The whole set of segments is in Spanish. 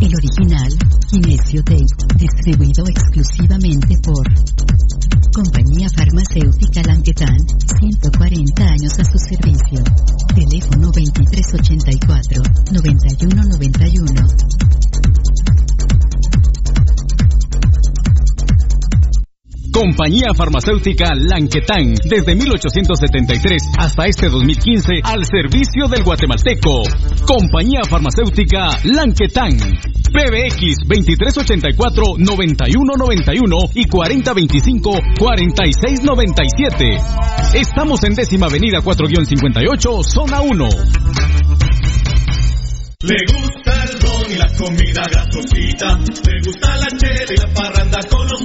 El original, Kinesio Tape, distribuido exclusivamente por Compañía Farmacéutica Languetan, 140 años a su servicio. Teléfono 2384-9191. Compañía Farmacéutica Lanquetán, desde 1873 hasta este 2015, al servicio del guatemalteco. Compañía Farmacéutica Lanquetán. PBX 2384-9191 y 4025-4697. Estamos en décima avenida 4-58, zona 1. Le gusta el ron y la comida grasosita, le gusta la chela y la parranda con los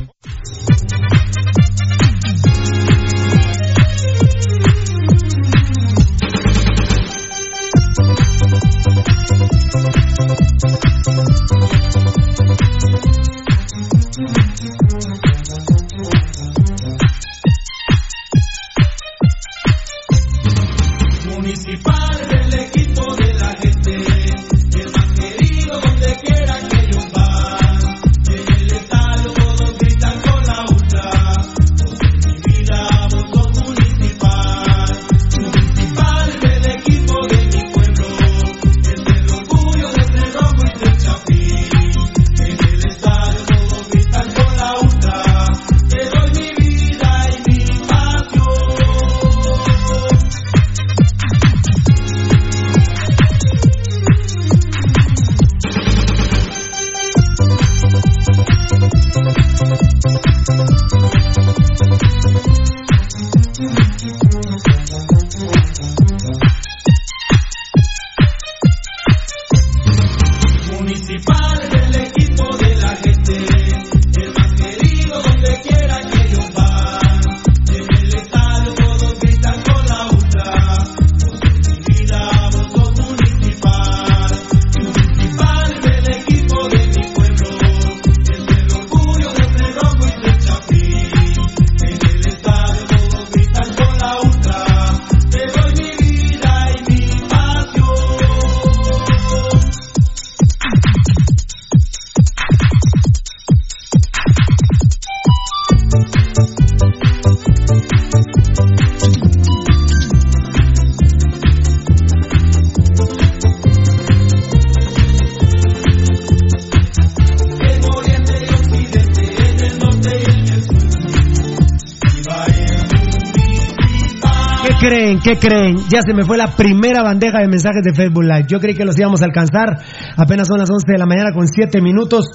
¿Qué creen? Ya se me fue la primera bandeja de mensajes de Facebook Live. Yo creí que los íbamos a alcanzar. Apenas son las 11 de la mañana con 7 minutos.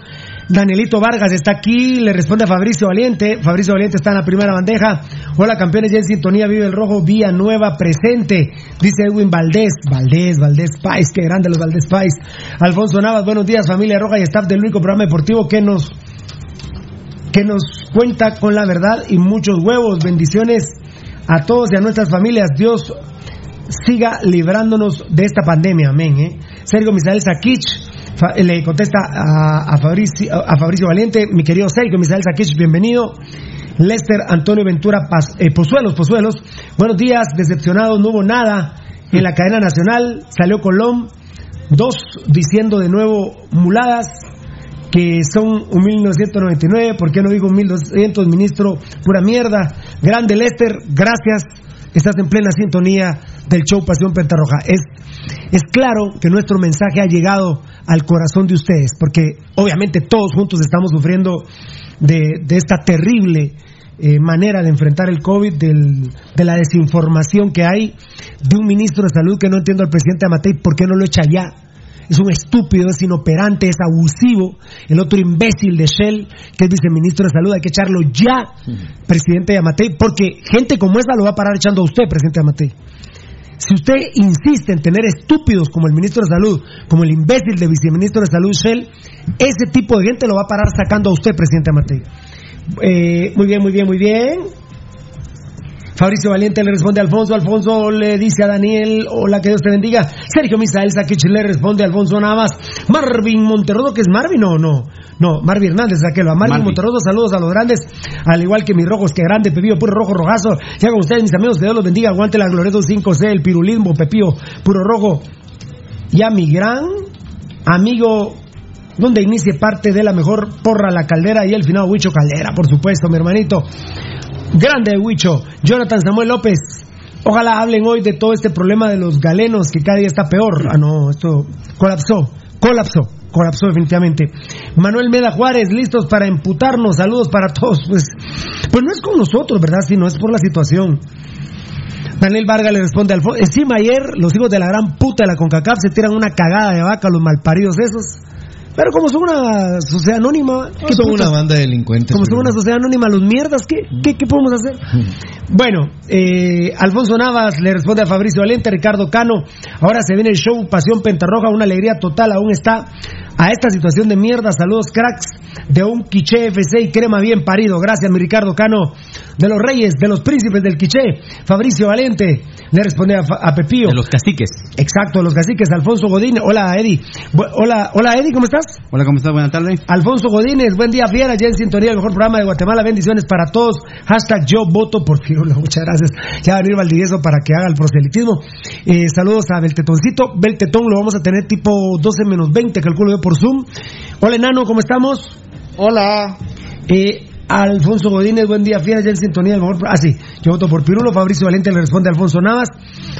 Danielito Vargas está aquí, le responde a Fabricio Valiente. Fabricio Valiente está en la primera bandeja. Hola campeones, ya en sintonía, vive el rojo, vía nueva presente. Dice Edwin Valdés, Valdés, Valdés Pais, qué grande los Valdés Pais. Alfonso Navas, buenos días familia roja y staff del único programa deportivo que nos, que nos cuenta con la verdad y muchos huevos. Bendiciones a todos y a nuestras familias. Dios siga librándonos de esta pandemia. Amén. ¿eh? Sergio Misael Sakich le contesta a, Fabricio, a, Fabricio, Valiente, mi querido Sergio Misael Sakich, bienvenido. Lester Antonio Ventura eh, Pozuelos, Pozuelos, buenos días, decepcionado, no hubo nada en la cadena nacional, salió Colón, dos diciendo de nuevo muladas, que son un 1999, ¿por qué no digo 1200, ministro? Pura mierda. Grande Lester, gracias. Estás en plena sintonía del show Pasión Pentarroja. Es, es claro que nuestro mensaje ha llegado al corazón de ustedes, porque obviamente todos juntos estamos sufriendo de, esta terrible eh, manera de enfrentar el COVID, de la desinformación que hay, de un ministro de salud que no entiendo al presidente Amatei por qué no lo echa ya es un estúpido, es inoperante, es abusivo. El otro imbécil de Shell, que es viceministro de Salud, hay que echarlo ya, presidente de Amatei, porque gente como esa lo va a parar echando a usted, presidente de Amatei. Si usted insiste en tener estúpidos como el ministro de Salud, como el imbécil de viceministro de Salud Shell, ese tipo de gente lo va a parar sacando a usted, presidente Amatei. Eh, muy bien, muy bien, muy bien. Fabricio Valiente le responde a Alfonso. Alfonso le dice a Daniel, hola, que Dios te bendiga. Sergio Misael Saquich le responde a Alfonso Navas. Marvin Monterrodo, que es Marvin, no, no. No, Marvin Hernández, aquel. A Marvin, Marvin. Monterrodo, saludos a los grandes. Al igual que mis rojos, que grande, Pepillo, puro rojo, rojazo. Ya con ustedes, mis amigos, que Dios los bendiga. Aguante la Gloreto 5C, el pirulismo, Pepillo, puro rojo. Y a mi gran amigo donde inicie parte de la mejor porra la caldera y el final Huicho Caldera, por supuesto, mi hermanito. Grande Huicho, Jonathan Samuel López. Ojalá hablen hoy de todo este problema de los galenos que cada día está peor. Ah, no, esto colapsó, colapsó, colapsó definitivamente. Manuel Meda Juárez, listos para emputarnos. Saludos para todos. Pues, pues no es con nosotros, ¿verdad? Sino es por la situación. Daniel Vargas le responde al Alfonso. Encima ayer los hijos de la gran puta de la CONCACAF se tiran una cagada de vaca los malparidos esos. Pero como son una sociedad anónima... ¿qué Son putas? una banda de delincuentes. Como son una sociedad anónima, los mierdas, ¿qué, qué, qué podemos hacer? Bueno, eh, Alfonso Navas le responde a Fabricio Valente, Ricardo Cano. Ahora se viene el show Pasión Pentarroja, una alegría total, aún está a esta situación de mierda. Saludos, cracks, de un quiché FC y crema bien parido. Gracias, mi Ricardo Cano, de los reyes, de los príncipes del quiché. Fabricio Valente le responde a, a Pepillo. De los caciques. Exacto, los caciques. Alfonso Godín. Hola, Eddie. Bu- hola, hola, Eddie, ¿cómo estás? Hola, ¿cómo estás? Buenas tardes. Alfonso Godínez, buen día, fiera, ya en sintonía, el mejor programa de Guatemala, bendiciones para todos. Hashtag yo voto por Pirulo, muchas gracias. Ya va a venir Valdivieso para que haga el proselitismo. Eh, saludos a Beltetoncito. Beltetón lo vamos a tener tipo 12 menos 20, calculo yo por Zoom. Hola, enano, ¿cómo estamos? Hola. Eh, Alfonso Godínez, buen día, ya en sintonía, el mejor Ah, sí, yo voto por Pirulo. Fabricio Valente le responde a Alfonso Navas.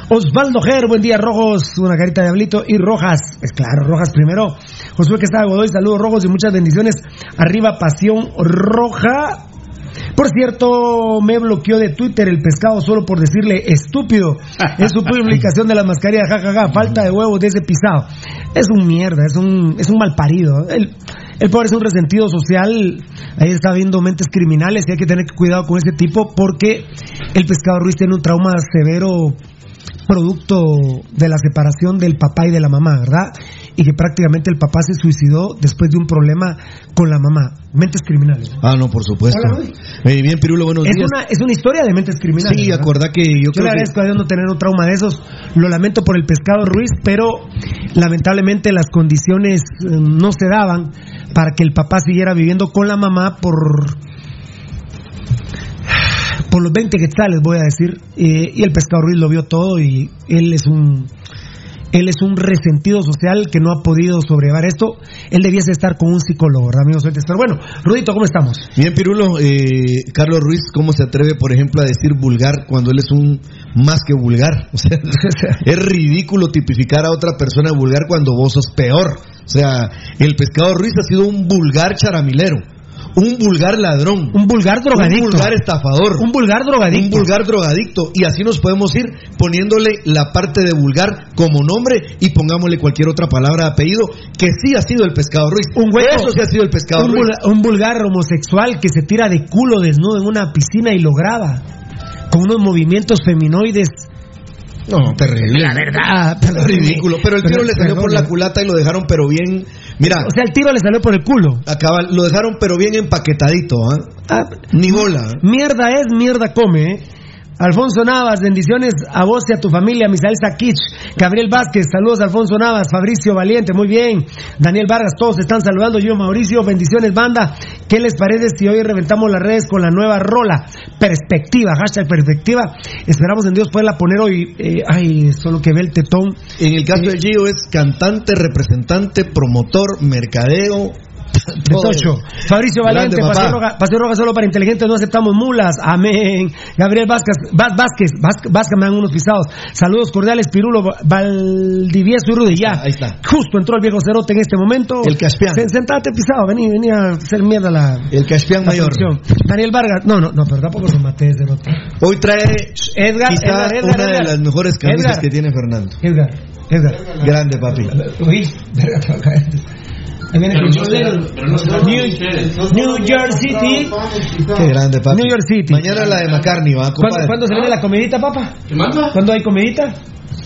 Osvaldo Ger, buen día, Rojos, una carita de diablito. Y Rojas, es claro, Rojas primero. Josué Quesada Godoy, saludos rojos y muchas bendiciones. Arriba, Pasión Roja. Por cierto, me bloqueó de Twitter el pescado solo por decirle estúpido. Es su publicación de las mascarillas, jajaja, falta de huevos de ese pisado. Es un mierda, es un, es un mal parido. El, el pobre es un resentido social, ahí está viendo mentes criminales y hay que tener cuidado con ese tipo porque el pescado Ruiz tiene un trauma severo producto de la separación del papá y de la mamá, ¿verdad? Y que prácticamente el papá se suicidó después de un problema con la mamá. Mentes criminales. Ah, no, por supuesto. Hola. Eh, bien, Pirulo, buenos Es días. una, es una historia de mentes criminales. Sí, acordá que yo Yo creo le que... agradezco a Dios no tener un trauma de esos. Lo lamento por el pescado Ruiz, pero lamentablemente las condiciones eh, no se daban para que el papá siguiera viviendo con la mamá por por los 20 quetzales, voy a decir. Eh, y el pescado Ruiz lo vio todo y él es un él es un resentido social que no ha podido sobrellevar esto. Él debiese estar con un psicólogo, ¿verdad, amigos? Pero bueno, Rudito, ¿cómo estamos? Bien, Pirulo, eh, Carlos Ruiz, ¿cómo se atreve, por ejemplo, a decir vulgar cuando él es un más que vulgar? O sea, es ridículo tipificar a otra persona vulgar cuando vos sos peor. O sea, el pescado Ruiz ha sido un vulgar charamilero, un vulgar ladrón, Un vulgar drogadicto. un vulgar estafador, Un vulgar un drogadicto. vulgar drogadicto. Y así nos podemos ir poniéndole la parte de vulgar como nombre y pongámosle cualquier otra palabra de apellido que sí ha sido el pescado Ruiz. Un hueco. Eso sí ha sido el pescado un, Ruiz. un vulgar homosexual que se tira de culo desnudo en una piscina y lo graba con unos movimientos feminoides. No, terrible. La verdad, ridículo. Pero el tiro le salió por la culata y lo dejaron, pero bien. Mira, O sea, el tiro le salió por el culo. acaba, lo dejaron, pero bien empaquetadito. ¿ah? Ah, Ni bola. ¿eh? mierda es, mierda come. ¿eh? Alfonso Navas, bendiciones a vos y a tu familia, Misael Sakich, Gabriel Vázquez, saludos Alfonso Navas, Fabricio Valiente, muy bien, Daniel Vargas, todos están saludando, yo Mauricio, bendiciones banda, ¿qué les parece si hoy reventamos las redes con la nueva rola? Perspectiva, hashtag perspectiva, esperamos en Dios poderla poner hoy, eh, ay, solo que ve el tetón, En el caso de Gio es cantante, representante, promotor, mercadeo. de. Tocho. Fabricio Valiente. Paseo Roja, Paseo Roja solo para inteligentes, no aceptamos mulas. Amén. Gabriel Vázquez, Vázquez, Vázquez, Vázquez me dan unos pisados. Saludos cordiales, Pirulo, Valdivieso y Rudy. Ya, Ahí está. Justo entró el viejo cerote en este momento. El Caspián. Se- Sentate pisado, vení, vení a hacer mierda la. El Caspián la mayor. producción. Daniel Vargas, no, no, no, pero tampoco se mate cerote. Hoy trae Edgar, Edgar, Edgar, una de Edgar. las mejores camisas Edgar. que tiene Fernando. Edgar, Edgar. Grande, papi. Uy, verga, Pero no no New, York City. Qué grande, papi. New York City. Mañana la de McCartney, va, ¿Cuándo, cuándo se viene la comidita, papá? ¿Qué manda? ¿Cuándo hay comidita?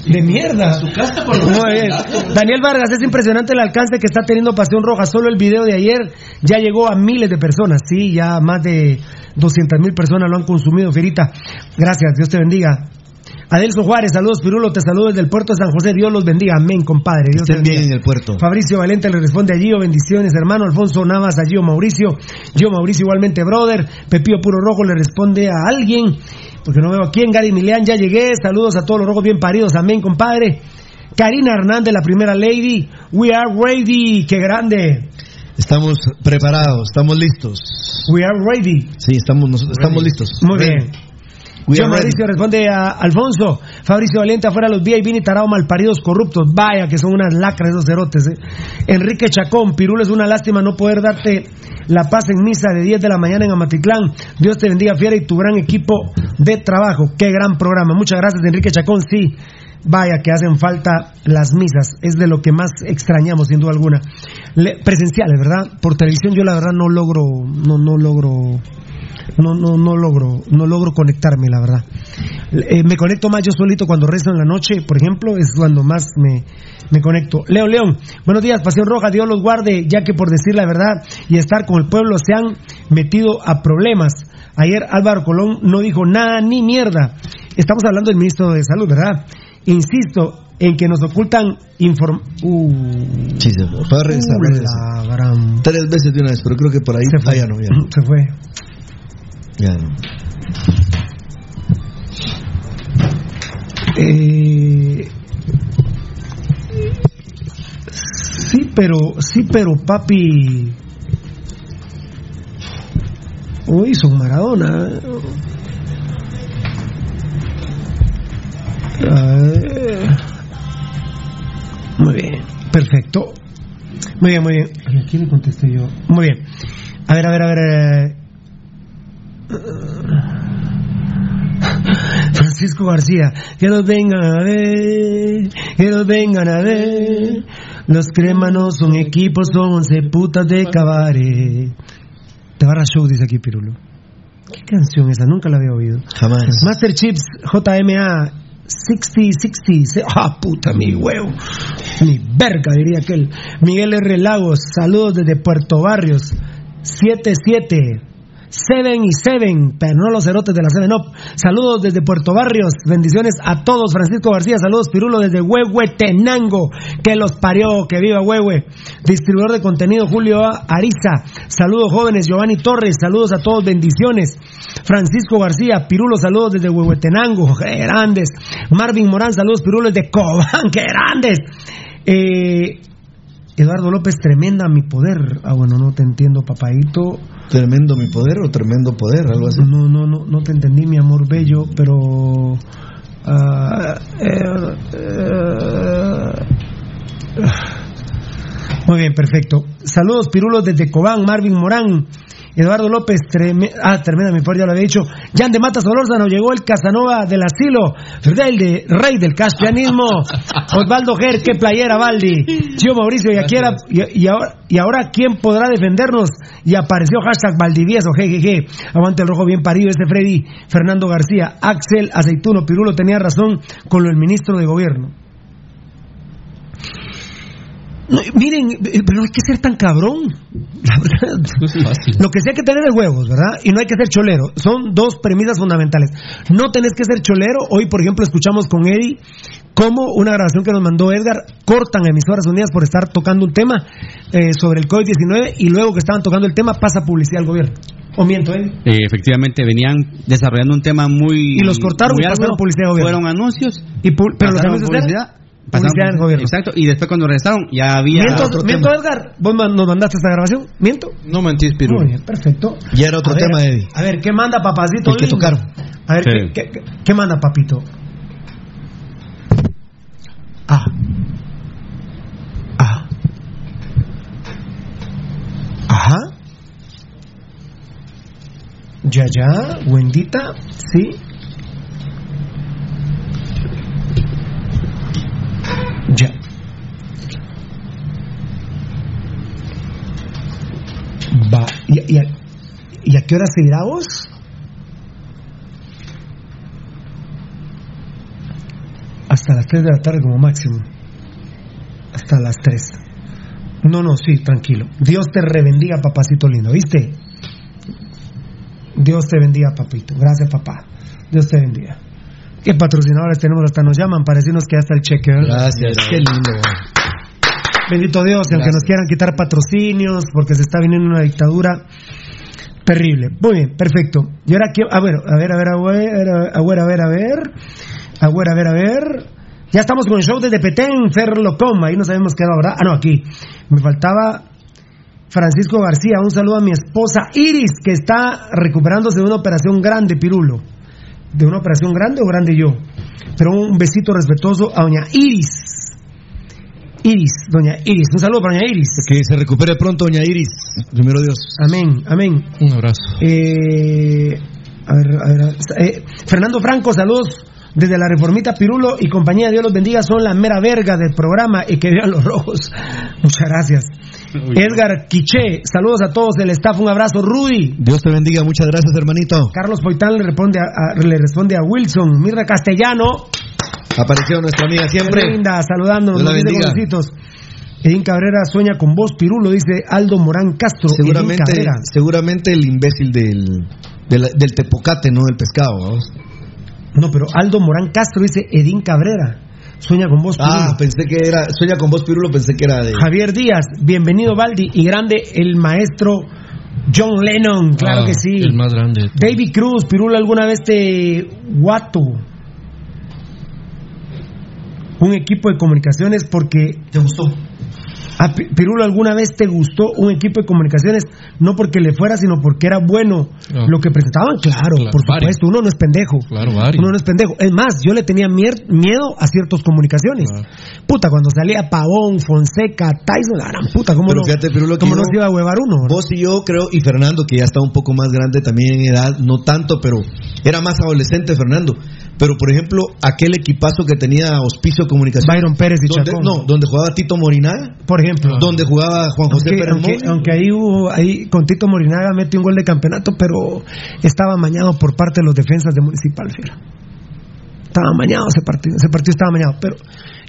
De mierda. Su casa por bien. Daniel Vargas, es impresionante el alcance que está teniendo Pasión Roja. Solo el video de ayer ya llegó a miles de personas. Sí, ya más de 200 mil personas lo han consumido, Fierita. Gracias, Dios te bendiga. Adelso Juárez, saludos Pirulo, te saludo desde el puerto de San José, Dios los bendiga, amén, compadre. Dios Estén bien en el puerto. Fabricio Valente le responde a Gio, bendiciones hermano, Alfonso Navas a Gio Mauricio, Gio Mauricio igualmente brother, Pepío Puro Rojo le responde a alguien, porque no veo a quién, Gary Milian, ya llegué, saludos a todos los rojos bien paridos, amén compadre. Karina Hernández, la primera lady, we are ready, qué grande, Estamos preparados, estamos listos. we are ready. Sí, estamos, estamos listos. Muy bien. Ready. Mauricio responde a Alfonso, Fabricio Valiente afuera los VIP y tarado malparidos corruptos, vaya que son unas lacras esos cerotes. eh. Enrique Chacón, Pirul es una lástima no poder darte la paz en misa de 10 de la mañana en Amatitlán. Dios te bendiga fiera y tu gran equipo de trabajo. Qué gran programa. Muchas gracias Enrique Chacón, sí. Vaya que hacen falta las misas, es de lo que más extrañamos sin duda alguna. Le- presenciales, ¿verdad? Por televisión yo la verdad no logro, no, no logro no, no, no logro, no logro conectarme, la verdad. Eh, me conecto más yo solito cuando rezo en la noche, por ejemplo, es cuando más me, me conecto. Leo León, buenos días, Pasión Roja, Dios los guarde, ya que por decir la verdad y estar con el pueblo se han metido a problemas. Ayer Álvaro Colón no dijo nada ni mierda. Estamos hablando del ministro de Salud, ¿verdad? Insisto en que nos ocultan inform... Uh, Sí, se fue. Puede regresar, uh, regresar. gran- Tres veces de una vez, pero creo que por ahí Se fue. ah, ya no, ya no. Se fue. Eh, sí, pero, sí, pero papi. Uy, son Maradona. Eh, Muy bien, perfecto. Muy bien, muy bien. ¿A quién le contesté yo? Muy bien. A ver, a ver, a ver. Francisco García, que nos vengan a ver, que nos vengan a ver. Los cremas no son equipos, son once putas de cabaret. Te va a show, dice aquí Pirulo. ¿Qué canción esa? Nunca la había oído. Jamás. Master Chips JMA 6060. Ah, puta, mi huevo. Mi verga, diría aquel. Miguel R. Lagos, saludos desde Puerto Barrios. 77. Seven y Seven, pero no los cerotes de la Seven Up. Saludos desde Puerto Barrios, bendiciones a todos. Francisco García, saludos Pirulo desde Huehuetenango, que los parió, que viva Huehue. Distribuidor de contenido Julio Ariza, saludos jóvenes. Giovanni Torres, saludos a todos, bendiciones. Francisco García, Pirulo, saludos desde Huehuetenango, grandes. Marvin Morán, saludos Pirulo desde Cobán, qué grandes. Eh, Eduardo López, tremenda mi poder. Ah, bueno, no te entiendo, papadito. Tremendo mi poder o tremendo poder, algo así. No, no, no, no te entendí, mi amor bello, pero. ah, eh, eh, muy bien, perfecto. Saludos, pirulos desde Cobán, Marvin Morán. Eduardo López, treme- ah, tremenda, mi ya lo había dicho. Jan de Matas Solórzano, llegó el Casanova del asilo, del de, rey del castellanismo. Osvaldo Ger, qué playera, Valdi. Gio Mauricio, y, aquí era- y, y ahora, y ahora, ¿quién podrá defendernos? Y apareció hashtag Valdivieso, jejeje. Aguante el rojo bien parido, este Freddy. Fernando García, Axel Aceituno, Pirulo tenía razón con lo del ministro de gobierno. No, miren, eh, pero no hay que ser tan cabrón. La verdad. Lo que sí hay que tener es huevos, ¿verdad? Y no hay que ser cholero. Son dos premisas fundamentales. No tenés que ser cholero. Hoy, por ejemplo, escuchamos con Eddie cómo una grabación que nos mandó Edgar cortan emisoras unidas por estar tocando un tema eh, sobre el COVID-19 y luego que estaban tocando el tema pasa publicidad al gobierno. ¿O miento, Eddie? Eh, efectivamente, venían desarrollando un tema muy. Y los cortaron y pasaron publicidad al gobierno. Fueron anuncios. Y pu- pero los anuncios eran publicidad. publicidad pasaron del gobierno. Exacto. Y después, cuando regresaron, ya había. ¿Miento, otro miento tema. Edgar? ¿Vos nos mandaste esta grabación? ¿Miento? No mentís, Piru. Muy bien, perfecto. Ya era otro A ver, tema, Eddie. A ver, ¿qué manda papacito? El que lindo? tocaron. A ver, Sí. ¿qué, qué, qué- qué manda papito? Ah. Ah. Ajá. Ya, ya, Wendita, sí. Ya. Va. ¿Y, y, a, y a qué hora se irá vos? Hasta las 3 de la tarde como máximo. Hasta las 3. No, no, sí, tranquilo. Dios te rebendiga, papacito lindo, ¿viste? Dios te bendiga, papito. Gracias, papá. Dios te bendiga. ¿Qué patrocinadores tenemos? Hasta nos llaman para decirnos que ya está el cheque. Gracias, qué lindo. Bendito Dios, y aunque Gracias. nos quieran quitar patrocinios porque se está viniendo una dictadura terrible. Muy bien, perfecto. Y ahora quiero, a ver, a ver, a ver, a ver, a ver, a ver, a ver, a ver, a ver, a ver. Ya estamos con el show desde Petén, Ferlocom, ahí nos habíamos quedado, ¿verdad? Ah, no, aquí. Me faltaba Francisco García, un saludo a mi esposa Iris, que está recuperándose de una operación grande, Pirulo. ¿De una operación grande o grande yo? Pero un besito respetuoso a doña Iris. Iris, doña Iris. Un saludo para doña Iris. Que se recupere pronto, doña Iris. Primero Dios. Amén, amén. Un abrazo. Eh, a ver, a ver, eh, Fernando Franco, saludos desde la Reformita Pirulo y compañía. Dios los bendiga, son la mera verga del programa y que vean los rojos. Muchas gracias. Edgar Quiché, saludos a todos el staff, un abrazo. Rudy, Dios te bendiga, muchas gracias, hermanito. Carlos Poitán le responde a, a- le responde a Wilson. Mirra Castellano, Apareció nuestra amiga siempre. Linda, saludándonos. Dios la bendiga. Edín Cabrera sueña con vos, Pirulo, dice Aldo Morán Castro. Edín Seguramente, Cabrera. seguramente el imbécil del, del, del tepocate, no del pescado. vamos. No, pero Aldo Morán Castro dice Edín Cabrera. Sueña con vos, Pirulo. Ah, pensé que era. Sueña con vos, Pirulo, pensé que era de. Javier Díaz, bienvenido Baldi y grande el maestro John Lennon, claro Ah, que sí. El más grande. David Cruz, Pirulo, ¿alguna vez te guato? Un equipo de comunicaciones porque... ¿Te gustó? A Pi- Pirulo, ¿alguna vez te gustó un equipo de comunicaciones? No porque le fuera, sino porque era bueno No. lo que presentaban. Claro, Claro, por varios. supuesto, uno no es pendejo. Claro, varios. Uno no es pendejo. Es más, yo le tenía miedo a ciertas comunicaciones. Claro. Puta, cuando salía Pavón, Fonseca, Tyson, la gran puta, ¿cómo, Pero no, fíjate, Pirulo, cómo no se iba a huevar uno? verdad? Vos y yo creo, y Fernando, que ya está un poco más grande también en edad, no tanto, pero era más adolescente Fernando. Pero, por ejemplo, aquel equipazo que tenía Hospicio Comunicación. Byron Pérez y donde, Chacón. No, donde jugaba Tito Morinaga, Por ejemplo. donde jugaba Juan José Aunque, Pérez aunque, aunque ahí hubo, ahí con Tito Morinaga metió un gol de campeonato, pero estaba mañado por parte de los defensas de Municipal, fiera. Estaba mañado ese partido, ese partido estaba mañado. Pero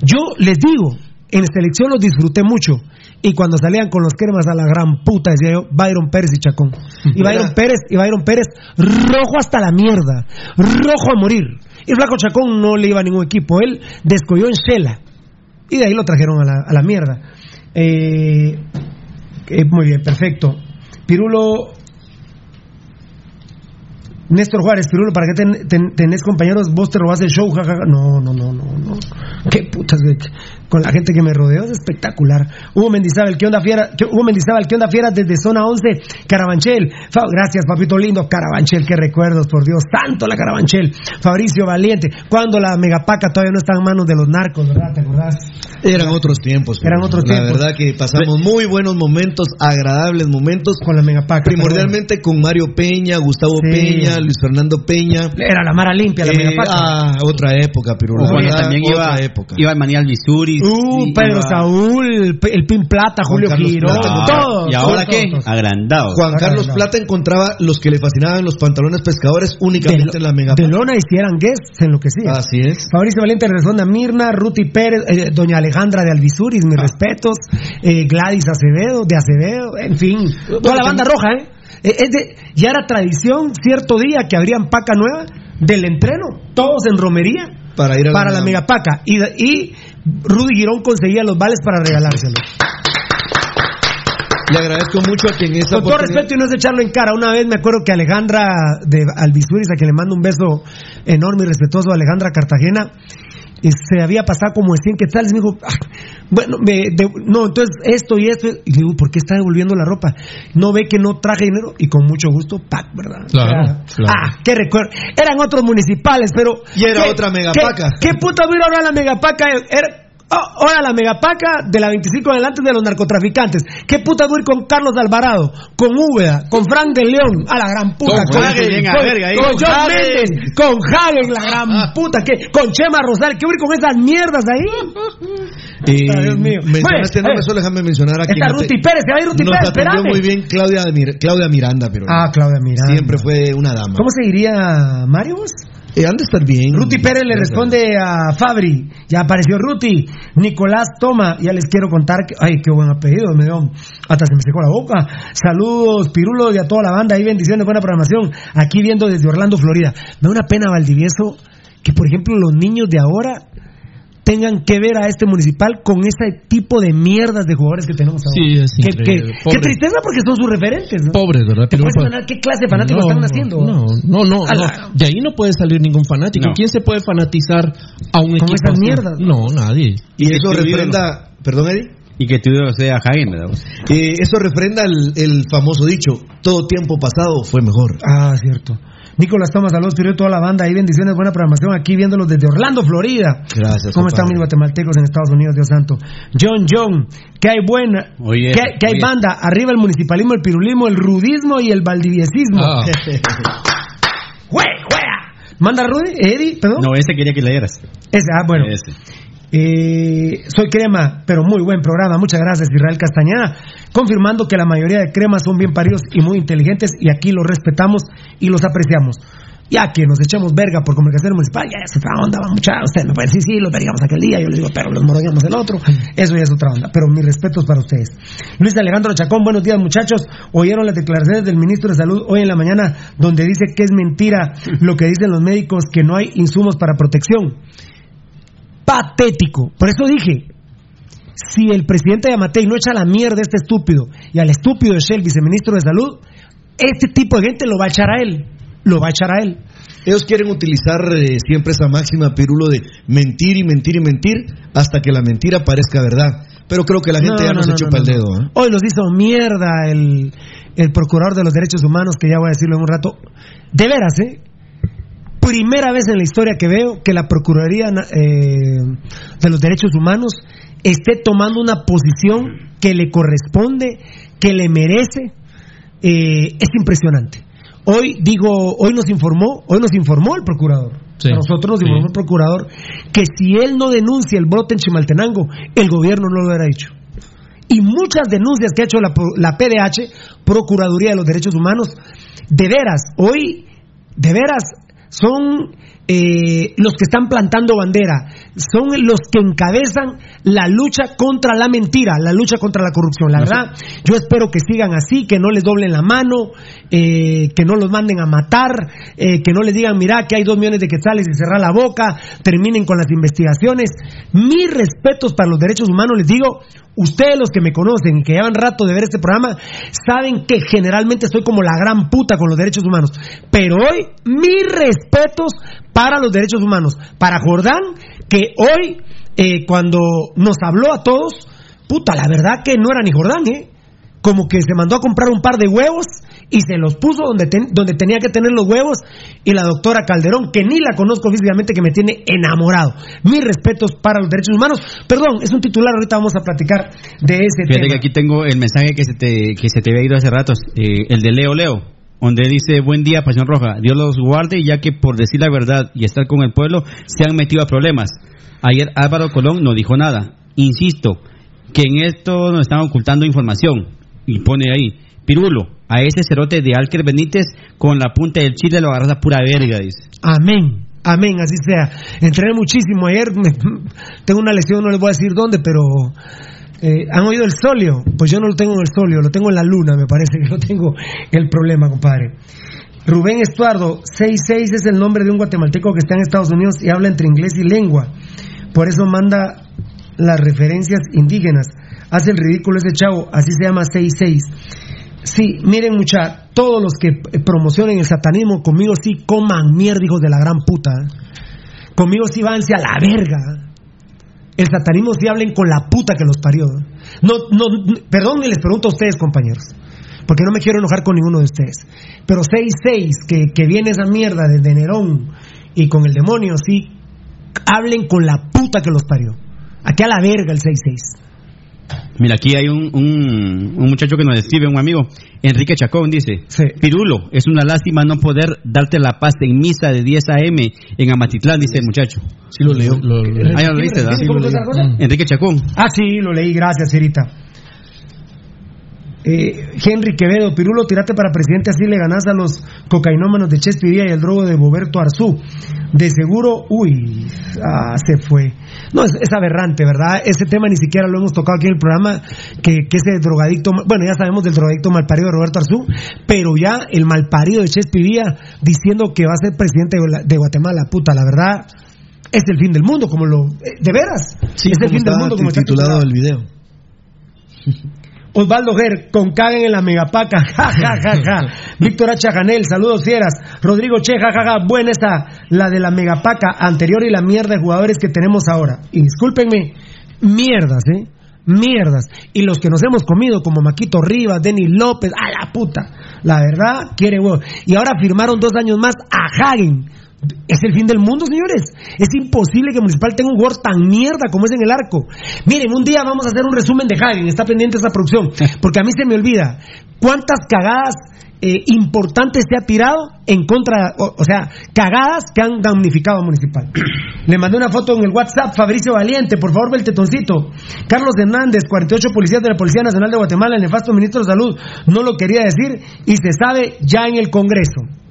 yo les digo, en selección los disfruté mucho. Y cuando salían con los cremas a la gran puta, decía yo, Byron Pérez y Chacón. Y Byron Pérez, y Byron Pérez, rojo hasta la mierda. Rojo a morir. Y Flaco Chacón no le iba a ningún equipo. Él descolló en Shela. Y de ahí lo trajeron a la, mierda. Eh, eh, muy bien, perfecto. Pirulo. Néstor Juárez, Pirulo, ¿para qué ten- ten- tenés compañeros? Vos te robás el show, jajaja. No, no, no, no, no. Qué putas. Con la gente que me rodeó es espectacular. Hugo Mendizábal, ¿qué onda fiera? ¿Qué- Hugo Mendizábal, ¿qué onda fiera? Desde zona 11, Carabanchel. Fa- gracias, papito lindo. Carabanchel, qué recuerdos, por Dios. Tanto la Carabanchel. Fabricio Valiente. Cuando la megapaca todavía no está en manos de los narcos, ¿verdad? ¿Te acordás? Eran otros tiempos. Eran otros La tiempos. verdad que pasamos muy buenos momentos, agradables momentos. Con la megapaca. Primordialmente con Mario Peña, Gustavo Sí. Peña, Luis Fernando Peña. Era la Mara Limpia, la Eh, megapaca. ah, otra época, Pirulo. O la verdad, también otra iba, época. iba el Manial Visuris. Uh, Pedro Saúl, el, Pin Plata, Julio Carlos Girón, todos. ¿Y ahora todos, qué? todos. Agrandado. Juan Carlos. Plata encontraba los que le fascinaban los pantalones pescadores únicamente De, en la mega. de lona y si eran guests, se enloquecía. Así es. Fabricio Valente le responde a Mirna, Ruti Pérez, eh, doña Alejandra de Alvisuris, Ah. mis respetos, eh, Gladys Acevedo, de Acevedo, en fin, toda la banda roja, ¿eh? Eh, Es de, ya era tradición cierto día que abrían paca nueva del entreno, todos en romería Para ir a para la megapaca y, y Rudy Girón conseguía los vales para regalárselos. Le agradezco mucho a quien esa Con todo respeto y no es echarlo en cara. Una vez me acuerdo que Alejandra de Alvisuris, a quien le mando un beso enorme y respetuoso a Alejandra Cartagena, y se había pasado como de 100 quetzales. Me dijo, "Ah, bueno, me- de- no, entonces esto y esto. Y le digo, ¿por qué está devolviendo la ropa? No ve que no traje dinero. Y con mucho gusto, pack, ¿verdad? Claro, Era- claro. Ah, qué recuerdo. Eran otros municipales, pero. Y era ¿qué- otra megapaca. ¿Qué, qué puta hubiera ahora la megapaca? Era, oh, ahora la megapaca de la 25 en adelante de los narcotraficantes. ¿Qué puta voy con Carlos Alvarado, con Úbeda, con Frank de León? A la gran puta. Con Hagen, con, con Con John Hagen. Méndez, con Hagen, la gran puta. ¿qué? Con Chema Rosal. ¿Qué voy con esas mierdas ahí? Y Ay, Dios mío. mencionaste, Bueno, no, eh, solo déjame mencionar a quien Está Ruti Pérez, se va a ir Ruti Pérez, espérame. muy bien Claudia, Mir- Claudia Miranda, pero Ah, Claudia Miranda. siempre fue una dama. ¿Cómo se diría Mario? vos? Eh, han de estar bien. Ruti Pérez le responde a Fabri, ya apareció Ruti. Nicolás Toma, ya les quiero contar que, ay, qué buen apellido, me dio, hasta se me secó la boca. Saludos, Pirulo y a toda la banda, ahí bendiciones, buena programación. Aquí viendo desde Orlando, Florida. Me da una pena, Valdivieso, que por ejemplo los niños de ahora tengan que ver a este municipal con ese tipo de mierdas de jugadores que tenemos ahora. Sí, es increíble. qué, tristeza porque son sus referentes. ¿no? Pobres, ¿verdad? ¿Te Pero puedes pues- qué clase de fanáticos No, están haciendo? No, no, no, De ahí no puede salir ningún fanático. No. ¿Quién se puede fanatizar a un Con equipo? esas mierdas, No, nadie. Y que eso refrenda, perdón Eddie, Y que tu ídolo sea Hagen, ¿verdad? Eh, eso refrenda el, el famoso dicho, todo tiempo pasado fue mejor. Ah, cierto. Nicolás Tomás, Pirulo y toda la banda. Ahí bendiciones, buena programación. Aquí viéndolos desde Orlando, Florida. Gracias. ¿Cómo están mis guatemaltecos en Estados Unidos, Dios santo? John John, que hay buena, Oye, que, hay- banda, arriba el municipalismo, el pirulismo, el rudismo y el valdiviesismo. Ah. ¡Jue, juega! Manda Rudy, Eddie, perdón. No, ese quería que leyeras. Ese, ah, bueno. Ese. Eh, soy Crema, pero muy buen programa. Muchas gracias, Israel Castañeda. Confirmando que la mayoría de cremas son bien paridos y muy inteligentes, y aquí los respetamos y los apreciamos. Ya que nos echamos verga por comunicación municipal, ya es otra onda, mucha. Usted me puede decir, sí, los vergamos aquel día. Yo les digo, pero los moroñamos el otro. Eso ya es otra onda. Pero mis respetos para ustedes. Luis Alejandro Chacón, buenos días, muchachos. Oyeron las declaraciones del ministro de Salud hoy en la mañana, donde dice que es mentira lo que dicen los médicos, que no hay insumos para protección patético. Por eso dije, si el presidente de Amatei no echa la mierda a este estúpido y al estúpido de Shell, viceministro de Salud, este tipo de gente lo va a echar a él. Lo va a echar a él. Ellos quieren utilizar eh, siempre esa máxima pirulo de mentir y mentir y mentir hasta que la mentira parezca verdad. Pero creo que la gente ya no, se chupa el dedo. ¿eh? Hoy los hizo mierda el, el procurador de los derechos humanos, que ya voy a decirlo en un rato. De veras, ¿eh? Primera vez en la historia que veo que la Procuraduría eh, de los Derechos Humanos esté tomando una posición que le corresponde, que le merece. Eh, es impresionante. Hoy digo, hoy nos informó, hoy nos informó el procurador. Sí. A nosotros nos Sí. informó el procurador que si él no denuncia el brote en Chimaltenango, el gobierno no lo hubiera hecho y muchas denuncias que ha hecho la PDH, Procuraduría de los Derechos Humanos, de veras, hoy, de veras, son eh, los que están plantando bandera, son los que encabezan la lucha contra la mentira, la lucha contra la corrupción. La verdad, yo espero que sigan así, que no les doblen la mano, eh, que no los manden a matar, eh, que no les digan, mira, que hay dos millones de quetzales y cerrar la boca, terminen con las investigaciones. Mis respetos para los derechos humanos, les digo, ustedes los que me conocen y que llevan rato de ver este programa, saben que generalmente estoy como la gran puta con los derechos humanos. Pero hoy, mis respetos para los derechos humanos. Para Jordán, que hoy, eh, cuando nos habló a todos, puta, la verdad que no era ni Jordán, ¿eh? Como que se mandó a comprar un par de huevos y se los puso donde, ten- donde tenía que tener los huevos. Y la doctora Calderón, que ni la conozco físicamente, que me tiene enamorado. Mis respetos para los derechos humanos. Perdón, es un titular, ahorita vamos a platicar de ese Fíjate tema. que aquí tengo el mensaje que se te, que se te había ido hace ratos, eh, el de Leo Leo, donde dice, buen día, Pasión Roja, Dios los guarde, ya que por decir la verdad y estar con el pueblo, se han metido a problemas. Ayer Álvaro Colón no dijo nada. Insisto, que en esto nos están ocultando información. Y pone ahí, Pirulo, a ese cerote de Alker Benítez, con la punta del chile lo agarras a pura verga, dice. Amén. Amén, así sea. Entrené muchísimo ayer. me- tengo una lesión, no les voy a decir dónde, pero. eh, ¿Han oído el solio? Pues yo no lo tengo en el solio, lo tengo en la luna, me parece que lo tengo el problema, compadre. Rubén Estuardo, 66 es el nombre de un guatemalteco que está en Estados Unidos y habla entre inglés y lengua. Por eso manda las referencias indígenas. Hace el ridículo ese chavo, así se llama 66. Sí, miren mucha, todos los que promocionen el satanismo conmigo sí coman mierda, hijos de la gran puta. Conmigo sí vanse a la verga. El satanismo sí hablen con la puta que los parió. No, no, perdón, les pregunto a ustedes, compañeros, porque no me quiero enojar con ninguno de ustedes. Pero 6-6, que, que viene esa mierda desde Nerón y con el demonio, sí, hablen con la puta que los parió. Aquí a la verga el 6-6. Mira, aquí hay un, un, un muchacho que nos escribe, un amigo, Enrique Chacón, dice, Pirulo, es una lástima no poder darte la paz en misa de 10 a.m. en Amatitlán, dice el muchacho. Sí lo leo. Ah, ya lo leíste, ¿verdad? ¿Cómo se llama esa cosa? Enrique Chacón. Ah, sí, lo leí, gracias, Cirita. Eh, Henry Quevedo, Pirulo, tirate para presidente, así le ganás a los cocainómanos de Chespiría y el drogo de Boberto Arzú. De seguro, uy, ah, se fue. No, es, es aberrante, ¿verdad? Ese tema ni siquiera lo hemos tocado aquí en el programa, que, que ese drogadicto, bueno, ya sabemos del drogadicto malparido de Roberto Arzú, pero ya el malparido de Chespiría diciendo que va a ser presidente de la- de Guatemala, puta, la verdad, es el fin del mundo, como lo... eh, de veras, Sí, es el fin del mundo, como está titulado titulado. el video. Osvaldo Ger, con caguen en la megapaca, ja, ja, ja, ja. Víctor H. Janel, saludos fieras. Rodrigo Che, ja, ja, ja. Buena esta, la de la megapaca anterior y la mierda de jugadores que tenemos ahora. Y discúlpenme, mierdas, ¿eh? Mierdas. Y los que nos hemos comido, como Maquito Rivas, Denis López, a la puta. La verdad, quiere huevo. Y ahora firmaron dos años más a Hagen. Es el fin del mundo, señores. Es imposible que Municipal tenga un jugador tan mierda como es en el arco. Miren, un día vamos a hacer un resumen de Hagen. Está pendiente esa producción. Porque a mí se me olvida cuántas cagadas eh, importantes se ha tirado en contra, o, o sea, cagadas que han damnificado a Municipal. Le mandé una foto en el WhatsApp, Fabricio Valiente, por favor, ve el tetoncito. Carlos Hernández, 48 policías de la Policía Nacional de Guatemala, el nefasto ministro de Salud, no lo quería decir y se sabe ya en el Congreso.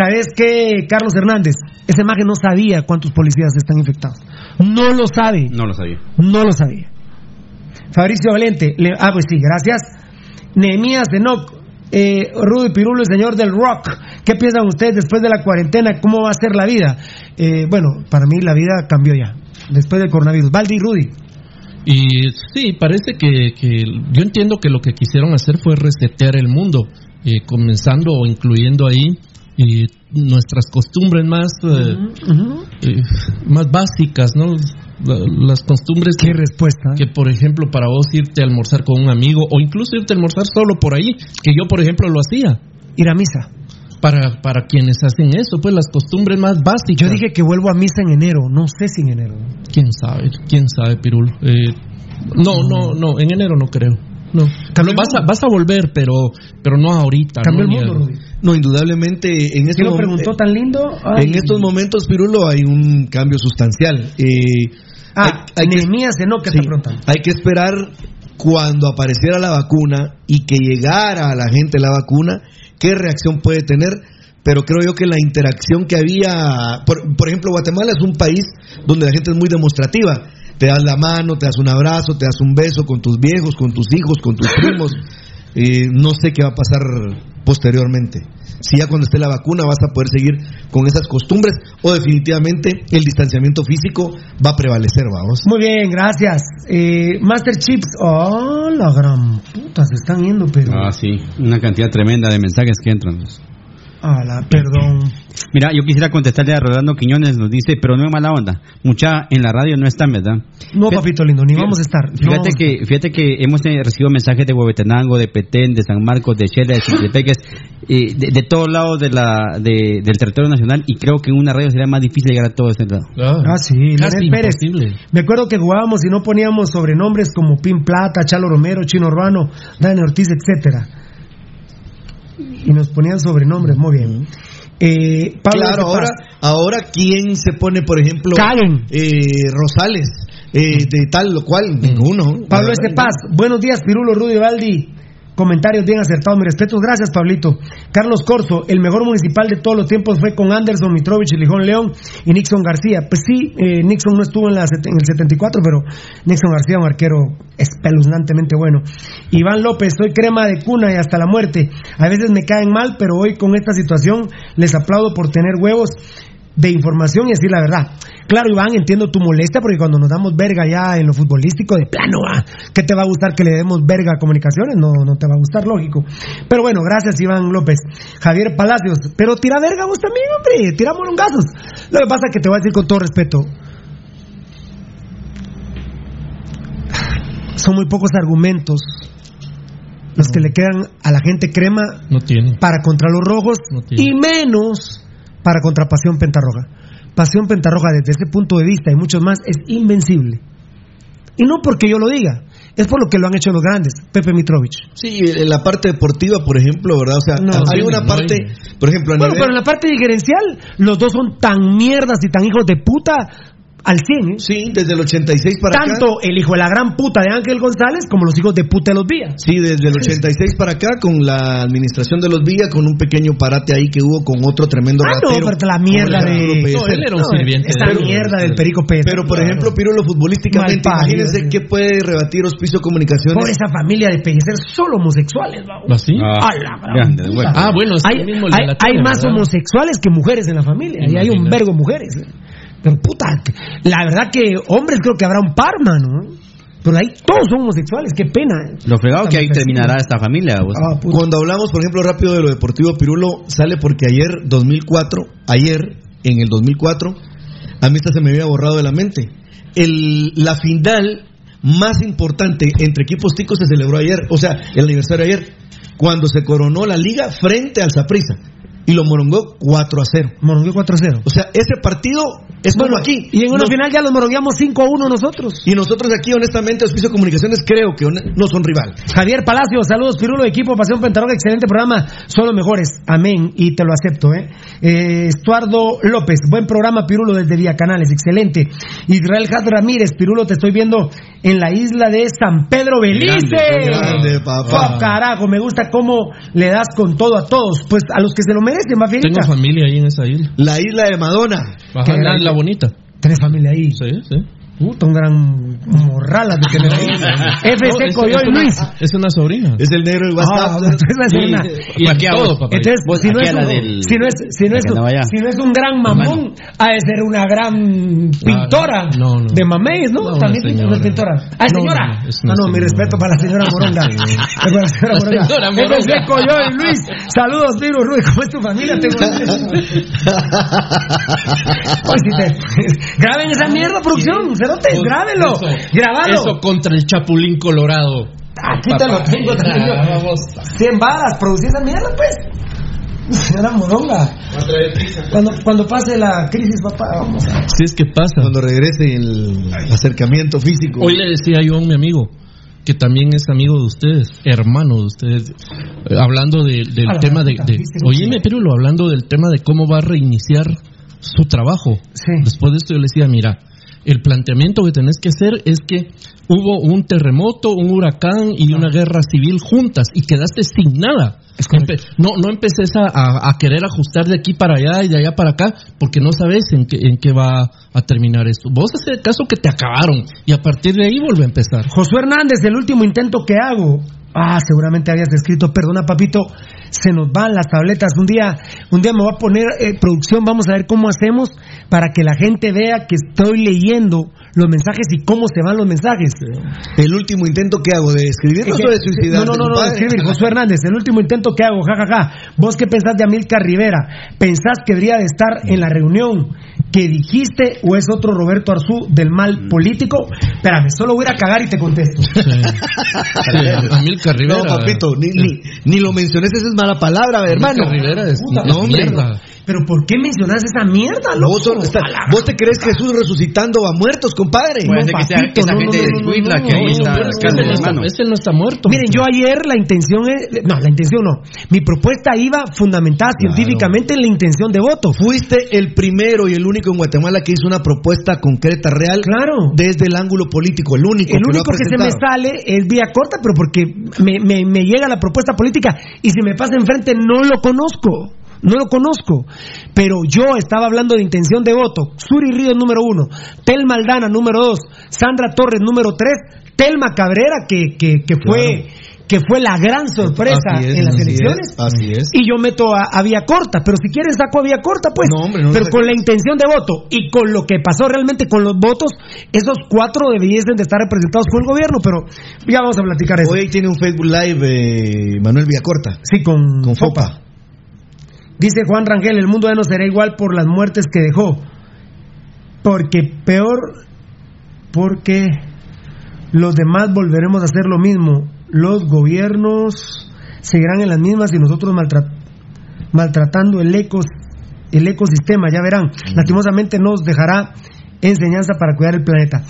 ¿Sabes qué, Carlos Hernández? Ese maje no sabía cuántos policías están infectados. No lo sabe. No lo sabía. No lo sabía. Fabricio Valente. le- ah, pues sí, gracias. Nehemías Enoch. Eh, Rudy Pirulo, el señor del rock. ¿Qué piensan ustedes después de la cuarentena? ¿Cómo va a ser la vida? Eh, bueno, para mí la vida cambió ya. Después del coronavirus. Valdi y Rudy. Y sí, parece que, que yo entiendo que lo que quisieron hacer fue resetear el mundo, eh, comenzando o incluyendo ahí eh, nuestras costumbres más eh, eh, más básicas, ¿no? La- las costumbres Qué respuesta. que por ejemplo para vos irte a almorzar con un amigo o incluso irte a almorzar solo por ahí, que yo por ejemplo lo hacía. Ir a misa. Para, para quienes hacen eso, pues las costumbres más básicas. Yo dije que vuelvo a misa en enero. No sé si en enero. ¿Quién sabe? ¿Quién sabe, Pirulo? Eh, no, no, no, en enero no creo. No, el vas, a, vas a volver, pero, pero no ahorita. Cambió ¿no? el mundo, Rudy. No, indudablemente en ¿Quién estos, lo preguntó tan lindo? Ay. en estos momentos, Pirulo, hay un cambio sustancial. Eh, Ah, hay, hay que, sí, está preguntando. hay que esperar cuando apareciera la vacuna y que llegara a la gente la vacuna, qué reacción puede tener. Pero creo yo que la interacción que había, por, por ejemplo, Guatemala es un país donde la gente es muy demostrativa. Te das la mano, te das un abrazo, te das un beso con tus viejos, con tus hijos, con tus primos. Eh, no sé qué va a pasar posteriormente. Si ya cuando esté la vacuna vas a poder seguir con esas costumbres o definitivamente el distanciamiento físico va a prevalecer, vamos. Muy bien, gracias. Eh, Master Chips. Oh, la gran puta, se están yendo, pero. Ah, sí. Una cantidad tremenda de mensajes que entran. Ah, la, perdón. Mira, yo quisiera contestarle a Rolando Quiñones, nos dice, pero no es mala onda. Mucha en la radio no están, ¿verdad? No, Fíjate- papito lindo, ni vamos a estar. Fíjate vamos a que, fíjate que hemos eh, recibido mensajes de Huehuetenango, de Petén, de San Marcos, de Chela, de Chiltepeques, eh, de, de todos lados de la, de- del territorio nacional y creo que en una radio sería más difícil llegar a todo ese lado. Ah, sí, Casi Pérez. imposible. Me acuerdo que jugábamos y no poníamos sobrenombres como Pin Plata, Chalo Romero, Chino Urbano, Dani Ortiz, etcétera. Y nos ponían sobrenombres, muy bien. Eh, Pablo claro, ahora, ahora quién se pone, por ejemplo, Caguen. eh, Rosales, eh, de tal lo cual, ninguno. Pablo La S. verdad, Paz, buenos días, Pirulo, Rudy Valdi. Comentarios bien acertados, mis respetos, gracias Pablito. Carlos Corso, el mejor municipal de todos los tiempos fue con Anderson Mitrovich, Lijón León y Nixon García. Pues sí, eh, Nixon no estuvo en, en el 74, pero Nixon García, un arquero espeluznantemente bueno. Iván López, soy crema de cuna y hasta la muerte. A veces me caen mal, pero hoy con esta situación les aplaudo por tener huevos de información y decir la verdad. Claro, Iván, entiendo tu molestia porque cuando nos damos verga ya en lo futbolístico, de plano, ah, ¿qué te va a gustar que le demos verga a comunicaciones? No, no te va a gustar, lógico. Pero bueno, gracias, Iván López. Javier Palacios, pero tira verga vos también, hombre, tira molongazos. Lo que pasa es que te voy a decir con todo respeto. Son muy pocos argumentos los que le quedan a la gente crema No tiene. para contra los rojos No tiene. y menos para contra Pasión Pentarroja. Pasión Pentarroja desde ese punto de vista y muchos más es invencible. Y no porque yo lo diga, es por lo que lo han hecho los grandes, Pepe Mitrovich. Sí, en la parte deportiva, por ejemplo, ¿verdad? O sea, No, hay sí, una no parte, por ejemplo, a Bueno, nivel- pero en la parte gerencial, los dos son tan mierdas y tan hijos de puta al 100, ¿eh? Sí, desde el 86 para acá. Tanto el hijo de la gran puta de Ángel González como los hijos de puta de los Villa. Sí, desde el 86 para acá, con la administración de los Villa, con un pequeño parate ahí que hubo con otro tremendo Ah, no, ratero. pero la mierda de. No, él era un No, sirviente Esta mierda del Perico Pérez. Pero, por ejemplo, Pirulo, futbolísticamente, Malparido, imagínense sí. qué puede rebatir Hospicio Comunicaciones. Por esa familia de Pellicer, solo homosexuales, ¿va? ¿Así? A la gran grande, puta. bueno. Ah, bueno, es hay, el mismo hay- la hay más ¿verdad? homosexuales que mujeres en la familia. Y hay un vergo mujeres. ¿eh? Pero puta, la verdad que hombres creo que habrá un par, mano. Pero ahí todos son homosexuales, qué pena. Lo fregado que ahí terminará esta familia. vos. Ah. Cuando hablamos, por ejemplo, rápido de lo deportivo, Pirulo sale porque ayer, 2004, ayer, en el 2004, a mí esta se me había borrado de la mente. El, la final más importante entre equipos ticos se celebró ayer, o sea, el aniversario de ayer, cuando se coronó la liga frente al Saprissa y lo morongó 4 a 0. Morongueo 4-0. O sea, ese partido es como aquí. Y en una final ya los morongueamos 5-1 nosotros. y nosotros aquí, honestamente, Hospicio Comunicaciones, creo que no son rival. Javier Palacio, saludos, Pirulo, equipo Pasión Pentarroga, excelente programa, solo mejores, amén, y te lo acepto, ¿eh? eh Estuardo López, buen programa, Pirulo, desde Vía Canales, excelente. Israel Jad Ramírez, Pirulo, te estoy viendo en la isla de San Pedro Belice. Grande, grande, papá. Oh, carajo, me gusta cómo le das con todo a todos, pues a los que se lo merecen, más bien. Tengo familia ahí en esa isla. La isla de Madonna. Ajá, la isla bonita. Tenés familia ahí. Sí, sí. Puta, un gran morral de tener ahí. FC No, es- Coyoy es una- Luis. Es una sobrina. Es el negro del Ah, WhatsApp. Sí, una- y aquí en a todo, vos. papá. Entonces, Vos, si no, es un, del- si, no es, si, no es un, si no es un gran mamón, ha de ser una gran pintora no, no. de mameis, ¿no? No, También es pintora. Ah, es No, señora. no, es Ah, no, mi respeto para la señora Moronga. Es para la señora La Moronga. señora Moronga. FC Coyoy Luis. Saludos, Virus Ruiz. ¿Cómo es tu familia? Graben esa mierda, producción. Cerotes, grábenlo. Eso- Grabalo. Eso contra el Chapulín Colorado. Aquí te lo tengo también. Ah, vamos. 100 varas, producir esa mierda, pues. Señora Moronga. Cuando, cuando pase la crisis, papá, vamos a... Si es que pasa. Cuando regrese el acercamiento físico. Hoy le decía yo a mi amigo, que también es amigo de ustedes, hermano de ustedes, eh, hablando de- del tema de... de oíme, Pirulo, hablando del tema de cómo va a reiniciar su trabajo. Sí. Después de esto yo le decía, mira, el planteamiento que tenés que hacer es que hubo un terremoto, un huracán y una guerra civil juntas y quedaste sin nada. Empe- no, no empeces a, a- a querer ajustar de aquí para allá y de allá para acá porque no sabes en qué, en qué va a terminar esto. Vos haces caso que te acabaron y a partir de ahí vuelve a empezar. Josué Hernández, el último intento que hago. Ah, seguramente habías escrito, perdona papito, se nos van las tabletas. Un día, un día me voy a poner eh, producción, vamos a ver cómo hacemos para que la gente vea que estoy leyendo los mensajes y cómo se van los mensajes. El último intento que hago de escribirlos o de suicidar. No, no, no, no, escribir, Josué Hernández, el último intento que hago, jajaja. ¿Vos qué pensás de Amilcar Rivera? ¿Pensás que debería de estar en la reunión que dijiste o es otro Roberto Arzú del mal político? Espérame, solo voy a ir a cagar y te contesto. Amilcar Rivera. No, papito, ni, ni, ni lo menciones, esa es mala palabra, hermano. Amilcar Rivera es, Puta, no, mierda. Pero ¿por qué mencionas esa mierda, loco? Vos, sos- está- vos te crees Jesús resucitando a muertos, compadre. Puede ser que sea que esa no, gente de que. Ese no está muerto. Miren, yo ayer la intención es, no, la intención no. Mi propuesta iba fundamentada científicamente en la intención de voto. Fuiste el primero y el único en Guatemala que hizo una propuesta concreta, real, Claro. desde el ángulo político, el único. El que único que se me sale es vía corta, pero porque me, me- me llega la propuesta política y si me pasa enfrente no lo conozco. No lo conozco, pero yo estaba hablando de intención de voto. Suri Ríos número uno, Tel Maldana número dos, Sandra Torres número tres, Telma Cabrera que, que, que fue que fue la gran sorpresa es, en las así elecciones. es, así es. Y yo meto a, a vía corta, pero si quieren saco a vía corta, pues. No, hombre, no pero con la intención de voto y con lo que pasó realmente con los votos, esos cuatro debiesen de estar representados por el gobierno, pero ya vamos a platicar eso. Hoy tiene un Facebook Live eh, Manuel Villacorta. Sí, con, Con Fopa. Dice Juan Rangel, el mundo ya no será igual por las muertes que dejó. Porque peor, porque los demás volveremos a hacer lo mismo. Los gobiernos seguirán en las mismas y nosotros maltra- maltratando el, ecos, el ecosistema, ya verán. Lastimosamente nos dejará enseñanza para cuidar el planeta.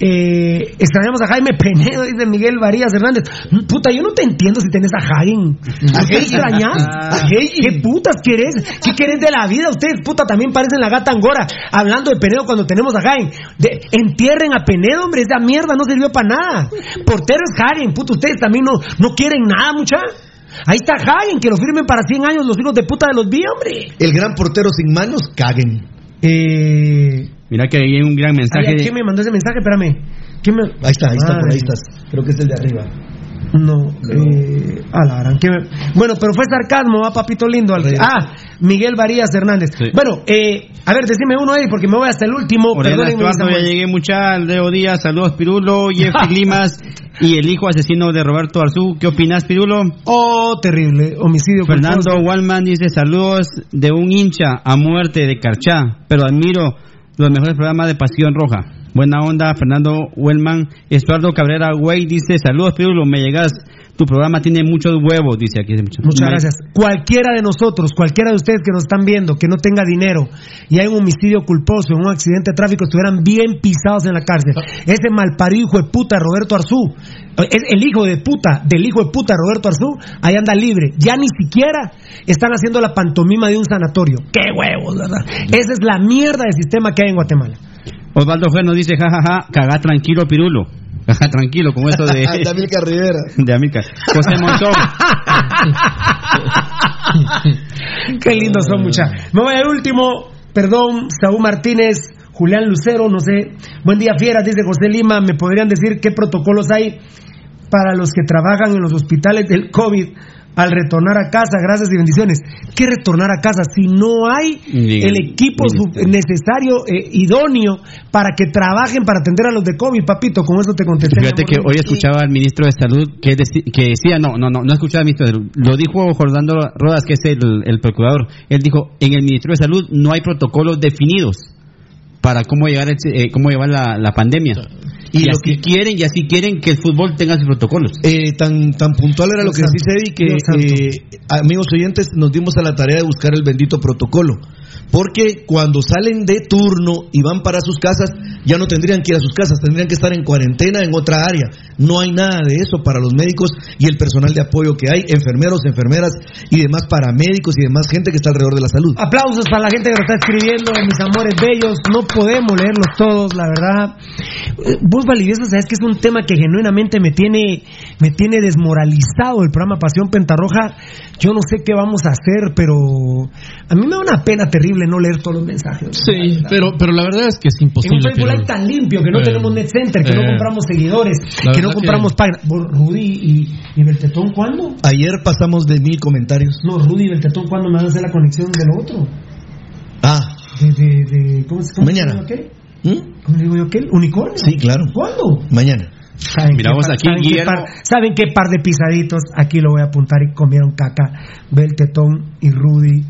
Eh, extrañamos a Jaime Penedo, dice Miguel Varías Hernández. Puta, yo no te entiendo si tenés a Jaime. ¿A qué extrañas? ¿A qué, qué putas querés? ¿Qué querés de la vida? Ustedes, puta, también parecen la gata angora hablando de Penedo cuando tenemos a Jaime. De- entierren a Penedo, hombre, esa mierda no sirvió para nada. Portero es Jaime, puta, ustedes también no, no quieren nada, mucha. Ahí está Jaime, que lo firmen para 100 años los hijos de puta de los vi, hombre. El gran portero sin manos, caguen. Eh, Mira que ahí hay un gran mensaje. Ay, ¿Quién me mandó ese mensaje? Espérame. ¿Quién me... Ahí está, ahí está, por ahí estás. Creo que es el de arriba. No, eh, a la gran, ¿qué me- Bueno, pero fue sarcasmo, va papito lindo. al-. Ah, Miguel Varías Hernández. Sí. Bueno, eh, a ver, decime uno ahí porque me voy hasta el último. Perdónenme, ya llegué mucha, Leo Díaz, saludos Pirulo, Jeffrey Limas y el hijo asesino de Roberto Arzú. ¿Qué opinas, Pirulo? Oh, terrible, homicidio. Fernando. Walman dice saludos de un hincha a muerte de Carchá, pero admiro los mejores programas de Pasión Roja. Buena onda, Fernando Wellman. Estuardo Cabrera Güey dice saludos Pirulo, me llegas. Tu programa tiene muchos huevos, dice aquí. Muchas gracias. Cualquiera de nosotros, cualquiera de ustedes que nos están viendo, que no tenga dinero y hay un homicidio culposo, un accidente de tráfico, estuvieran bien pisados en la cárcel. Ese malparido hijo de puta Roberto Arzú, es el hijo de puta del hijo de puta Roberto Arzú, ahí anda libre. Ya ni siquiera están haciendo la pantomima de un sanatorio. ¡Qué huevos, verdad! Esa es la mierda de sistema que hay en Guatemala. Osvaldo Fer nos dice jajaja, cagá tranquilo Pirulo. Tranquilo con eso de, de Amilcar Rivera. de Amica. José Monzón. Qué lindos son, mucha. Me voy al último. Perdón, Saúl Martínez, Julián Lucero, no sé. Buen día, fieras, dice José Lima. ¿Me podrían decir qué protocolos hay para los que trabajan en los hospitales del COVID al retornar a casa? Gracias y bendiciones. ¿Qué retornar a casa si no hay Bien, el equipo ministerio. necesario, eh, idóneo, para que trabajen para atender a los de COVID, papito? Con eso te contesté. Fíjate que hoy escuchaba al ministro de Salud que, que decía, no, no, no, no escuchaba al ministro de Salud, lo dijo Jordando Rodas, que es el, el procurador. Él dijo, en el Ministerio de Salud no hay protocolos definidos para cómo llevar, el- eh, cómo llevar la, la pandemia. Y Y, lo así quieren, y así quieren que el fútbol tenga sus protocolos. Eh, tan, tan puntual era lo Dios que santo, dice Eddie que, eh, amigos oyentes, nos dimos a la tarea de buscar el bendito protocolo. Porque cuando salen de turno y van para sus casas, ya no tendrían que ir a sus casas, tendrían que estar en cuarentena en otra área. No hay nada de eso para los médicos y el personal de apoyo que hay, enfermeros, enfermeras y demás paramédicos y demás gente que está alrededor de la salud. Aplausos para la gente que nos está escribiendo, mis amores bellos. No podemos leerlos todos, la verdad. Validioso, sabes que es un tema que genuinamente me tiene, me tiene desmoralizado el programa Pasión Pentarroja. Yo no sé qué vamos a hacer, pero a mí me da una pena terrible no leer todos los mensajes. Sí, pero, pero la verdad es que es En un imposible. Facebook Live tan limpio, que no Eh, tenemos net center, que no compramos seguidores, que no compramos que- páginas. Rudy y, y Beltetón, ¿cuándo? Ayer pasamos de mil comentarios. No, Rudy y Beltetón, ¿cuándo me van a hacer la conexión de lo otro? Ah, De, de, de, ¿Cómo, se- cómo se Mañana. llama aquel? ¿Mm? ¿Cómo le digo yo aquel? ¿Unicornio? sí, claro. ¿Cuándo? Mañana. ¿Saben Mira qué vos par- aquí, ¿saben qué, Guillermo. par, ¿Saben qué par de pisaditos? Aquí lo voy a apuntar y comieron caca. Beltetón y Rudy,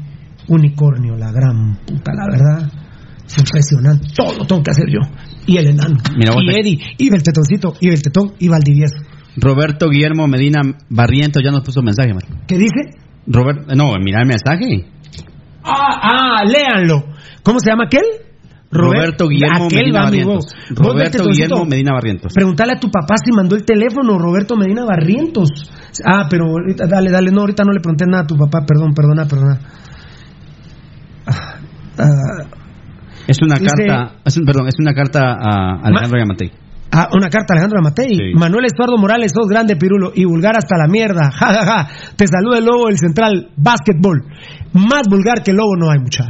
unicornio, la gran puta, la verdad. Es impresionante. Todo lo tengo que hacer yo. Y el enano. Y aquí. Eddie, y Beltetoncito, y Beltetón, y Valdivieso. Roberto Guillermo Medina Barrientos ya nos puso mensaje, man. ¿Qué dice? Robert, no, mira el mensaje. Ah, ah, léanlo. ¿Cómo se llama aquel? Roberto Guillermo aquel Medina. Barrientos. Roberto Guillermo Medina Barrientos. Pregúntale a tu papá si mandó el teléfono, Roberto Medina Barrientos. Ah, pero ahorita, dale, dale, no, ahorita no le pregunté nada a tu papá, perdón, perdona, perdona. Ah, ah, Es una Dice- carta, es un- perdón, es una carta a Alejandro Yamatei. ah, una carta a Alejandro Amatei. Sí. Manuel Estuardo Morales, sos grande, Pirulo, y vulgar hasta la mierda. Ja, ja, ja. Te saluda el lobo del central, básquetbol. Más vulgar que lobo no hay, mucha.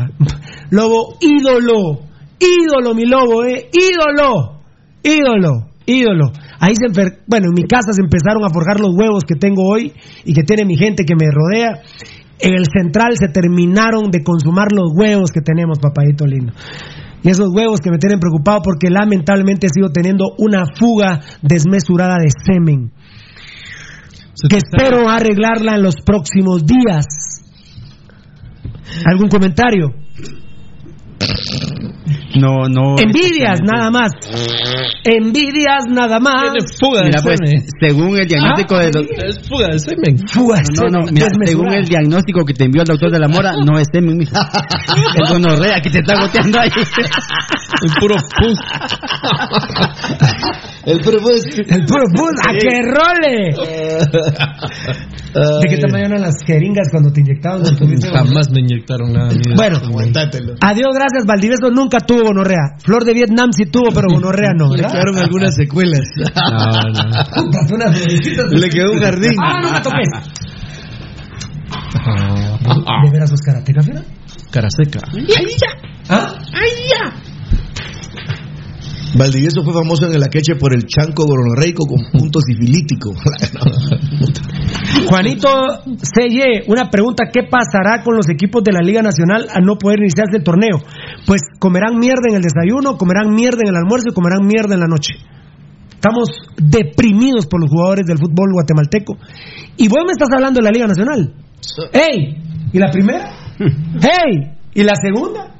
Lobo, ídolo. Ídolo, mi lobo, eh. Ídolo. Ídolo. Ídolo. Ahí se bueno, en mi casa se empezaron a forjar los huevos que tengo hoy y que tiene mi gente que me rodea. En el central se terminaron de consumar los huevos que tenemos, papadito lindo. Y esos huevos que me tienen preocupado porque lamentablemente sigo teniendo una fuga desmesurada de semen. Que espero arreglarla en los próximos días. ¿Algún comentario? No, no. Envidias, nada más. Envidias, nada más. Tiene fuga de Mira, pues, semen. según el diagnóstico Ah, de Es fuga de semen. Fuga de No, no, mira, según el diagnóstico que te envió el doctor de la Mora, no es semen, mijo. Es gonorrea que te está goteando ahí. El puro pus. El puro bus. El puro bus, ¡a que role! ¿De qué tamaño eran las jeringas cuando te inyectaban? Jamás me inyectaron nada. mira. Bueno, Aguantátelo. adiós, gracias. Valdivieso nunca tuvo gonorrea. Flor de Vietnam sí tuvo, pero gonorrea no. Le ¿verdad? quedaron algunas secuelas. No, no. Le quedó un jardín. Ah, no me toques. ¿De veras sos karateca, fiera? Cara seca. ¿Ah? Valdivieso fue famoso en el Aqueche por el chanco gonorreico con punto sifilítico. Juanito Selle, una pregunta, ¿qué pasará con los equipos de la Liga Nacional al no poder iniciarse el torneo? Pues comerán mierda en el desayuno, comerán mierda en el almuerzo y comerán mierda en la noche. Estamos deprimidos por los jugadores del fútbol guatemalteco. Y vos me estás hablando de la Liga Nacional. ¡Ey! ¿Y la primera? ¡Ey! ¿Y la segunda?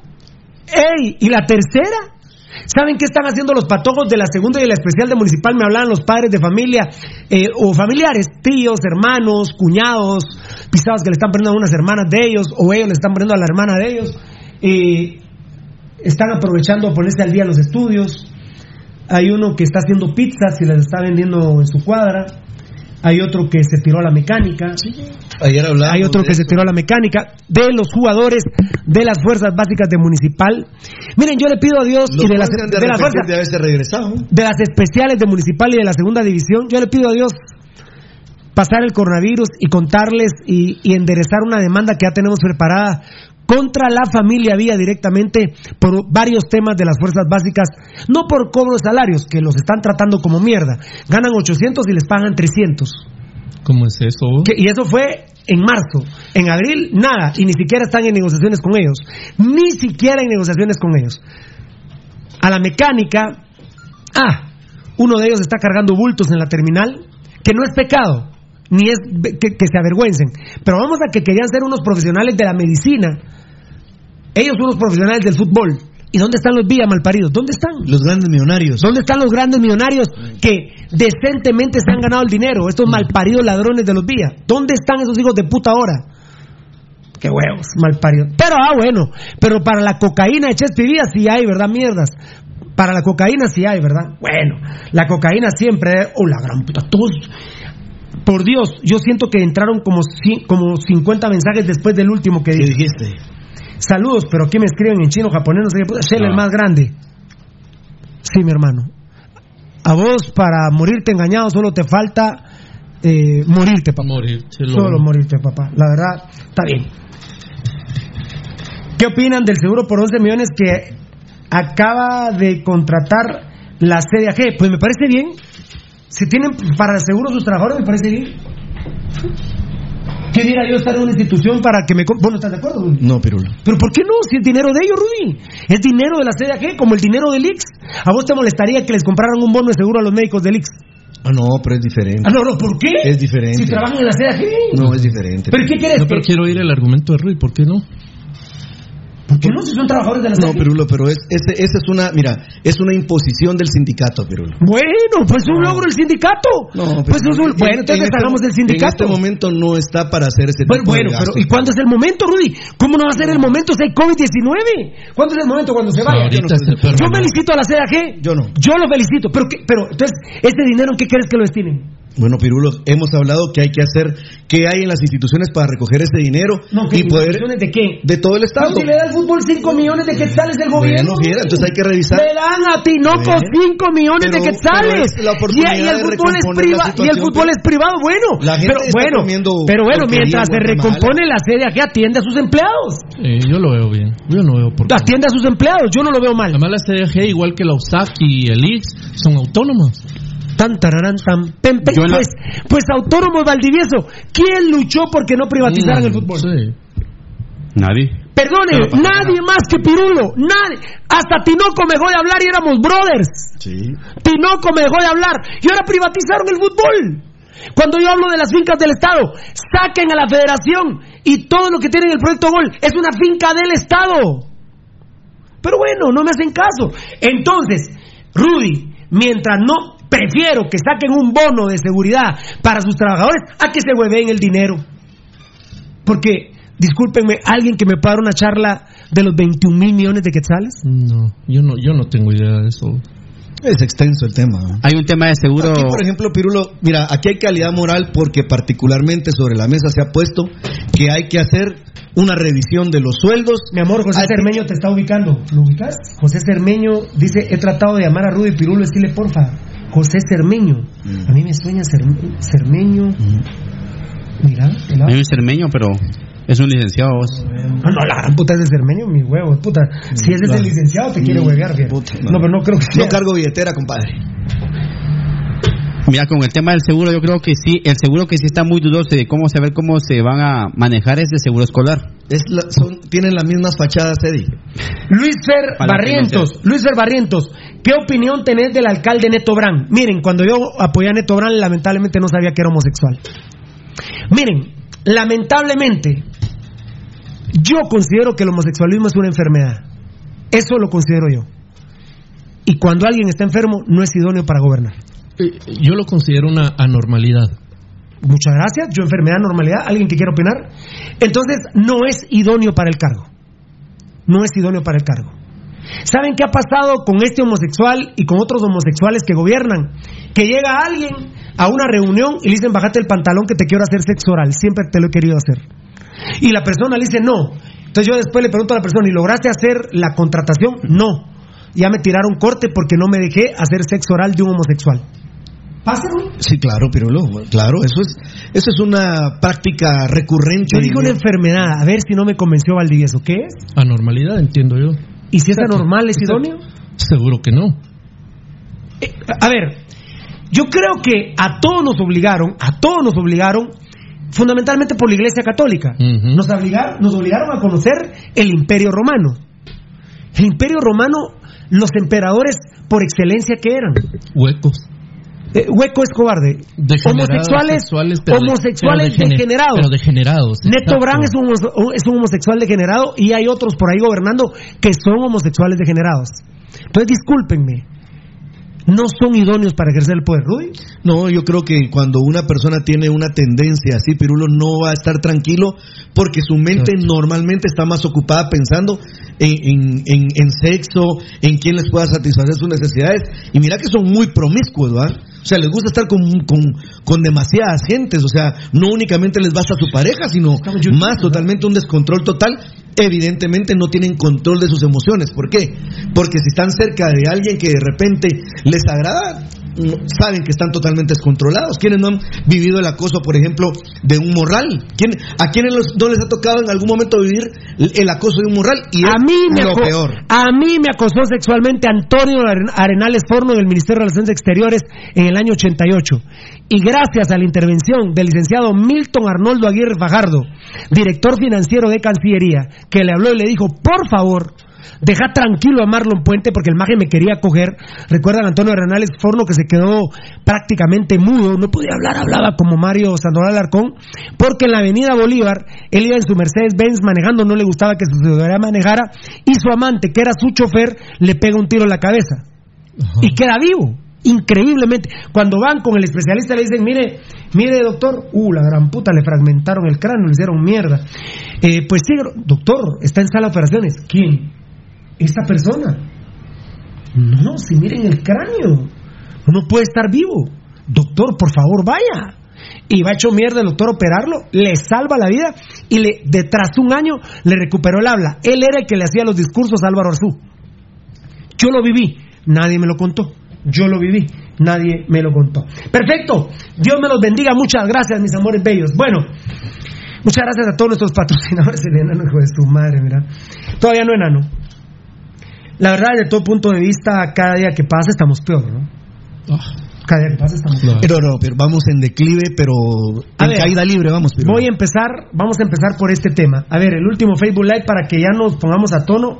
¡Ey! ¿Y la tercera? ¿Saben qué están haciendo los patojos de la segunda y de la especial de municipal? Me hablaban los padres de familia eh, o familiares, tíos, hermanos, cuñados, pisados que le están poniendo a unas hermanas de ellos o ellos le están poniendo a la hermana de ellos. Están aprovechando a ponerse al día los estudios. Hay uno que está haciendo pizzas y las está vendiendo en su cuadra. Hay otro que se tiró a la mecánica. Ayer Hay otro de que se tiró a la mecánica. De los jugadores de las fuerzas básicas de Municipal. Miren, yo le pido a Dios Los y de las, de de las arrepentir fuerzas de haberse regresado. de las especiales de Municipal y de la segunda división, yo le pido a Dios pasar el coronavirus y contarles y, y enderezar una demanda que ya tenemos preparada contra la familia Vía directamente por varios temas de las fuerzas básicas, no por cobro de salarios, que los están tratando como mierda. Ganan 800 y les pagan 300. ¿Cómo es eso? Que- y eso fue en marzo. En abril, nada. Y ni siquiera están en negociaciones con ellos. Ni siquiera en negociaciones con ellos. A la mecánica, ah, uno de ellos está cargando bultos en la terminal, que no es pecado, ni es que, que se avergüencen. Pero vamos a que querían ser unos profesionales de la medicina. Ellos unos profesionales del fútbol. ¿Y dónde están los Villa malparidos? ¿Dónde están? Los grandes millonarios. ¿Dónde están los grandes millonarios que decentemente se han ganado el dinero? Estos malparidos ladrones de los vías. ¿Dónde están esos hijos de puta ahora? Qué huevos, malparidos. Pero, ah, bueno. Pero para la cocaína de Chespi Villa sí hay, ¿verdad? Mierdas. Para la cocaína sí hay, ¿verdad? Bueno, la cocaína siempre. Oh, la gran puta. Todos. Por Dios, yo siento que entraron como, como 50 mensajes después del último que ¿Qué dije. dijiste? Saludos, pero aquí me escriben en chino, japonés, no sé qué. Shell, el más grande. Sí, mi hermano. A vos, para morirte engañado, solo te falta eh, morirte, papá. Morir. chelo. Solo morirte, papá. La verdad, está bien. ¿Qué opinan del seguro por 11 millones que acaba de contratar la CDAG? Pues me parece bien. Si tienen para seguro sus trabajadores, me parece bien. ¿Qué diera yo estar en una institución para que me... ¿Vos no estás de acuerdo, Rudy? No, Pirulo. ¿Pero por qué no? Si es dinero de ellos, Rudy. Es dinero de la CDAG, como el dinero del IX. ¿A vos te molestaría que les compraran un bono de seguro a los médicos del IX? Ah, no, pero es diferente. Ah, no, no, ¿por qué? Es diferente. Si trabajan en la CDAG. No, es diferente. ¿Pero qué quieres? No, pero quiero oír el argumento de Rui, ¿por qué no? ¿Por qué no? Si son trabajadores de la No. Pirulo, pero es, ese- esa es una, mira, es una imposición del sindicato, Pirulo. Bueno, pues un logro el sindicato. No, pues es un- en- bueno, en entonces este- hagamos del En sindicato. este momento no está para hacer ese tipo bueno, de pero. ¿y cuándo es el momento, Rudy? ¿Cómo no va a ser el momento si hay COVID-19? ¿Cuándo es el momento cuando se vaya? Yo, no- yo ¿no? felicito a la CDAG. Yo no. Yo lo felicito. Pero, ¿qué? pero entonces, ¿ese dinero en qué quieres que lo destinen? Bueno, Pirulo, hemos hablado que hay que hacer, que hay en las instituciones para recoger ese dinero No, ¿qué y poder de qué? de todo el estado. Pero si le da al fútbol 5 millones de quetzales del gobierno. Bueno, fiera, entonces hay que revisar. Le dan a Tinoco Bueno, 5 millones de pero- quetzales. pero es la y, y el de fútbol es privado. Y el fútbol es privado, bueno. La gente pero está bueno, comiendo pero bueno, mientras en se recompone la sede aquí, atiende a sus empleados. Eh, yo lo veo bien. Yo no veo por qué. Atiende a sus empleados, yo no lo veo mal. Además, la CDG, igual que la USAC y el IX, son autónomos. Tan, tararán, tan, pem, pem. Yo en la- pues, pues autónomo Valdivieso, ¿quién luchó porque no privatizaran el fútbol? Sí. Nadie. Perdone, nadie más que Pirulo, nadie. Hasta Tinoco me dejó de hablar y éramos brothers. Sí. Tinoco me dejó de hablar y ahora privatizaron el fútbol. Cuando yo hablo de las fincas del Estado, saquen a la federación y todo lo que tiene en el proyecto Gol es una finca del Estado. Pero bueno, no me hacen caso. Entonces, Rudy, mientras no, prefiero que saquen un bono de seguridad para sus trabajadores a que se hueveen el dinero. Porque Discúlpenme, ¿alguien que me dar una charla de los 21 mil millones de quetzales? No, yo no, yo no tengo idea de eso. Es extenso el tema. ¿no? Hay un tema de seguro. Aquí, por ejemplo, Pirulo, mira, aquí hay calidad moral porque particularmente sobre la mesa se ha puesto que hay que hacer una revisión de los sueldos. Mi amor, José que- Cermeño te está ubicando. ¿Lo ubicas? José Cermeño dice, he tratado de llamar a Rudy Pirulo, decirle porfa. José Cermeño. Mm. A mí me sueña Cer- Cermeño. Mira, el Hay un cermeño, pero es un licenciado vos. No, no, la gran puta es de Cermeño, mi huevo, puta. Si ese es el licenciado, te quiere Mm, huevear, puta, No, pero no creo que sea. No cargo billetera, compadre. Mira, con el tema del seguro, yo creo que sí, el seguro que sí está muy dudoso de cómo saber cómo se van a manejar es el seguro escolar. Es la- son, tienen las mismas fachadas, Eddie. Luis Fer Barrientos, Luis Fer Barrientos, ¿qué opinión tenés del alcalde Neto Brand? Miren, cuando yo apoyé a Neto Brand, lamentablemente no sabía que era homosexual. Miren, lamentablemente, yo considero que el homosexualismo es una enfermedad. Eso lo considero yo. Y cuando alguien está enfermo, no es idóneo para gobernar. Eh, Yo lo considero una anormalidad. Muchas gracias. Yo enfermedad, normalidad. ¿Alguien que quiera opinar? Entonces, no es idóneo para el cargo. No es idóneo para el cargo. ¿Saben qué ha pasado con este homosexual y con otros homosexuales que gobiernan? Que llega alguien a una reunión y le dicen, bájate el pantalón que te quiero hacer sexo oral. Siempre te lo he querido hacer. Y la persona le dice, no. Entonces yo después le pregunto a la persona, ¿y lograste hacer la contratación? No. Ya me tiraron corte porque no me dejé hacer sexo oral de un homosexual. Pásenme. Sí, claro, Pirulo. Claro, eso es, eso es una práctica recurrente. Yo digo una enfermedad, a ver si no me convenció Valdivieso. ¿Qué es? Anormalidad, entiendo yo. ¿Y si es anormal, es idóneo? Seguro que no. Eh, a ver, yo creo que a todos nos obligaron, a todos nos obligaron, fundamentalmente por la Iglesia Católica. Nos, obligaron, nos obligaron a conocer el Imperio Romano. El Imperio Romano, los emperadores por excelencia que eran. Huecos. Eh, hueco es cobarde. Homosexuales, sexuales, pero de- homosexuales pero degener- degenerados. Pero degenerados. Neto exacto. Brand es un, es un homosexual degenerado y hay otros por ahí gobernando que son homosexuales degenerados. Entonces, discúlpenme, ¿no son idóneos para ejercer el poder, Rudy? No, yo creo que cuando una persona tiene una tendencia así, Pirulo no va a estar tranquilo porque su mente normalmente está más ocupada pensando en, en- en- en sexo, en quién les pueda satisfacer sus necesidades. Y mira que son muy promiscuos, ¿verdad? O sea, les gusta estar con, con, con demasiadas gentes. O sea, no únicamente les basta su pareja, sino más totalmente un descontrol total. Evidentemente no tienen control de sus emociones. ¿Por qué? Porque si están cerca de alguien que de repente les agrada, saben que están totalmente descontrolados. ¿Quiénes no han vivido el acoso, por ejemplo, de un morral? ¿Quién, ¿A quiénes los- no les ha tocado en algún momento vivir el, acoso de un morral? Y A mí, me lo peor. a mí me acosó sexualmente Antonio Aren- Arenales Forno del Ministerio de Relaciones Exteriores en el año 88. Y gracias a la intervención del licenciado Milton Arnoldo Aguirre Fajardo, director financiero de Cancillería, que le habló y le dijo, por favor, deja tranquilo a Marlon Puente porque el maje me quería coger. Recuerdan a Antonio Arenales Forno que se quedó prácticamente mudo, no podía hablar, hablaba como Mario Sandoval Alarcón, porque en la avenida Bolívar él iba en su Mercedes-Benz manejando, no le gustaba que su ciudadana manejara, y su amante, que era su chofer, le pega un tiro en la cabeza y queda vivo. Increíblemente, cuando van con el especialista le dicen, mire, mire doctor, uh, la gran puta, le fragmentaron el cráneo, le hicieron mierda. Eh, pues sí, doctor, está en sala de operaciones. ¿Quién? Esta persona. No, si miren el cráneo, no puede estar vivo. Doctor, por favor, vaya. Y va hecho mierda el doctor operarlo, le salva la vida y le, detrás de un año le recuperó el habla. Él era el que le hacía los discursos a Álvaro Arzú. Yo lo viví, nadie me lo contó. Yo lo viví, nadie me lo contó. Perfecto, Dios me los bendiga, muchas gracias, mis amores bellos. Bueno, muchas gracias a todos nuestros patrocinadores. El enano, hijo de su madre, mira. Todavía no enano. La verdad, desde todo punto de vista, cada día que pasa estamos peor, ¿no? Cada día que pasa estamos peor. Pero no, pero vamos en declive, pero A en ver, caída libre, vamos. Pirulo. Voy a empezar, vamos a empezar por este tema. A ver, el último Facebook Live para que ya nos pongamos a tono.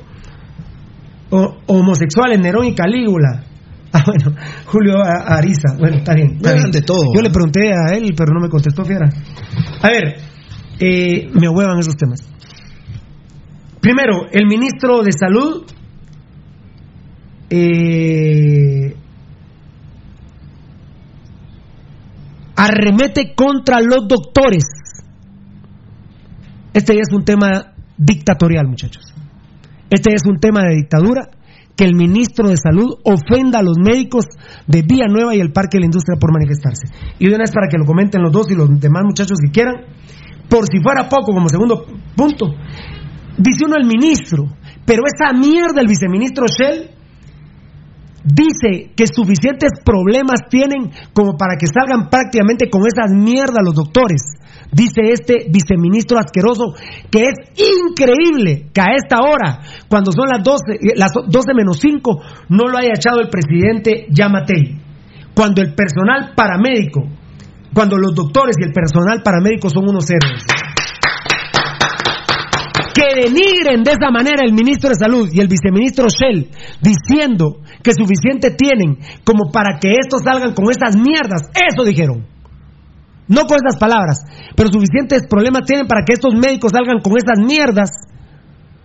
O- homosexuales, Nerón y Calígula. Ah, bueno, Julio Ariza. Bueno, está bien. está Hagan bien. de todo, Yo le pregunté a él, pero no me contestó, fiera. A ver, eh, me huevan esos temas. Primero, el ministro de Salud eh, arremete contra los doctores Este es un tema dictatorial, muchachos. Este es un tema de dictadura que el ministro de Salud ofenda a los médicos de Villanueva y el Parque de la Industria por manifestarse. Y de una vez para que lo comenten los dos y los demás muchachos que quieran, por si fuera poco, como segundo punto, dice uno el ministro, pero esa mierda el viceministro Shell dice que suficientes problemas tienen como para que salgan prácticamente con esas mierdas los doctores. Dice este viceministro asqueroso que es increíble que a esta hora, cuando son las 12, las 12 menos 5, no lo haya echado el presidente Yamatei. Cuando el personal paramédico, cuando los doctores y el personal paramédico son unos héroes. Denigren de esa manera el ministro de Salud y el viceministro Shell diciendo que suficiente tienen como para que estos salgan con estas mierdas. Eso dijeron. No con esas palabras, pero suficientes problemas tienen para que estos médicos salgan con esas mierdas.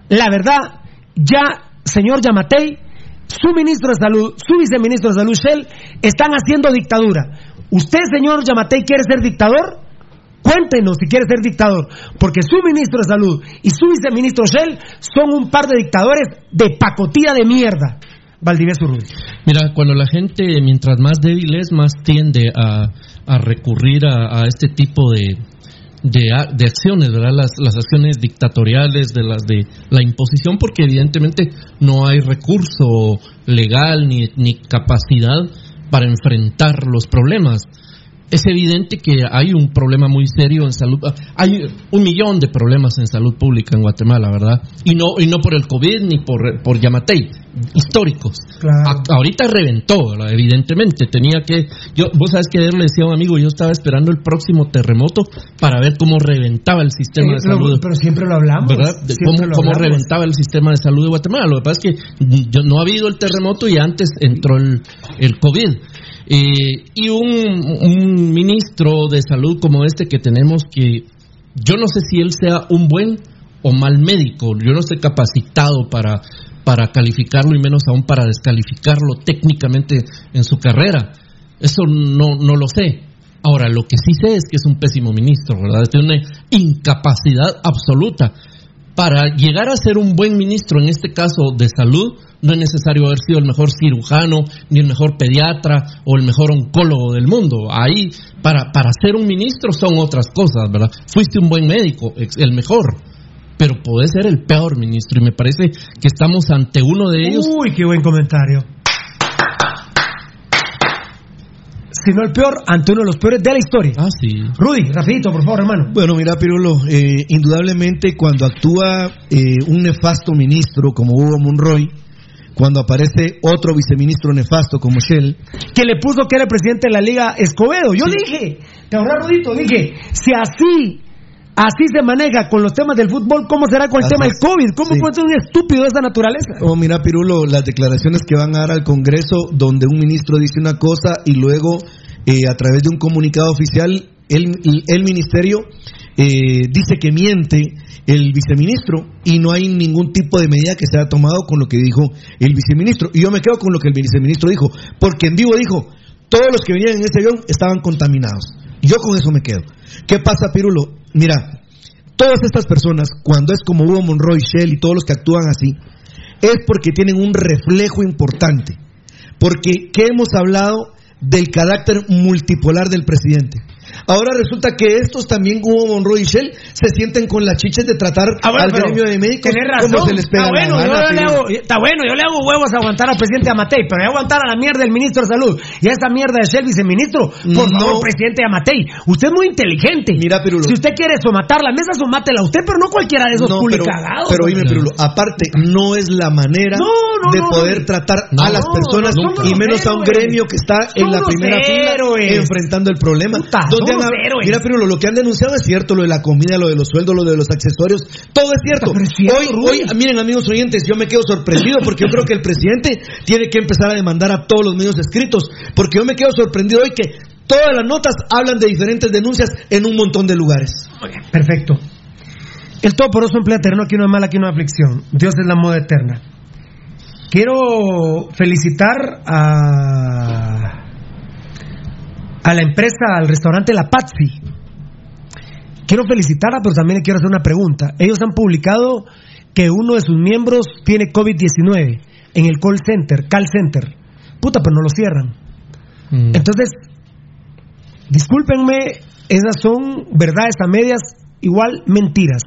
La verdad, ya, señor Yamatei, su ministro de Salud, su viceministro de Salud, Shell, están haciendo dictadura. ¿Usted, señor Yamatei, quiere ser dictador? Cuéntenos si quiere ser dictador, porque su ministro de Salud y su viceministro Shell son un par de dictadores de pacotilla de mierda. Valdivieso Ruiz. Mira, cuando la gente, mientras más débil es, más tiende a, recurrir a, este tipo de, de, de acciones, ¿verdad? Las, las, acciones dictatoriales, de las de la imposición, porque evidentemente no hay recurso legal ni, ni capacidad para enfrentar los problemas es evidente que hay un problema muy serio en salud. Hay un millón de problemas en salud pública en Guatemala, ¿verdad? Y no, y no por el COVID ni por, por Yamatei, históricos. Claro. A, ahorita reventó, ¿verdad? evidentemente. Tenía que. yo Vos sabes que ayer le decía a un amigo, yo estaba esperando el próximo terremoto para ver cómo reventaba el sistema Eh, de salud. Pero siempre lo hablamos. ¿verdad? De cómo, lo cómo reventaba el sistema de salud de Guatemala. Lo que pasa es que yo- no ha habido el terremoto y antes entró el, el COVID. Eh, y un, un ministro de salud como este que tenemos que yo no sé si él sea un buen o mal médico, yo no estoy capacitado para, para calificarlo y menos aún para descalificarlo técnicamente en su carrera. Eso no, no lo sé. Ahora, lo que sí sé es que es un pésimo ministro, ¿verdad? Tiene una incapacidad absoluta. Para llegar a ser un buen ministro, en este caso de salud, no es necesario haber sido el mejor cirujano, ni el mejor pediatra o el mejor oncólogo del mundo. Ahí, para, para ser un ministro son otras cosas, ¿verdad? Fuiste un buen médico, el mejor, pero podés ser el peor ministro y me parece que estamos ante uno de ellos. Uy, qué buen comentario. Si no el peor, ante uno de los peores de la historia. Ah, sí. Rudy, rapidito, por favor, hermano. Bueno, mira, Pirulo, eh, indudablemente cuando actúa eh, un nefasto ministro como Hugo Monroy, cuando aparece otro viceministro nefasto como Shell, Que le puso que era el presidente de la Liga Escobedo. Yo dije, te ahorras, Rudito, dije, si así, así se maneja con los temas del fútbol, ¿cómo será con el tema del. COVID? ¿Cómo Sí. puede ser un estúpido de esa naturaleza? Oh, mira, Pirulo, las declaraciones que van a dar al Congreso, donde un ministro dice una cosa y luego, eh, a través de un comunicado oficial, el, el ministerio eh, dice que miente el viceministro y no hay ningún tipo de medida que se haya tomado con lo que dijo el viceministro. Y yo me quedo con lo que el viceministro dijo, porque en vivo dijo, todos los que venían en ese avión estaban contaminados. Yo con eso me quedo. ¿Qué pasa, Pirulo? Mira, todas estas personas, cuando es como Hugo Monroy, Shell y todos los que actúan así, es porque tienen un reflejo importante. Porque, ¿qué hemos hablado del carácter multipolar del presidente? Ahora resulta que estos también, Hugo Monroy y Shell, se sienten con las chiches de tratar Ah, bueno, al gremio de médicos razón. como se les pega está, bueno, la yo gana, le Pirulo. hago, está bueno, yo le hago huevos a aguantar al presidente Amatei, pero voy a aguantar a la mierda del ministro de Salud y a esa mierda de ser viceministro. Por No. favor, presidente Amatei, usted es muy inteligente. Mira, Pirulo. Si usted quiere somatar la mesa, somátela usted, pero no cualquiera de esos No, pero, pero oíme, Pirulo, aparte, no es la manera No, de poder tratar a las personas y menos a un gremio que está en la primera fila héroes. enfrentando el problema. Puta, Han- héroes. mira, Pirulo, lo que han denunciado es cierto, lo de la comida, lo de los sueldos, lo de los accesorios, todo es cierto. Pero es cierto, hoy, Rudy. hoy, miren, amigos oyentes, yo me quedo sorprendido porque yo creo que el presidente tiene que empezar a demandar a todos los medios escritos, porque yo me quedo sorprendido hoy que todas las notas hablan de diferentes denuncias en un montón de lugares. Perfecto. El Todopoderoso emplea terreno, aquí no hay mal, aquí no hay aflicción. Dios es la moda eterna. Quiero felicitar a, a la empresa, al restaurante La Pazzi, quiero felicitarla, pero también le quiero hacer una pregunta. Ellos han publicado que uno de sus miembros tiene COVID-19 en el call center, call center. Puta, pero no lo cierran. Mm. Entonces, discúlpenme, esas son verdades a medias, igual mentiras.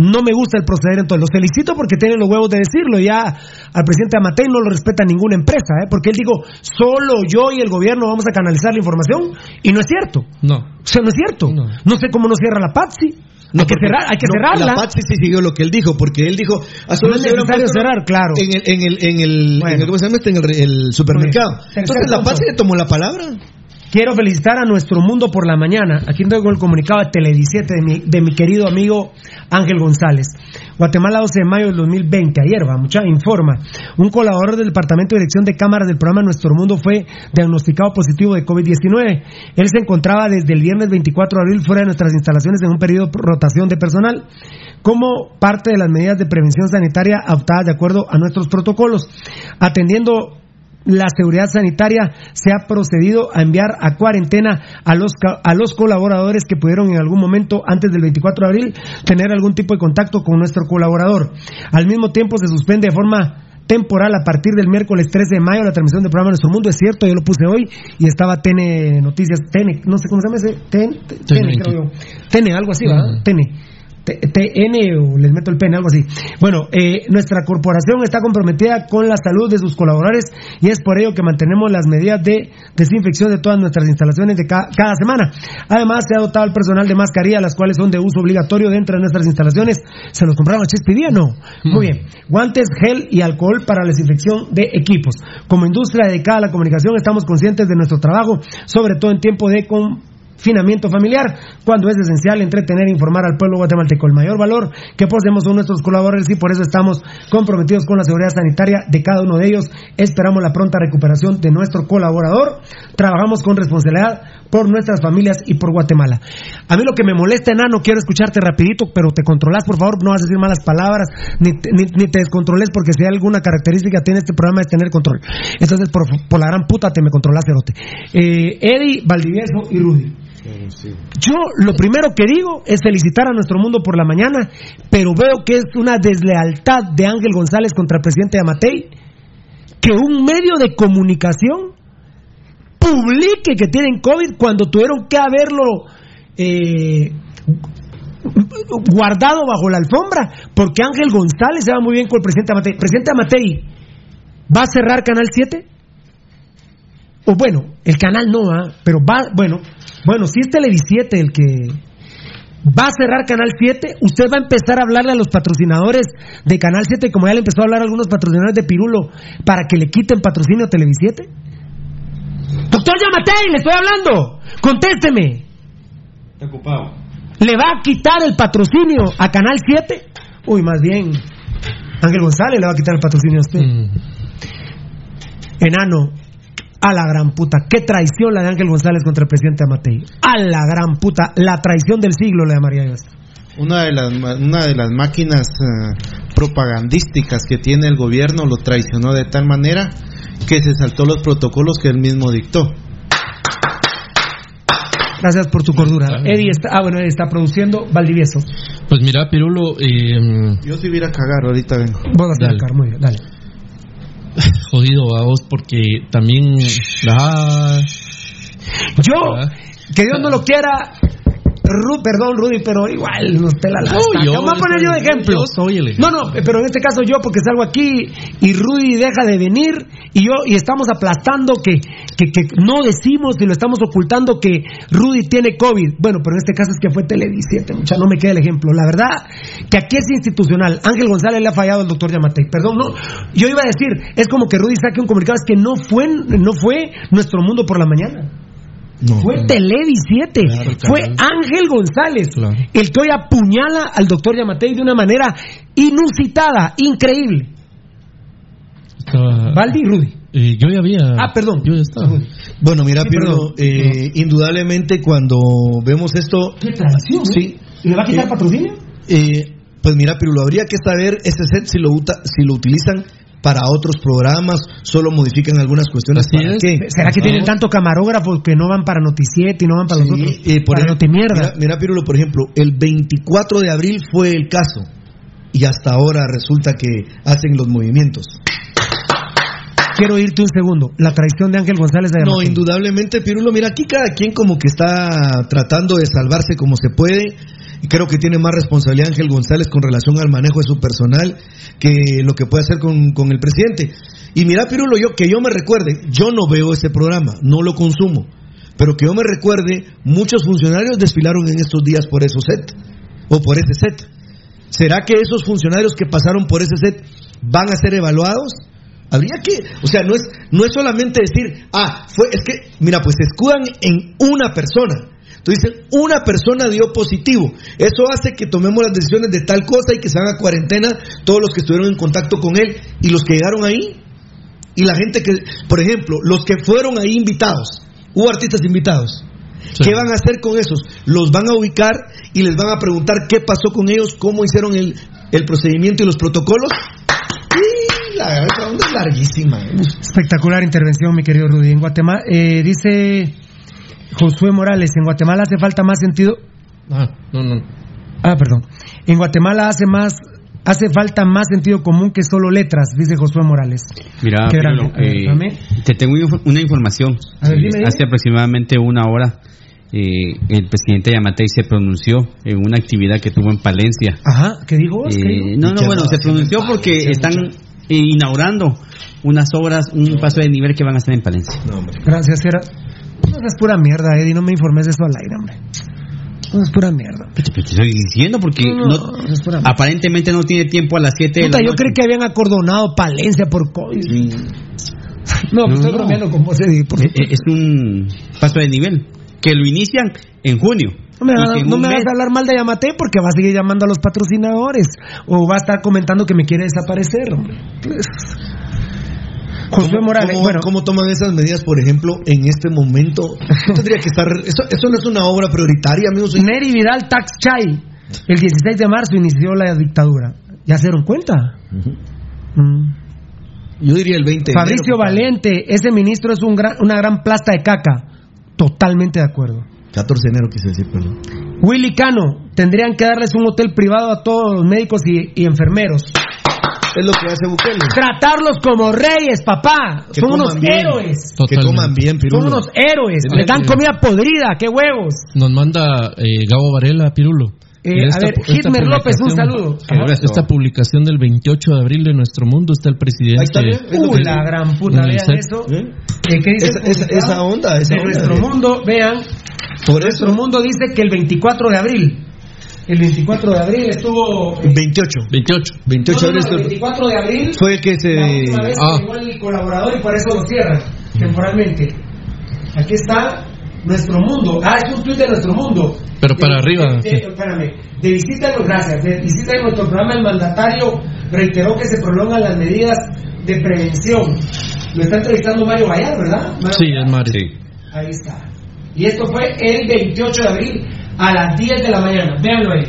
No me gusta el proceder entonces. Los felicito porque tienen los huevos de decirlo. Ya al presidente Amatei no lo respeta ninguna empresa, ¿eh? porque él dijo, solo yo y el gobierno vamos a canalizar la información. Y no es cierto. No. O sea, no es cierto. No, sé cómo no cierra la PATSI. No, hay que, cerrar, hay que no, cerrarla. La Patsy sí siguió lo que él dijo, porque él dijo, a solo No es necesario puesto cerrar, claro. En el, en el, en el, en el- ¿cómo se llama este? En el, el supermercado. Entonces la Patsy le tomó la palabra. Quiero felicitar a nuestro mundo por la mañana. Aquí tengo el comunicado de Tele17 de mi, de mi querido amigo Ángel González. Guatemala 12 de mayo del 2020. Ayer, va, mucha informa. Un colaborador del Departamento de Dirección de Cámaras del programa Nuestro Mundo fue diagnosticado positivo de COVID-19. Él se encontraba desde el viernes 24 de abril fuera de nuestras instalaciones en un periodo de rotación de personal como parte de las medidas de prevención sanitaria adoptadas de acuerdo a nuestros protocolos. Atendiendo la seguridad sanitaria se ha procedido a enviar a cuarentena a los, a los colaboradores que pudieron en algún momento antes del 24 de abril tener algún tipo de contacto con nuestro colaborador. Al mismo tiempo se suspende de forma temporal a partir del miércoles 13 de mayo la transmisión del programa Nuestro Mundo. Es cierto, yo lo puse hoy y estaba TN Noticias, TN, no sé cómo se llama ese, TN, TN, creo yo. TN, algo así, ¿verdad? TN. TN o les meto el pene, algo así. Bueno, eh, nuestra corporación está comprometida con la salud de sus colaboradores y es por ello que mantenemos las medidas de desinfección de todas nuestras instalaciones de ca- cada semana. Además, se ha dotado al personal de mascarillas, las cuales son de uso obligatorio dentro de nuestras instalaciones. ¿Se los compraron a Chespidía? No. Muy bien. Guantes, gel y alcohol para la desinfección de equipos. Como industria dedicada a la comunicación, estamos conscientes de nuestro trabajo, sobre todo en tiempo de confinamiento familiar, cuando es esencial entretener e informar al pueblo guatemalteco. El mayor valor que poseemos son nuestros colaboradores y por eso estamos comprometidos con la seguridad sanitaria de cada uno de ellos. Esperamos la pronta recuperación de nuestro colaborador. Trabajamos con responsabilidad por nuestras familias y por Guatemala. A mí lo que me molesta, enano, quiero escucharte rapidito, pero te controlas, por favor, no vas a decir malas palabras, ni, ni, te descontroles, porque si hay alguna característica tiene este programa es tener control. Entonces, por, por la gran puta, te me controlas, Cerote. Eh, Eddie, Valdivieso y Rudy. Yo lo primero que digo es felicitar a nuestro mundo por la mañana, pero veo que es una deslealtad de Ángel González contra el presidente Amatei que un medio de comunicación publique que tienen COVID cuando tuvieron que haberlo eh, guardado bajo la alfombra, porque Ángel González se va muy bien con el presidente Amatei. Presidente Amatei, ¿va a cerrar Canal 7? O bueno, el canal no, ¿ah? pero va, bueno, bueno, si es Televisiete el que va a cerrar Canal 7, usted va a empezar a hablarle a los patrocinadores de Canal 7, como ya le empezó a hablar a algunos patrocinadores de Pirulo, para que le quiten patrocinio a Televisiete. Doctor Yamatei, le estoy hablando, contésteme. Está ocupado. ¿Le va a quitar el patrocinio a Canal 7? Uy, más bien, Ángel González le va a quitar el patrocinio a usted. Enano, a la gran puta. Qué traición la de Ángel González contra el presidente Amatei. A la gran puta. La traición del siglo le llamaría yo. Una de las, ma- una de las máquinas eh, propagandísticas que tiene el gobierno lo traicionó de tal manera que se saltó los protocolos que él mismo dictó. Gracias por tu cordura. Eddie está, ah, bueno, Eddie está produciendo Valdivieso. Pues mira, Pirulo, eh, Yo si hubiera a cagar, ahorita vengo. Vos vas a sacar, muy bien, dale. Jodido a vos porque también... Ah, Yo, que Dios no lo quiera, Ru- perdón, Rudy, pero igual nos pela la No, yo- Voy a poner yo de ejemplo. yo soy el No, no, pero en este caso yo, porque salgo aquí y Rudy deja de venir y yo y estamos aplastando que, que, que no decimos y lo estamos ocultando que Rudy tiene COVID. Bueno, pero en este caso es que fue Televisiete, mucha, no me queda el ejemplo. La verdad que aquí es institucional. Ángel González le ha fallado al doctor Yamatei. Perdón, no. Yo iba a decir, es como que Rudy saque un comunicado, es que no fue, no fue nuestro mundo por la mañana. Fue Televi 7, Claro, fue. Ángel González Claro. el que hoy apuñala al doctor Yamatei de una manera inusitada, increíble. estaba- Valdi y Rudy. eh, yo ya había... Ah, perdón. Yo ya estaba. Bueno, mira, Sí, eh, indudablemente cuando vemos esto, Qué traición, ¿eh? Sí. ¿Y le va a quitar Eh, patrocinio? eh, pues mira, Pirulo, habría que saber ese set si lo, uta- si lo utilizan para otros programas, solo modifican algunas cuestiones. Así ¿Para es. qué? ¿Será que ¿No? tienen tanto camarógrafos que no van para Noticiete y no van para los otros? eh, por para ejemplo, Notimierda. Mira, mira, Pirulo, por ejemplo, el 24 de abril fue el caso y hasta ahora resulta que hacen los movimientos. Quiero irte un segundo. La traición de Ángel González de No, indudablemente, Pirulo, mira, aquí cada quien como que está tratando de salvarse como se puede. Y creo que tiene más responsabilidad Ángel González con relación al manejo de su personal que lo que puede hacer con, con el presidente. Y mira, Pirulo, yo, que yo me recuerde, yo no veo ese programa, no lo consumo. Pero que yo me recuerde, muchos funcionarios desfilaron en estos días por esos set o por ese set. ¿Será que esos funcionarios que pasaron por ese set van a ser evaluados? Habría que, o sea, no es, no es solamente decir, ah, fue, es que, mira, pues se escudan en una persona. Entonces una persona dio positivo. Eso hace que tomemos las decisiones de tal cosa y que se haga cuarentena todos los que estuvieron en contacto con él y los que llegaron ahí. Y la gente que, por ejemplo, los que fueron ahí invitados, hubo artistas invitados. ¿Qué van a hacer con esos? Los van a ubicar y les van a preguntar qué pasó con ellos, cómo hicieron el, el procedimiento y los protocolos. Y la onda es larguísima. Espectacular intervención, mi querido Rudy. En Guatemala, eh, dice Josué Morales, en Guatemala hace falta más sentido. Ah, no, no. Ah, perdón. En Guatemala hace más, hace falta más sentido común que solo letras, dice Josué Morales. Mira, Qué eh, te tengo una información. A ver, dime, dime. Hace aproximadamente una hora, eh, el presidente Yamatei se pronunció en una actividad que tuvo en Palencia. Ajá, ¿qué dijo? vos? ¿Qué Eh, dijo? no, no, bueno, se pronunció porque están eh, inaugurando unas obras, un paso de nivel que van a hacer en Palencia. Gracias, era. Eso es pura mierda, Eddie, no me informes de eso al aire, hombre. No, es pura mierda. Te estoy diciendo porque No, no- no, es pura- aparentemente no tiene tiempo a las 7 de Puta, la yo creí que habían acordonado Palencia por COVID. No, pues estoy bromeando con vos, Eddie. por Eh, eh, Es un paso de nivel que lo inician en junio. No me, no mes- hagas hablar mal de Yamate porque va a seguir llamando a los patrocinadores o va a estar comentando que me quiere desaparecer, hombre. Pues, Josué ¿Cómo- Morales, ¿cómo, bueno, cómo toman esas medidas, por ejemplo, en este momento? Tendría que estar. Eso, eso no es una obra prioritaria, amigos. Neri Vidal Tax Chay, el 16 de marzo inició la dictadura. ¿Ya se dieron cuenta? Mm. Yo diría el 20 de Fabricio enero. Valente, ese ministro es un gran- una gran plasta de caca. Totalmente de acuerdo. 14 de enero quise decir, perdón. Willy Cano, tendrían que darles un hotel privado a todos los médicos y, y enfermeros. Es lo que hace Bukele. Tratarlos como reyes, papá. Que Son unos bien. héroes. Que coman bien, Son Pirulo. unos héroes. Les dan comida podrida. ¡Qué huevos! Nos manda eh, Gabo Varela, Pirulo. Eh, a ver, Hitmer López, un saludo. Esta publicación del 28 de abril de Nuestro Mundo está el presidente. Ahí está bien. Uh, la gran puta, vean set. eso. ¿Eh? Eh, ¿qué dice Esa- onda, esa De onda, nuestro mundo, vean. Por Nuestro eso, mundo dice que el 24 de abril. El 24 de abril estuvo. eh, 28. 28. 28 no, no, el abril 24 de abril. fue el que se. La última vez Ah. que llegó el colaborador y por eso lo cierran temporalmente. Aquí está nuestro mundo. Ah, es un tweet de nuestro mundo. Pero para De- arriba, de- de- sí. espérame. De visita, gracias. De visita en nuestro programa, el mandatario reiteró que se prolongan las medidas de prevención. Lo está entrevistando Mario Vallar, ¿verdad? Mario Sí, es Mario. Ahí está. Y esto fue el 28 de abril a las 10 de la mañana. Véanlo ahí.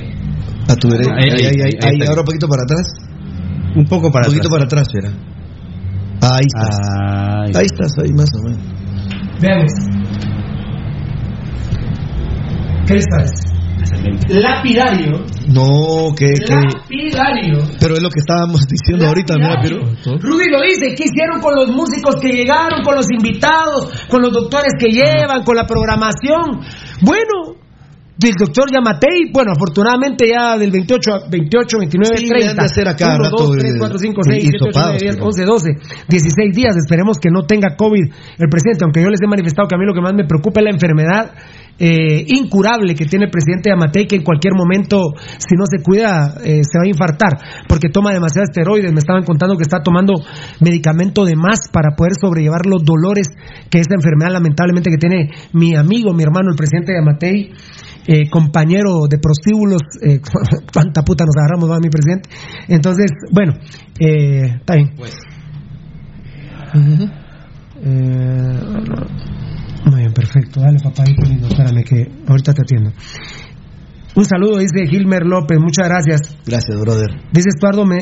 A tu derecha. Ahí, Ahí, ahí, ahí, ahí ahí, está. ahora un poquito para atrás. Un poco para un poquito atrás. para atrás, mira. Ahí estás. Ahí estás, ahí más o menos. Veamos. ¿Qué les parece? Lapidario. No, que. Lapidario. Pero es lo que estábamos diciendo ahorita, mira, Piru. Rudy lo dice, ¿qué hicieron con los músicos que llegaron, con los invitados, con los doctores que llevan, con la programación? Bueno, del doctor Yamatei, bueno, afortunadamente ya del 28, a 28 29, Sí, 30. le han de hacer a cada 1, rato, 2, 3, eh, 4, 5, 6, 7, 8, 9, hisopados, 10, pero- 11, 12, 16 días. Esperemos que no tenga COVID el presidente, aunque yo les he manifestado que a mí lo que más me preocupa es la enfermedad eh, incurable que tiene el presidente Yamatei, que en cualquier momento, si no se cuida, eh, se va a infartar, porque toma demasiados esteroides. Me estaban contando que está tomando medicamento de más para poder sobrellevar los dolores que esta enfermedad lamentablemente que tiene mi amigo, mi hermano, el presidente Yamatei. Eh, compañero de prostíbulos, eh, cuánta puta nos agarramos, va mi presidente. Entonces, bueno, eh, está bien. Ujú. Eh, muy bien, perfecto. Dale, papadito lindo. Espérame que ahorita te atiendo. Un saludo, dice Gilmer López. Muchas gracias. Gracias, brother. Dice Estuardo, me,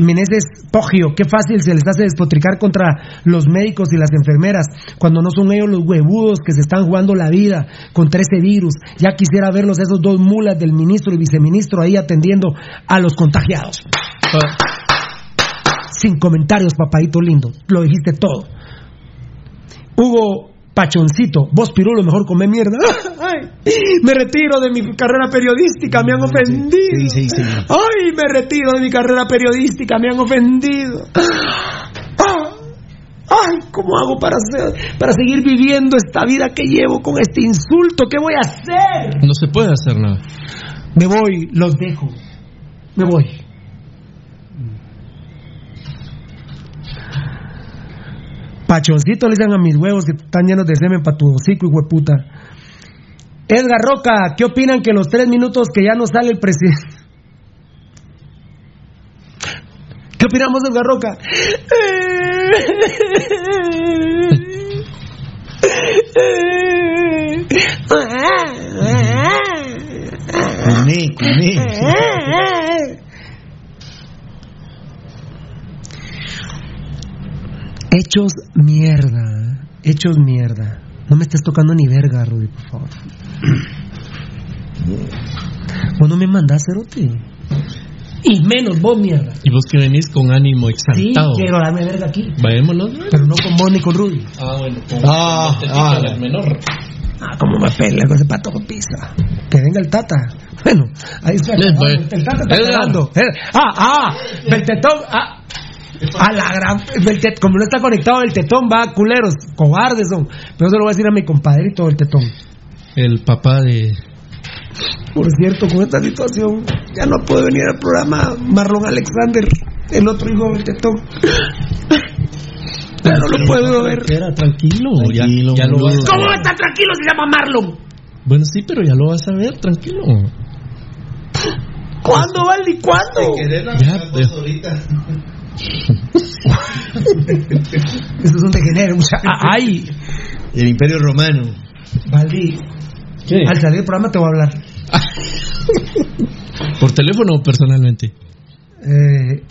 Meneses Pogio, qué fácil se les hace despotricar contra los médicos y las enfermeras cuando no son ellos los huevudos que se están jugando la vida contra ese virus. Ya quisiera verlos esos dos mulas del ministro y viceministro ahí atendiendo a los contagiados. Sin comentarios, papadito lindo. Lo dijiste todo. Hugo Pachoncito, vos Pirulo, mejor come mierda. Ay, me retiro de mi carrera periodística, me han ofendido. Sí, sí, sí. Ay, me retiro de mi carrera periodística, me han ofendido. Ay, ¿cómo hago para, hacer- para seguir viviendo esta vida que llevo con este insulto? ¿Qué voy a hacer? No se puede hacer nada. Me voy, los dejo. Me voy. Pachoncito le dicen a mis huevos que están llenos de semen para tu hocico, hijo de puta. Edgar Roca, ¿qué opinan que los tres minutos que ya no sale el presidente? ¿Qué opinamos, Edgar Roca? Cuné, cuné. Hechos mierda. Hechos mierda. No me estés tocando ni verga, Rudy, por favor. Vos no me mandás, Cerote. Y menos vos, mierda. Y vos que venís con ánimo Sí, exaltado. quiero darme verga aquí. Vayámonos. Pero no con vos ni con Rudy. Ah, bueno. Con Ah, este ah, el menor. Ah, como me pela con ese pato con pizza. Que venga el tata. Bueno, ahí está. Eh, bueno. El tata está cagando. Eh, Ah, ah, el tetón. Ah. A la gran. el tet- como no está conectado el tetón, va, culeros, cobardes son. Pero eso lo voy a decir a mi compadrito el tetón. El papá de. Por cierto, con esta situación, ya no puede venir al programa Marlon Alexander, el otro hijo del tetón. Ya no lo puedo ver. Era tranquilo. ya, Tranquilo, ya lo vas a ¿Cómo está tranquilo? Se llama Marlon. Bueno, sí, pero ya lo vas a ver, tranquilo. ¿Cuándo, Valdi? ¿Cuándo? Ya, pero- Eso es un degenero. mucha- Ah, ¡Ay! El Imperio Romano. Valdi, al salir del programa te voy a hablar. ¿Por teléfono o personalmente? Eh,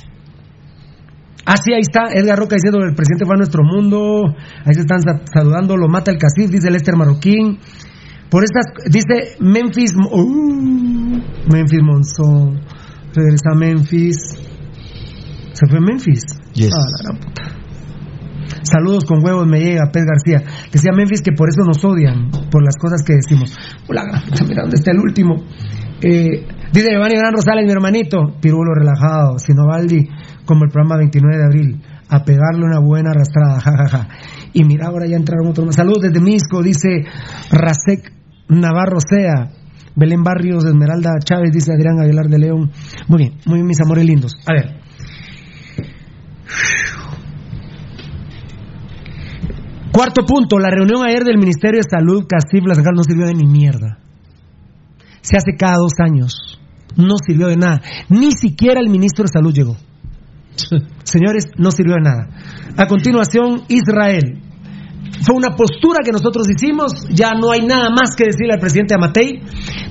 ah, sí, ahí está Edgar Roca diciendo el presidente fue a nuestro mundo. Ahí se están sa- saludando, lo mata el Casif, dice Lester Marroquín. Por estas, dice Memphis, uh, Memphis Monzón. Regresa a Memphis. ¿Se fue a Memphis? Yes. Ah, la gran puta. Saludos con huevos, me llega Pez García. Decía Memphis que por eso nos odian, por las cosas que decimos. La gran puta, mira dónde está el último. Eh, dice Giovanni Gran Rosales, mi hermanito, Pirulo relajado, Sinovaldi, como el programa 29 de abril, a pegarle una buena arrastrada, jajaja. Y mira, ahora ya entraron otros más. Saludos desde Misco, dice Rasek Navarro Sea. Belén Barrios, Esmeralda Chávez, dice Adrián Aguilar de León. Muy bien, muy bien, mis amores lindos. A ver. Cuarto punto, la reunión ayer del Ministerio de Salud, Castif, la Sacal no sirvió de ni mierda. Se hace cada dos años. No sirvió de nada. Ni siquiera el ministro de Salud llegó. Señores, no sirvió de nada. A continuación, Israel. Fue una postura que nosotros hicimos. Ya no hay nada más que decirle al presidente Amatei.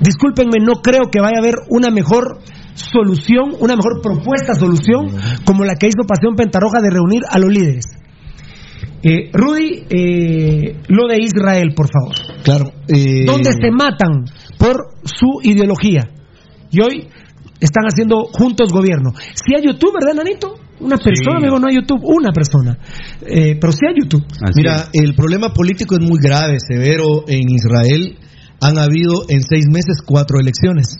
Discúlpenme, no creo que vaya a haber una mejor solución, una mejor propuesta solución como la que hizo Pasión Pentarroja de reunir a los líderes. Eh, Rudy, eh, lo de Israel, por favor. Claro. eh, Donde se matan por su ideología. Y hoy están haciendo juntos gobierno. Si hay YouTube, ¿verdad, Nanito? Una persona, amigo, no hay YouTube, una persona. Eh, pero sí hay YouTube. Mira, el problema político es muy grave, severo. En Israel han habido en seis meses cuatro elecciones.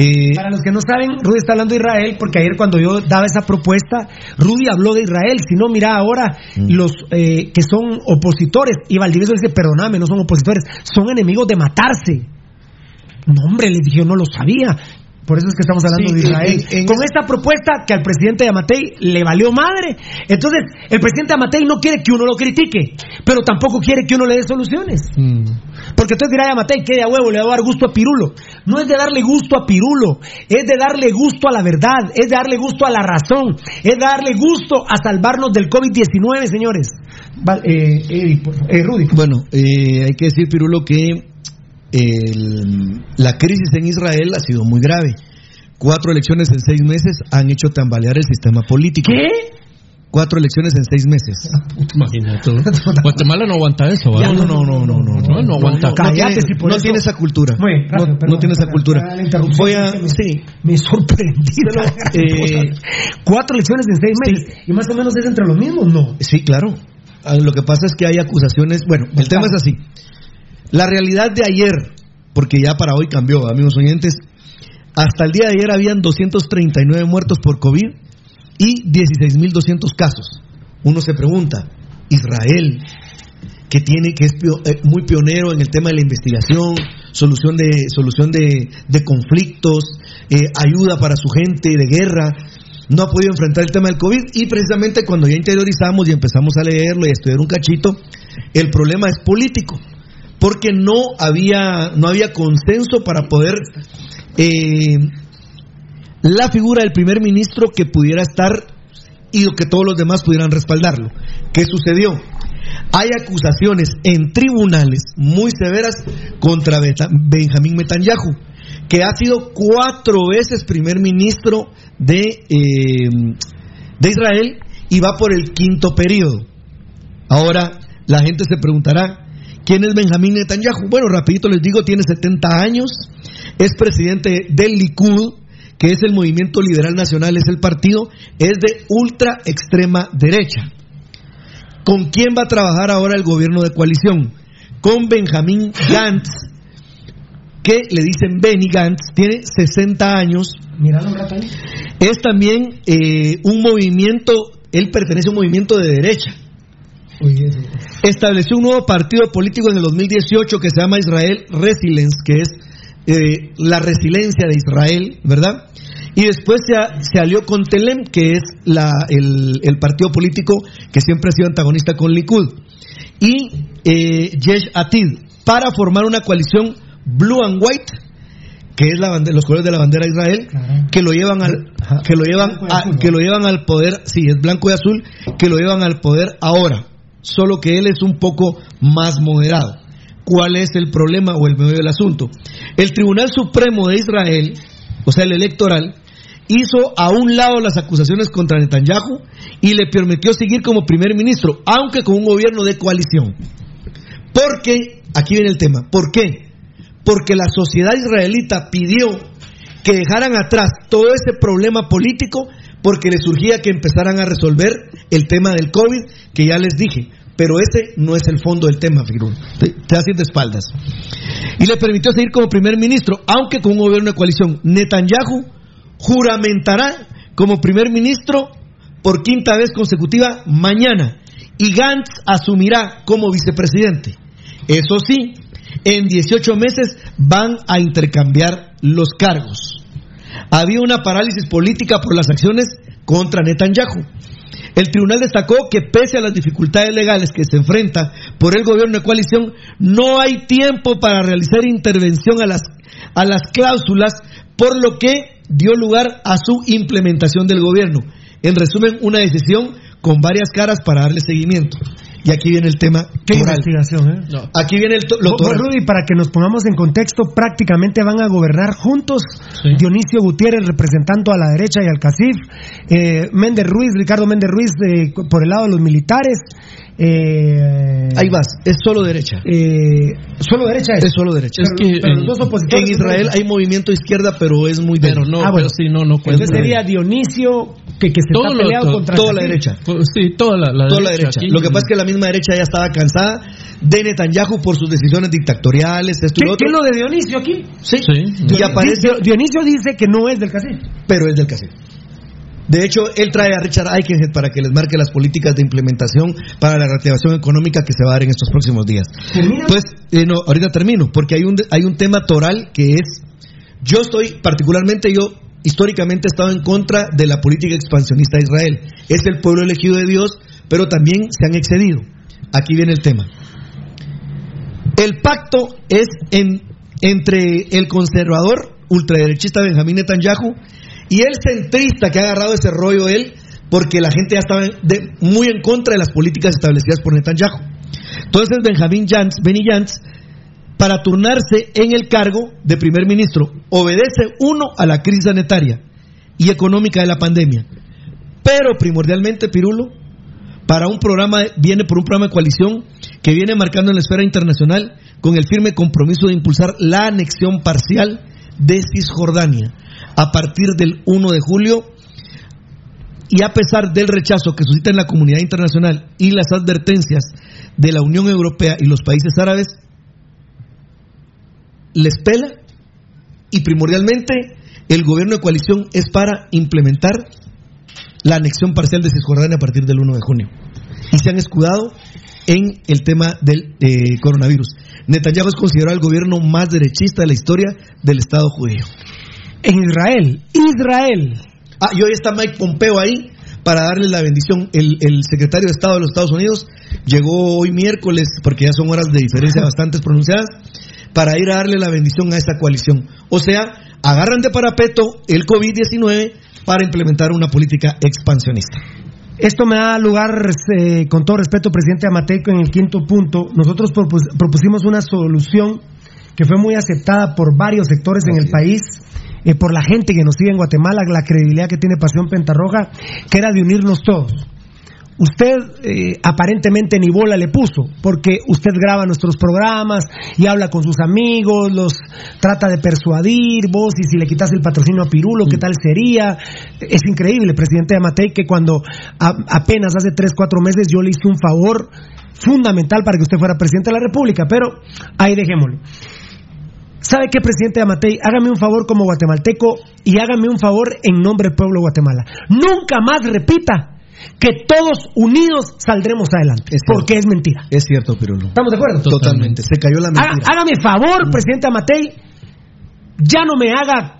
Eh, Para los que no saben, Rudy está hablando de Israel porque ayer cuando yo daba esa propuesta, Rudy habló de Israel. Si no, mira ahora los eh, que son opositores, y Valdivieso dice, perdóname, no son opositores, son enemigos de matarse. No, hombre, le dije, yo no lo sabía. Por eso es que estamos hablando Sí, de Israel. en- en- Con esta propuesta que al presidente de Amatei le valió madre. Entonces, el presidente Amatei no quiere que uno lo critique, pero tampoco quiere que uno le dé soluciones. Porque entonces dirá Amatei que de a huevo le va a dar gusto a Pirulo. No es de darle gusto a Pirulo, es de darle gusto a la verdad, es de darle gusto a la razón, es de darle gusto a salvarnos del COVID-19, señores. Val- eh. Eh, Rudy. Bueno, eh, hay que decir, Pirulo, que el- la crisis en Israel ha sido muy grave. cuatro elecciones en seis meses han hecho tambalear el sistema político. ¿Qué? Cuatro elecciones en seis meses. Imagínate. Guatemala no aguanta eso, ¿verdad? No, no, no, no, no, No, no aguanta. No, tiene, si por no eso- tiene esa cultura. No, perdón, no tiene esa cultura. Voy a, sí, Me sorprendí. eh, Cuatro elecciones en seis meses. ¿Y más o menos es entre los mismos? No. Sí, claro. Ah, Lo que pasa es que hay acusaciones. Bueno, el tema es así. La realidad de ayer, porque ya para hoy cambió, amigos oyentes, hasta el día de ayer habían 239 muertos por COVID y 16.200 casos. Uno se pregunta, Israel, que tiene que es eh, muy pionero en el tema de la investigación, solución de solución de, de conflictos, eh, ayuda para su gente de guerra, no ha podido enfrentar el tema del COVID y precisamente cuando ya interiorizamos y empezamos a leerlo y a estudiar un cachito, el problema es político, porque no había no había consenso para poder eh, la figura del primer ministro que pudiera estar y que todos los demás pudieran respaldarlo. ¿Qué sucedió? Hay acusaciones en tribunales muy severas contra Benjamín Netanyahu, que ha sido cuatro veces primer ministro de, eh, de Israel y va por el quinto periodo. Ahora, la gente se preguntará, ¿quién es Benjamín Netanyahu? Bueno, rapidito les digo, tiene 70 años, es presidente del Likud, que es el movimiento liberal nacional, es el partido, es de ultra extrema derecha. ¿Con quién va a trabajar ahora el gobierno de coalición? Con Benjamín Gantz, que le dicen Benny Gantz, tiene 60 años, es también eh, un movimiento, él pertenece a un movimiento de derecha. Estableció un nuevo partido político en el 2018 que se llama Israel Resilience, que es eh, la resiliencia de Israel, ¿verdad? Y después se, a- se alió con Telem, que es la- el, el partido político que siempre ha sido antagonista con Likud, y eh, Yesh Atid, para formar una coalición Blue and White, que es la bande- los colores de la bandera de Israel, que lo llevan al que lo llevan a- que lo llevan al poder, sí, es blanco y azul, que lo llevan al poder ahora, solo que él es un poco más moderado. ¿Cuál es el problema o el medio del asunto? El Tribunal Supremo de Israel, o sea, el electoral, hizo a un lado las acusaciones contra Netanyahu y le permitió seguir como primer ministro, aunque con un gobierno de coalición. Porque, aquí viene el tema, ¿por qué? Porque la sociedad israelita pidió que dejaran atrás todo ese problema político porque les surgía que empezaran a resolver el tema del COVID, que ya les dije, pero ese no es el fondo del tema, Firul. Te, te hacen de espaldas. Y le permitió seguir como primer ministro, aunque con un gobierno de coalición. Netanyahu juramentará como primer ministro por quinta vez consecutiva mañana y Gantz asumirá como vicepresidente. Eso sí, en 18 meses van a intercambiar los cargos. Había una parálisis política por las acciones contra Netanyahu. El tribunal destacó que pese a las dificultades legales que se enfrenta por el gobierno de coalición, no hay tiempo para realizar intervención a las, a las cláusulas, por lo que dio lugar a su implementación del gobierno. En resumen, una decisión con varias caras para darle seguimiento. Y aquí viene el tema Qué toral. investigación, ¿eh? Aquí viene el to- lo toral. Rudy, para que nos pongamos en contexto, prácticamente van a gobernar juntos Dionisio Gutiérrez representando a la derecha y al CACIF, eh, Méndez Ruiz, Ricardo Méndez Ruiz eh, por el lado de los militares. Eh, Ahí vas, es solo derecha. eh, solo derecha es. Es solo derecha. Pero- pero los dos opositores en Israel derecha. hay movimiento izquierda, pero es muy Pero no, Ah, bueno. pero sí, no, no cuenta. Entonces sería Dionisio que, que se Todo está lo- peleado contra toda la derecha. Sí, toda la, la Toda la derecha. aquí. Lo que pasa es que la misma derecha ya estaba cansada de Netanyahu por sus decisiones dictatoriales, esto y ¿Qué, lo qué otro. es lo de Dionisio aquí? Sí. Sí. Y aparece, Dio- Dionisio dice que no es del CACIF. pero es del CACIF. De hecho, él trae a Richard Aikenhead para que les marque las políticas de implementación para la reactivación económica que se va a dar en estos próximos días. ¿Termina? Pues, eh, no, ahorita termino, porque hay un, hay un tema toral que es, yo estoy, particularmente yo, históricamente he estado en contra de la política expansionista de Israel. Es el pueblo elegido de Dios, pero también se han excedido. Aquí viene el tema. El pacto es en, entre el conservador ultraderechista Benjamín Netanyahu y el centrista que ha agarrado ese rollo él, porque la gente ya estaba muy en contra de las políticas establecidas por Netanyahu. Entonces Benjamín Jantz, Benny Jantz, para turnarse en el cargo de primer ministro. Obedece uno a la crisis sanitaria y económica de la pandemia. Pero primordialmente, Pirulo, para un programa, viene por un programa de coalición que viene marcando en la esfera internacional con el firme compromiso de impulsar la anexión parcial de Cisjordania a partir del 1 de julio y a pesar del rechazo que suscita en la comunidad internacional y las advertencias de la Unión Europea y los países árabes, les pela y primordialmente el gobierno de coalición es para implementar la anexión parcial de Cisjordania a partir del 1 de junio. Y se han escudado en el tema del eh, coronavirus. Netanyahu es considerado el gobierno más derechista de la historia del Estado judío. En Israel, Israel. Ah, y hoy está Mike Pompeo ahí para darle la bendición. El, el secretario de Estado de los Estados Unidos llegó hoy miércoles, porque ya son horas de diferencia bastante pronunciadas, para ir a darle la bendición a esta coalición. O sea, agarran de parapeto el COVID-19 para implementar una política expansionista. Esto me da lugar, eh, con todo respeto, presidente Amateico, en el quinto punto. Nosotros propus propusimos una solución que fue muy aceptada por varios sectores en el país, eh, por la gente que nos sigue en Guatemala, la credibilidad que tiene Pasión Pentarroja, que era de unirnos todos. Usted eh, aparentemente ni bola le puso, porque usted graba nuestros programas y habla con sus amigos, los trata de persuadir, vos, y si le quitas el patrocinio a Pirulo, ¿qué tal sería? Es increíble, presidente Amatei, que cuando a- apenas hace tres, cuatro meses yo le hice un favor fundamental para que usted fuera presidente de la República, pero ahí dejémoslo. ¿Sabe qué, presidente Amatei? Hágame un favor como guatemalteco y hágame un favor en nombre del pueblo de Guatemala. Nunca más repita que todos unidos saldremos adelante, porque es mentira. Es cierto, Pirulo. ¿Estamos de acuerdo? Totalmente. Se cayó la mentira. hágame favor, presidente Amatei, ya no me haga,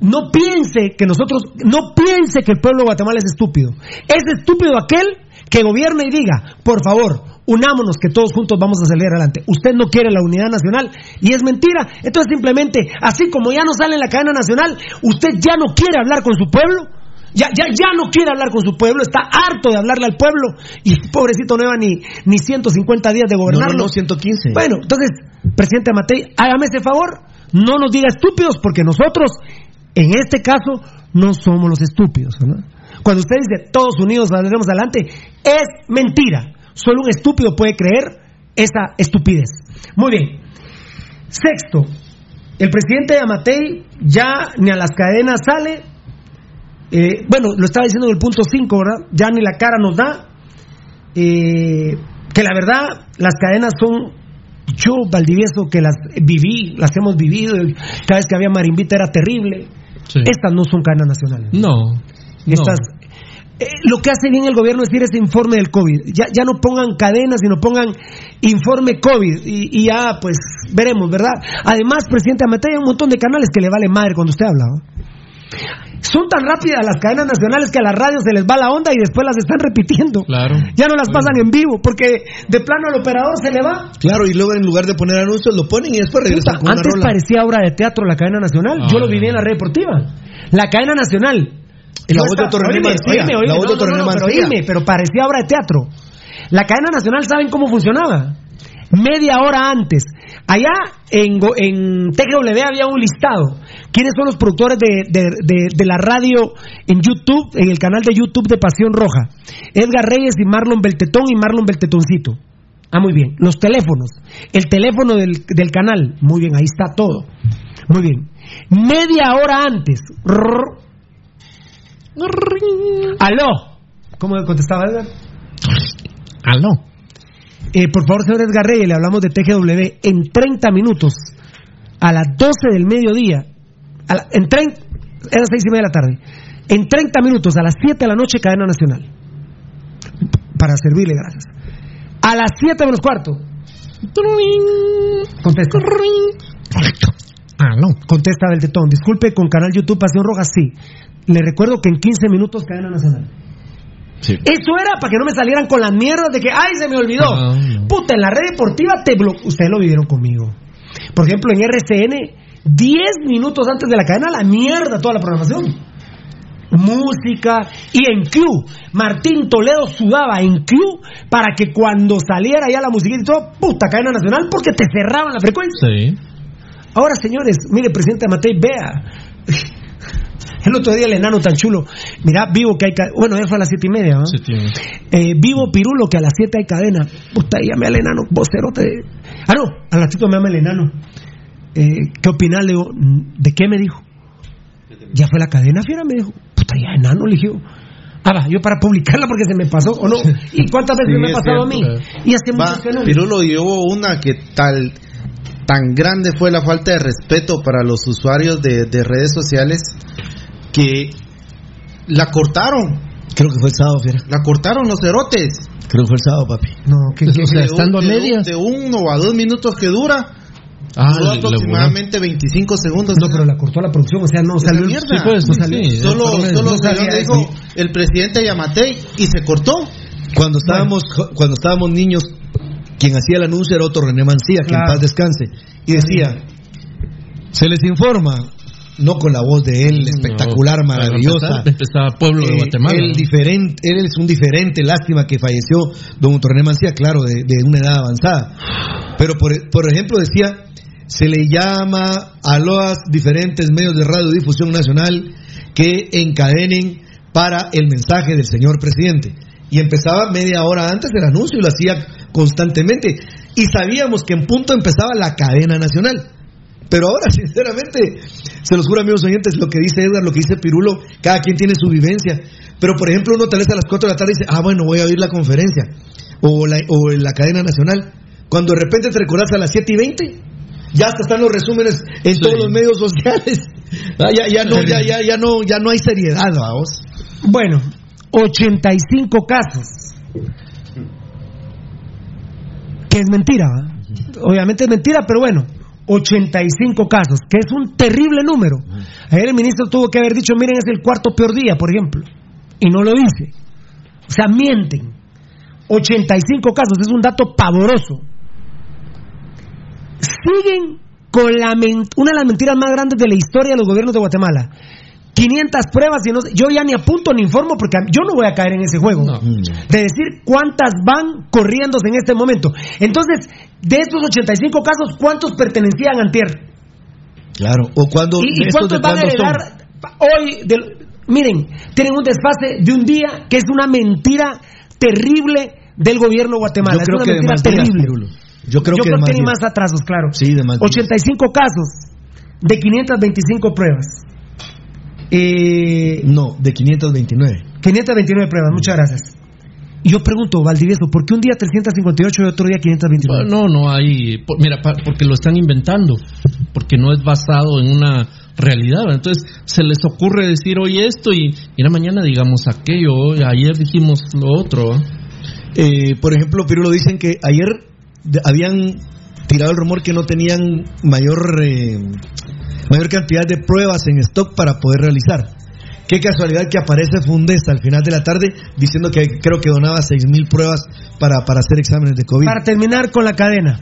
no piense que nosotros, no piense que el pueblo de Guatemala es estúpido. Es estúpido aquel que gobierna y diga, por favor, unámonos que todos juntos vamos a salir adelante. Usted no quiere la unidad nacional y es mentira. Entonces simplemente, así como ya no sale en la cadena nacional, usted ya no quiere hablar con su pueblo. Ya, ya, ya no quiere hablar con su pueblo, está harto de hablarle al pueblo y pobrecito no lleva ni, ni 150 días de No, gobernarlo. no, no, 115. Bueno, entonces, presidente Matei, hágame ese favor, no nos diga estúpidos, porque nosotros, en este caso, no somos los estúpidos. ¿no? Cuando usted dice todos unidos saldremos adelante, es mentira. Solo un estúpido puede creer esa estupidez. Muy bien. Sexto, el presidente de Amatei ya ni a las cadenas sale. Eh, bueno, lo estaba diciendo en el punto 5, ¿verdad? Ya ni la cara nos da. Eh, que la verdad, las cadenas son. Yo, Valdivieso, que las viví, las hemos vivido. Cada vez que había marimbita era terrible. Estas no son cadenas nacionales. No. Estas, eh, lo que hace bien el gobierno es decir ese informe del COVID. Ya, ya no pongan cadenas, sino pongan informe COVID. Y, y ya, pues, veremos, ¿verdad? Además, presidente Amatei, hay un montón de canales que le vale madre cuando usted habla. ¿no? Son tan rápidas las cadenas nacionales que a las radios se les va la onda y después las están repitiendo. Claro. Ya no las pasan en vivo porque de plano al operador se le va. Claro, y luego en lugar de poner anuncios lo ponen y después regresan con Antes una rola. parecía obra de teatro la cadena nacional. Ah, Yo lo viví en la red deportiva. La cadena nacional. Y la voz de oíme, la voz de pero parecía obra de teatro. La cadena nacional, ¿saben cómo funcionaba? Media hora antes. Allá en, en TGW había un listado. ¿Quiénes son los productores de, de- de- de la radio en YouTube, en el canal de YouTube de Pasión Roja? Edgar Reyes y Marlon Beltetón y Marlon Beltetoncito. Ah, muy bien. Los teléfonos. El teléfono del, del canal. Muy bien, ahí está todo. Muy bien. Media hora antes. Rrr. Aló. ¿Cómo contestaba Edgar? Aló. Eh, por favor, señor Edgar Reyes, le hablamos de TGW. En 30 minutos, a las 12 del mediodía, a la- en 30, era 6 y media de la tarde. En 30 minutos, a las 7 de la noche, cadena nacional. Para servirle, gracias. A las 7 menos cuarto. Contesta. Aló. Contesta Beltetón. Disculpe, con canal YouTube Pasión Roja, sí. Le recuerdo que en 15 minutos, cadena nacional. Eso era para que no me salieran con las mierdas de que, ay, se me olvidó. Ah, no. Puta, en la red deportiva te blo... Ustedes lo vivieron conmigo. Por ejemplo, en RCN, 10 minutos antes de la cadena, la mierda, toda la programación. música y en Q. Martín Toledo sudaba en Q para que cuando saliera ya la musiquita y todo, puta cadena nacional, porque te cerraban la frecuencia. Sí. Ahora, señores, mire, presidente Matei, vea. El otro día el enano tan chulo. Mira, vivo que hay. ca- Bueno, ya fue a las siete y media, ¿no? Sí. Eh, vivo Pirulo que a las 7 hay cadena. Puta, llame al enano, vocerote. Ah, no, al ratito me llama el enano. Eh, ¿Qué opinas? Le digo, ¿de qué me dijo? ¿Ya fue la cadena, fiera? Me dijo, puta, ya enano, le dije. Ah, va, yo para publicarla porque se me pasó, ¿o no? ¿Y cuántas veces Sí, me ha pasado a mí? Y hace mucho que no. Pirulo, hubo una que tal tan grande fue la falta de respeto para los usuarios de, de redes sociales que la cortaron. Creo que fue el sábado, fiera. La cortaron los cerotes. Creo que fue el sábado, papi. No, que, O sea, estando a de, un- medias. de uno a dos minutos que dura, Ah, aproximadamente 25 segundos. No, pero la cortó la producción, o sea, no salió. mierda. Sí, pues, no salió. sí. Solo, solo no salió dijo el presidente Yamatei y se cortó. Cuando estábamos, cuando estábamos niños, quien hacía el anuncio era otro René Mancía, que en paz descanse. Y decía, se les informa, no con la voz de él, espectacular, No, maravillosa. Empezaba, Pueblo de Eh, Guatemala. Él, diferente, él es un diferente, lástima que falleció don René Mancía, claro, de, de una edad avanzada. Pero, por, por ejemplo, decía, se le llama a los diferentes medios de radiodifusión nacional que encadenen para el mensaje del señor presidente. Y empezaba media hora antes del anuncio y lo hacía constantemente. Y sabíamos que en punto empezaba la cadena nacional. Pero ahora, sinceramente, se los juro, amigos oyentes, lo que dice Edgar, lo que dice Pirulo, cada quien tiene su vivencia. Pero, por ejemplo, uno tal vez a las 4 de la tarde dice, ah, bueno, voy a oír la conferencia o la, o la cadena nacional. Cuando de repente te recordás a las 7 y 20, ya hasta están los resúmenes en todos los medios sociales. Ah, ya, ya, no, ya, ya, ya, no, ya no hay seriedad, vamos. Bueno, 85 casos. Que es mentira, obviamente es mentira, pero bueno, 85 casos, que es un terrible número. Ayer el ministro tuvo que haber dicho, miren, es el cuarto peor día, por ejemplo, y no lo dice. O sea, mienten. 85 casos, es un dato pavoroso. Siguen con la una de las mentiras más grandes de la historia de los gobiernos de Guatemala. 500 pruebas y no sé- yo ya ni apunto ni informo porque yo no voy a caer en ese juego de decir cuántas van corriéndose en este momento. Entonces, de estos 85 casos, ¿cuántos pertenecían a Antier? Claro, o cuando. ¿Y, estos cuántos de van a son? heredar hoy? del- miren, tienen un desfase de un día que es una mentira terrible del gobierno de Guatemala. Yo es creo una que de mentira días, terrible. Yo creo que de más tiene más atrasos, claro. Sí, de más días. 85 casos de 525 pruebas. Eh, No, de 529. 529 pruebas, muchas gracias. Y yo pregunto, Valdivieso, ¿por qué un día 358 y otro día 529? No, no hay. por- mira, pa- porque lo están inventando. Porque no es basado en una realidad. Entonces se les ocurre decir hoy esto y, y la mañana digamos aquello. hoy- Ayer dijimos lo otro. Eh, por ejemplo, Pirulo dicen que ayer habían tirado el rumor que no tenían mayor eh, mayor cantidad de pruebas en stock para poder realizar. Qué casualidad que aparece Fundesta al final de la tarde diciendo que creo que donaba 6.000 pruebas para, para hacer exámenes de COVID. Para terminar con la cadena.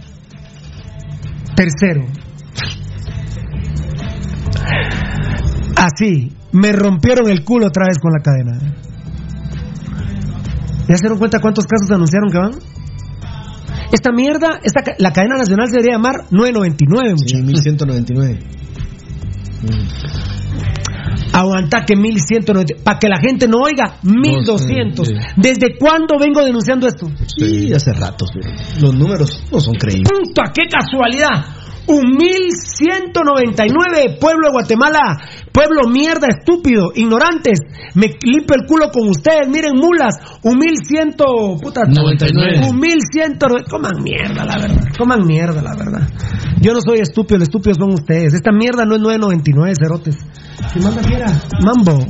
Tercero. Así, me rompieron el culo otra vez con la cadena. ¿Ya se dieron cuenta cuántos casos anunciaron que van? Esta mierda, esta, la cadena nacional se debería llamar 999, Sí, muchachos. 1199. Aguanta que 1190. Para que la gente no oiga, 1200. sí. ¿Desde cuándo vengo denunciando esto? Sí, hace. Pirulo. Los números no son creíbles. ¡Puta, qué casualidad! Un 1199, pueblo de Guatemala, pueblo mierda, estúpido, ignorantes. Me limpio el culo con ustedes, miren mulas, un 1100, puta, 99. un 1100, coman mierda, la verdad, coman mierda, la verdad. Yo no soy estúpido, los estúpidos son ustedes. Esta mierda no es 999, cerotes. Si manda fiera, mambo.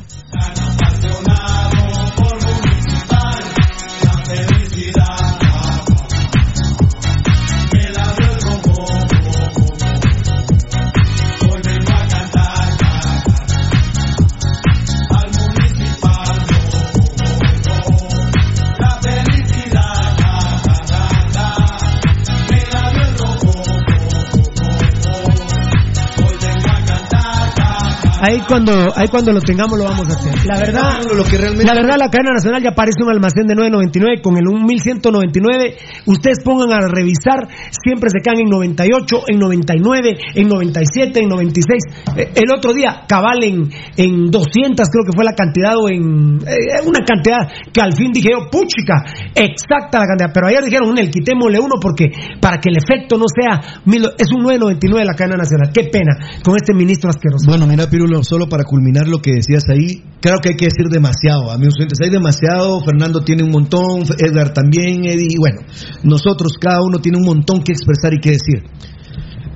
Ahí cuando, ahí cuando lo tengamos lo vamos a hacer. La verdad, Lo que realmente- la verdad, la cadena nacional ya parece un almacén de 9.99 con el 1199. Ustedes pongan a revisar, siempre se quedan en 98, en 99, en 97, en 96. Eh, El otro día, cabal en, en 200, creo que fue la cantidad, o en eh, una cantidad que al fin dije yo, puchica, exacta la cantidad. Pero ayer dijeron, el quitémosle uno porque para que el efecto no sea, mil- es un 9.99 la cadena nacional. Qué pena con este ministro asqueroso. Bueno, mira, Pirulo, solo para culminar lo que decías ahí, claro que hay que decir demasiado, amigos oyentes, hay demasiado, Fernando tiene un montón, Edgar también, Eddie, bueno, nosotros cada uno tiene un montón que expresar y que decir.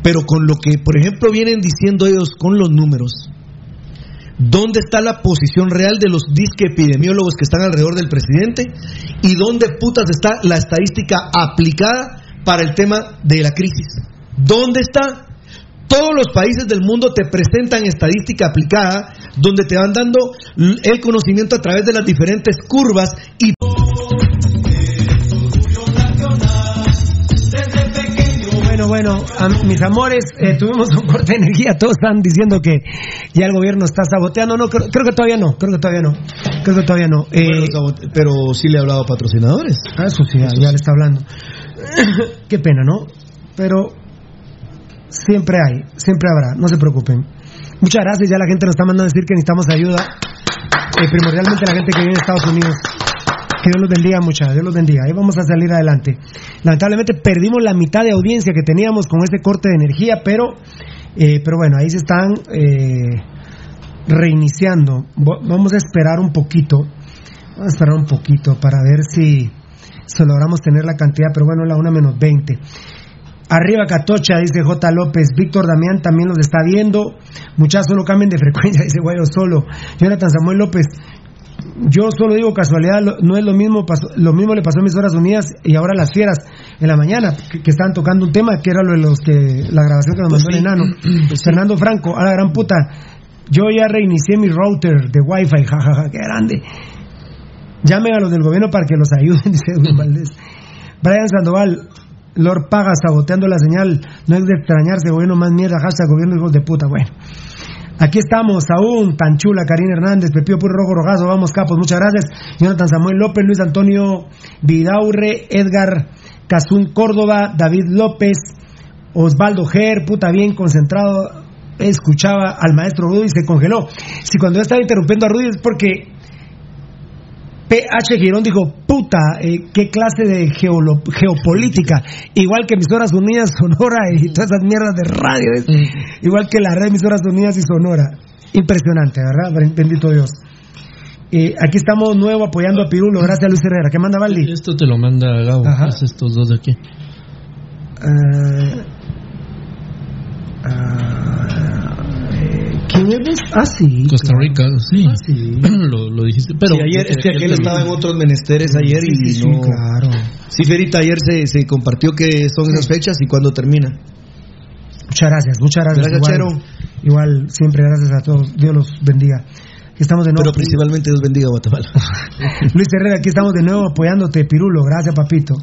Pero con lo que, por ejemplo, vienen diciendo ellos con los números, ¿dónde está la posición real de los disque epidemiólogos que están alrededor del presidente? ¿Y dónde putas está la estadística aplicada para el tema de la crisis? ¿Dónde está? Todos los países del mundo te presentan estadística aplicada, donde te van dando el conocimiento a través de las diferentes curvas y Bueno, bueno, mis amores, eh, tuvimos un corte de energía. Todos están diciendo que ya el gobierno está saboteando. No, creo, creo que todavía no. Creo que todavía no. Creo que todavía no. Eh, pero sí le he hablado a patrocinadores. Ah, eso sí, ya, ya le está hablando. Qué pena, ¿no? Pero siempre hay, siempre habrá, no se preocupen. Muchas gracias, ya la gente nos está mandando a decir que necesitamos ayuda. Eh, primordialmente la gente que vive en Estados Unidos. Que Dios los bendiga, muchas, Dios los bendiga. Ahí vamos a salir adelante. Lamentablemente perdimos la mitad de audiencia que teníamos con este corte de energía, pero, eh, pero bueno, ahí se están eh, reiniciando. Vamos a esperar un poquito. Vamos a esperar un poquito para ver si, si logramos tener la cantidad, pero bueno, la una menos 20. Arriba Catocha, dice J. López. Víctor Damián también los está viendo. Muchachos, solo cambien de frecuencia, dice Guayo Solo. Jonathan Samuel López. Yo solo digo casualidad, no es lo mismo, pasó- lo mismo le pasó a mis horas unidas y ahora las fieras en la mañana, que, que estaban tocando un tema que era lo de los que, la grabación que nos Pues mandó el enano. Fernando Franco, a la gran puta, yo ya reinicié mi router de wifi, jajaja, qué grande. Llamen a los del gobierno para que los ayuden, dice Edwin Valdés. Brian Sandoval, Lord Paga saboteando la señal, no es de extrañarse, gobierno más mierda, hashtag gobierno hijos de puta, bueno. Aquí estamos, aún, tan chula, Karina Hernández, Pepío Puro Rojo Rojazo, vamos capos, muchas gracias. Jonathan Samuel López, Luis Antonio Vidaurre, Edgar Cazún Córdoba, David López, Osvaldo Ger, puta bien concentrado, escuchaba al maestro Rudy y se congeló. Si cuando yo estaba interrumpiendo a Rudy es porque PH Girón dijo, puta, eh, qué clase de geolo- geopolítica, igual que Emisoras Unidas, Sonora y todas esas mierdas de radio, es igual que la red de Emisoras Unidas y Sonora. Impresionante, ¿verdad? Ben- Bendito Dios. Eh, aquí estamos nuevo apoyando a Pirulo, gracias Luis Herrera. ¿Qué manda Valdi? Esto te lo manda Gabo, es estos dos de aquí. Ah, eh, ¿Quién es? Ah, sí. Costa Rica, sí. Ah, sí. lo, lo dijiste. Pero Sí, ayer, es que aquel estaba en otros menesteres ayer Sí, y sí, sí, no... claro. Sí, Ferita, ayer se, se compartió que son esas fechas y cuándo termina. Muchas gracias, muchas gracias. Gracias, igual, igual, siempre gracias a todos. Dios los bendiga. Estamos de nuevo. Pero principalmente Dios bendiga a Guatemala. Luis Herrera, aquí estamos de nuevo apoyándote, Pirulo. Gracias, papito.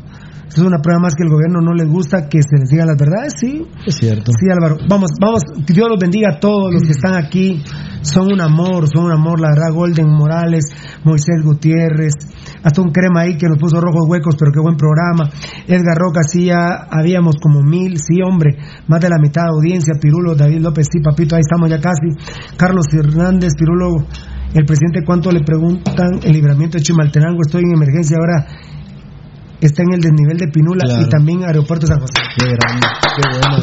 Es una prueba más que el gobierno no les gusta que se les digan las verdades, sí. Es cierto. Sí, Álvaro. Vamos, vamos, que Dios los bendiga a todos los que están aquí. Son un amor, son un amor, la verdad. Golden Morales, Moisés Gutiérrez, hasta un crema ahí que nos puso rojos huecos, pero qué buen programa. Edgar Roca, sí, ya habíamos como mil, sí, hombre, más de la mitad de audiencia. Pirulo, David López, sí, papito, ahí estamos ya casi. Carlos Hernández, Pirulo, el presidente, ¿cuánto le preguntan el libramiento de Chimaltenango? Estoy en emergencia ahora. Está en el desnivel de Pinula Claro. y también Aeropuerto San José. Qué grande, qué bueno.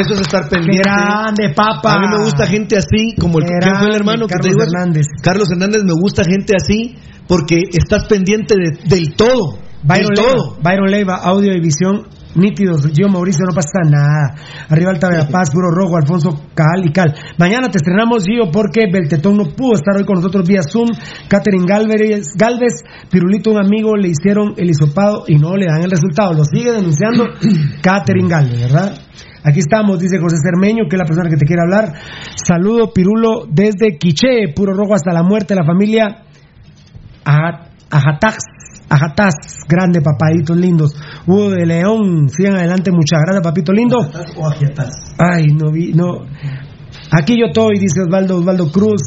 Eso es estar pendiente. grande, papa! A mí me gusta gente así, como el ¿quién fue el grande, hermano que te Carlos digo? Hernández. Carlos Hernández, me gusta gente así porque estás pendiente de- del todo. Byron del Leiva, todo. Byron Leiva, audio y visión nítidos. Yo, Mauricio, no pasa nada. Arriba Alta Verapaz, Puro Rojo, Alfonso Cal y Cal. Mañana te estrenamos, Gio, porque Beltetón no pudo estar hoy con nosotros vía Zoom. Catherine Galvez, Galvez, Pirulito, un amigo, le hicieron el hisopado y no le dan el resultado. Lo sigue denunciando Catherine Galvez, ¿verdad? Aquí estamos, dice José Cermeño, que es la persona que te quiere hablar. Saludo, Pirulo, desde Quiché, Puro Rojo hasta la muerte, la familia Aja- Ajatax, Ajataz, grande papaditos lindos. Hugo de León, sigan adelante, muchas gracias, papito lindo. Ay, no vi, no. Aquí yo estoy, dice Osvaldo, Osvaldo Cruz.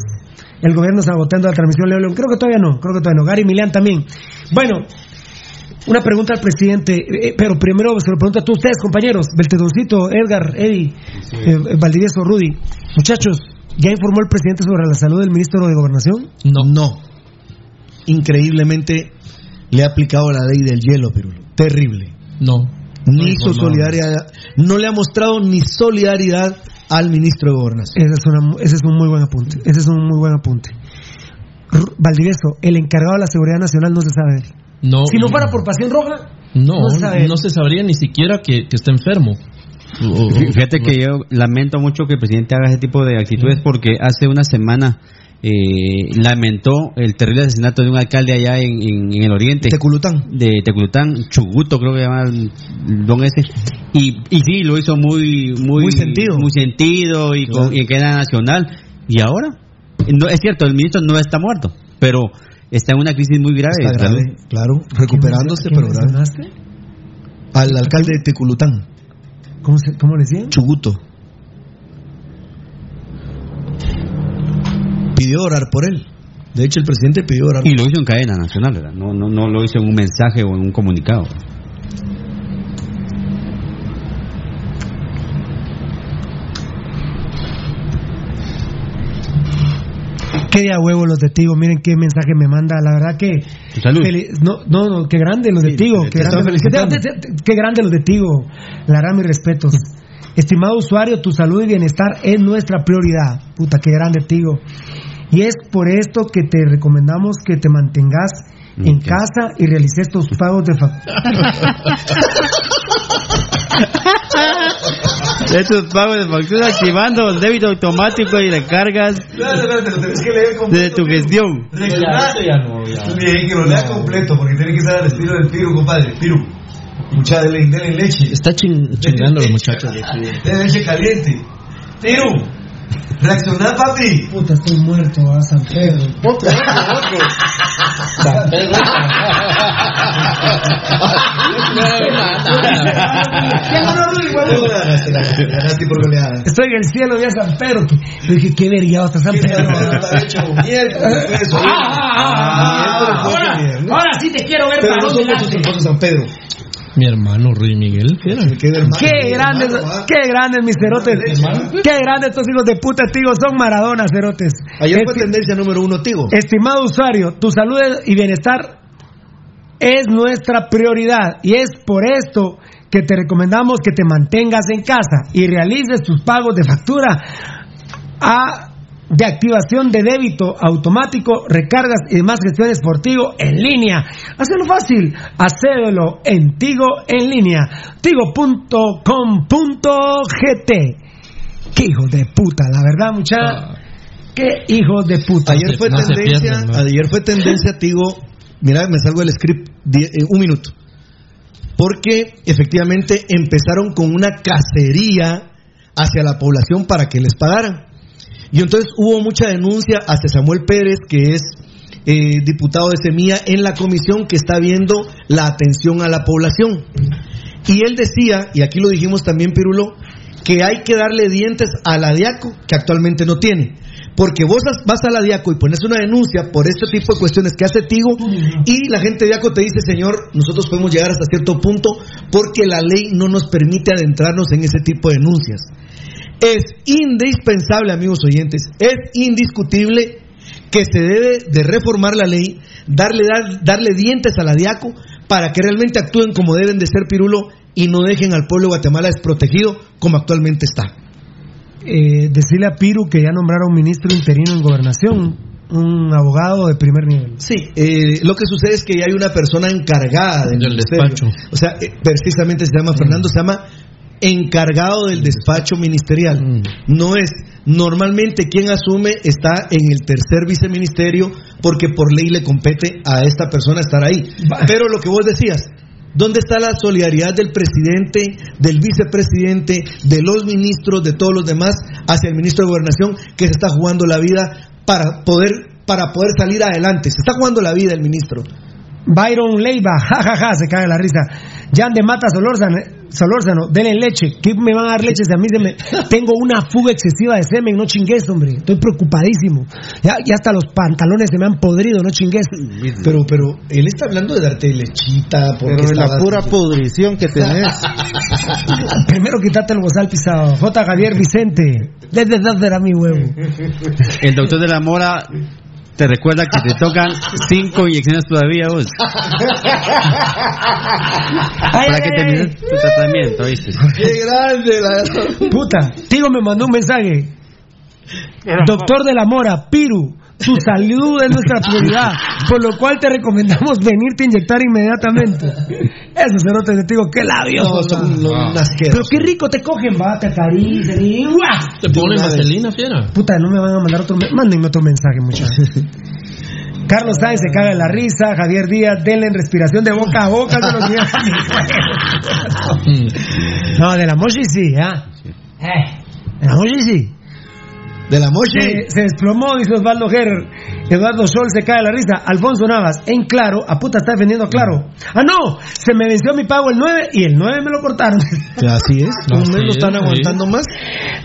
El gobierno saboteando la transmisión, Leo León. Creo que todavía no, creo que todavía no. Gary Milian también. Bueno, una pregunta al presidente, eh, pero primero se lo pregunto a todos ustedes, compañeros. Beltedoncito, Edgar, Eddie, eh, Valdivieso, Rudy. Muchachos, ¿ya informó el presidente sobre la salud del ministro de Gobernación? No. No. Increíblemente le ha aplicado la ley del hielo, Pirulo. Terrible. No. Ni hizo solidaridad. No le ha mostrado ni solidaridad al ministro de Gobernación. Ese es, una- ese es un muy buen apunte. Ese es un muy buen apunte. R- Valdivieso, el encargado de la seguridad nacional no se sabe. No, Si no fuera por pasión roja, No, no se sabe. no se sabría ni siquiera que, que está enfermo. Fí- Fíjate que yo lamento mucho que el presidente haga ese tipo de actitudes porque hace una semana eh, lamentó el terrible asesinato de un alcalde allá en, en- en el oriente. Teculután. De Teculután, Chuguto creo que llama el don ese. Y, y sí, lo hizo muy... Muy, Muy sentido. Muy sentido y, con, y en cadena nacional. ¿Y ahora? No, es cierto, el ministro no está muerto, pero está en una crisis muy grave. Está claro, recuperándose, ¿Quién pero grave. Al alcalde de Teculután, ¿Cómo, se, ¿Cómo le decían? Chuguto. Pidió orar por él. De hecho, el presidente pidió orar Y lo hizo en cadena nacional, ¿verdad? No, no, no lo hizo en un mensaje o en un comunicado. Qué de a huevo los de Tigo, miren qué mensaje me manda. La verdad que. Salud. No, no, no, qué grande los de Tigo. te Qué grande, qué- grande los de Tigo. La verdad, mis respetos. Estimado usuario, tu salud y bienestar es nuestra prioridad. Puta, qué grande Tigo. Y es por esto que te recomendamos que te mantengas en casa y realices tus pagos de factura. De tus pagos de factura activando el débito automático y recargas de tu gestión. Bien, que lo lea completo, porque tiene que ser al estilo del Piru, compadre. Piru. Mucha de denle leche. Está chin- chingando los muchachos leche caliente. Piru. Reaccionar, papi. Puta, estoy muerto a San Pedro. Ganaste por goleada. Estoy en el cielo de San Pedro. Yo dije, qué vergueado está San Pedro. Ah, ahora, sí te quiero ver para San Pedro. Mi hermano Ruy Miguel, ¿qué grandes, qué grandes mis cerotes. Qué grandes estos hijos de puta, tío. Son Maradona, cerotes. Ayer fue Esti- tendencia número uno, Tigo. Estimado usuario, tu salud y bienestar es nuestra prioridad y es por esto que te recomendamos que te mantengas en casa y realices tus pagos de factura a- de activación de débito automático, recargas y demás gestiones por Tigo en línea. Hazlo fácil, hacédelo en Tigo en línea, tigo.com.gt. Qué hijo de puta, la verdad, muchacha. Qué hijo de puta. Ayer fue no tendencia, ayer fue tendencia, Tigo. Mira, me salgo del script eh, un minuto. Porque efectivamente empezaron con una cacería hacia la población para que les pagaran. Y entonces hubo mucha denuncia hacia Samuel Pérez, que es eh, diputado de Semilla, en la comisión que está viendo la atención a la población. Y él decía, y aquí lo dijimos también, Pirulo, que hay que darle dientes a la Diaco, que actualmente no tiene. Porque vos as- vas a la Diaco y pones una denuncia por este tipo de cuestiones que hace Tigo, y la gente de Diaco te dice, señor, nosotros podemos llegar hasta cierto punto porque la ley no nos permite adentrarnos en ese tipo de denuncias. Es indispensable, amigos oyentes, es indiscutible que se debe de reformar la ley, darle, dar- darle dientes a la DIACO para que realmente actúen como deben de ser Pirulo y no dejen al pueblo de Guatemala desprotegido como actualmente está. eh, decirle a Piru que ya nombraron ministro interino en gobernación, un abogado de primer nivel. Sí, eh, lo que sucede es que ya hay una persona encargada del, Del despacho. O sea, eh, precisamente se llama Fernando, se llama encargado del despacho ministerial. Mm. No es, normalmente quien asume está en el tercer viceministerio porque por ley le compete a esta persona estar ahí. Pero lo que vos decías, ¿dónde está la solidaridad del presidente, del vicepresidente, de los ministros, de todos los demás hacia el ministro de Gobernación que se está jugando la vida para poder, para poder salir adelante? Se está jugando la vida el ministro. Byron Leiva, jajaja, se caga la risa. Jan de Mata Solórzano, Solórzano, denle leche. ¿Qué me van a dar leche si a mí se me... Tengo una fuga excesiva de semen, no chingues, hombre. Estoy preocupadísimo. Ya, ya hasta los pantalones se me han podrido, no chingues. Pero, pero, él está hablando de darte lechita. Porque Pero la pura pudrición que tenés. Primero quítate el bozal pisado. J. Javier Vicente. Desde dónde era mi huevo. El doctor de la Mora te recuerda que te tocan cinco inyecciones todavía vos. Para que termines tu tratamiento, ¿viste? ¡Qué grande! La... Puta, Tigo me mandó un mensaje. Doctor de la Mora, Piru, tu salud es nuestra prioridad, por lo cual te recomendamos venirte a inyectar inmediatamente. Esos cerotes de Tigo, qué labios. No, son. Pero qué rico te cogen, va, te acarician y ¡guau! Te ponen vaselina, fiera. Puta, no me van a mandar otro mensaje. Mándenme otro mensaje, muchachos. Carlos Sáenz se caga de la risa. Javier Díaz, denle en respiración de boca a boca. los no, de la Moshi sí, ¿ah? Eh, de la Moshi sí. De la Moshi. Se, se desplomó, dice Osvaldo Gerer. Eduardo Sol se cae de la risa. Alfonso Navas, en claro, a puta está defendiendo a claro. Ah, no, se me venció mi pago el 9 y el 9 me lo cortaron. Así es. Un mes lo están aguantando más.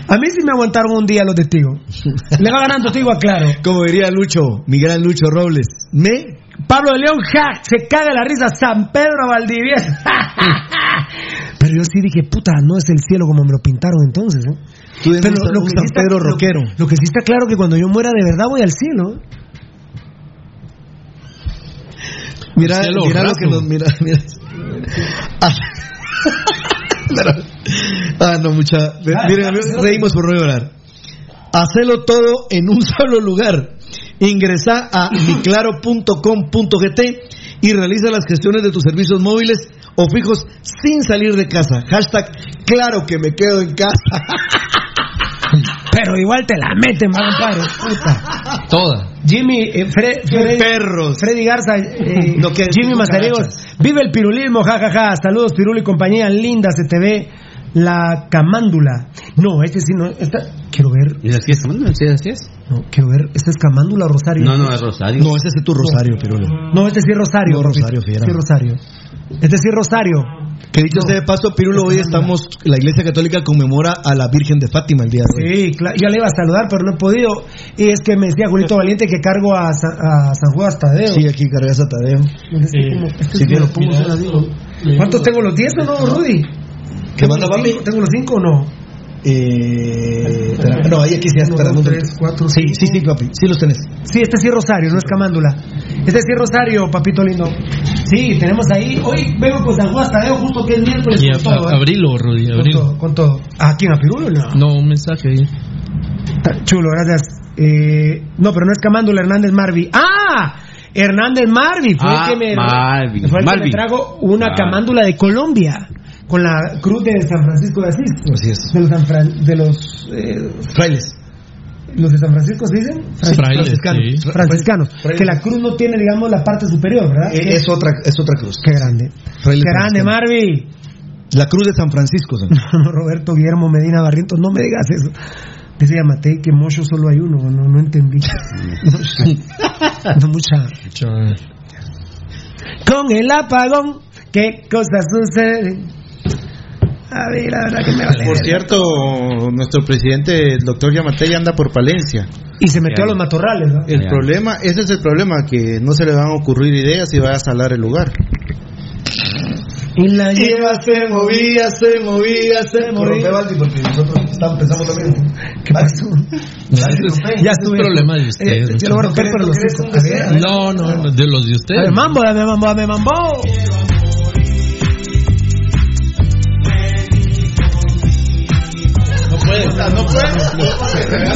A mí sí me aguantaron un día los de Tigo. Le va ganando Tigo a claro. Como diría Lucho, mi gran Lucho Robles. Me. Pablo de León, ja, se caga de la risa. San Pedro Valdivieso. Pero yo sí dije, puta, no es el cielo como me lo pintaron entonces, ¿no? Tú eres Pero lo que está- Pedro lo- rockero. Lo que sí está claro que cuando yo muera de verdad voy al cielo. Mira, cielo mira lo raso. que nos. Mira, mira. Ah, ah, no, mucha. Miren, amigos, reímos por no llorar. Hacelo todo en un solo lugar. Ingresa a miclaro.com.gt y realiza las gestiones de tus servicios móviles o fijos sin salir de casa. Hashtag claro que me quedo en casa. Pero igual te la meten, va, compadre. Puta. Toda. Jimmy, eh, Fre- Freddy, perros. Freddy Garza, eh, No, que- Jimmy Mazariegos. Vive el pirulismo, jajaja. Saludos, Pirulo y compañía. Linda, se te ve la camándula. No, este sí no. Esta, quiero ver. ¿Y así es? ¿Sí, así es? No, quiero ver. ¿Esta es camándula o rosario? No, no, es Rosario. No, ese es tu Rosario, Pirulo. No, este sí es Rosario. No. Rosario, fiera. Sí, Rosario. Este sí es Rosario. Que dicho sea de paso, Pirulo, hoy estamos, la Iglesia Católica conmemora a la Virgen de Fátima el día de hoy. Sí, claro. Yo le iba a saludar, pero no he podido. Y es que me decía Julito Valiente que cargo a, Sa- a San Juan Tadeo. Sí, aquí cargas a Tadeo. ¿Cuántos tengo? ¿Los 10 o no, Rudy? ¿Qué ¿Tengo manda, los papi? cinco? ¿Tengo los 5 o no? Eh, espera, no, ahí aquí sí, Uno, espera, un tres, cuatro, Sí, sí, sí, papi, sí los tenés. Sí, este sí es Rosario, no es Camándula. Este sí es Rosario, papito lindo. Sí, tenemos ahí. Hoy vengo con San Juan Tadeo, justo que es miércoles. Y con a- todo, a- ¿eh? abrilo, Rudy, Con todo, con todo. ¿A quién? ¿A Pirulo? No. No, un mensaje ahí. Está Chulo, gracias. Eh, no, pero no es Camándula, Hernández Marvi. ¡Ah! Hernández Marvi fue Ah, el que me, Marvi, fue el que me Marvi. trajo una Ah. camándula de Colombia con la cruz de San Francisco de Asís. Así es. De los, San Fran- de los, eh, Frailes. los de San Francisco, ¿se dicen? Frailes, franciscanos. sí. Franciscanos. Frailes. Que la cruz no tiene, digamos, la parte superior, ¿verdad? Eh, es, otra, es otra cruz. Qué grande. Frailes Qué grande. Marvi. La cruz de San Francisco. Roberto Guillermo Medina Barrientos, no me digas eso. Dice Matei que Mocho solo hay uno, no, no entendí. no mucha. Con el apagón, ¿qué cosas suceden? A ver, la verdad que me vale. Por cierto, nuestro presidente, el doctor Yamatei, anda por Palencia. Y se metió a los matorrales, ¿no? El Ya. problema, ese es el problema, que no se le van a ocurrir ideas y va a salar el lugar. Y la Iba, se movía, se movía, se movía. Baldi, porque nosotros estamos, pensamos lo mismo. ¿Qué pasó? Ya es problema de ustedes. Eh, yo lo voy a romper, pero los. A a. No, no, de los de A ustedes. ver, mambo, dame mambo, dame mambo. No puede, no puede.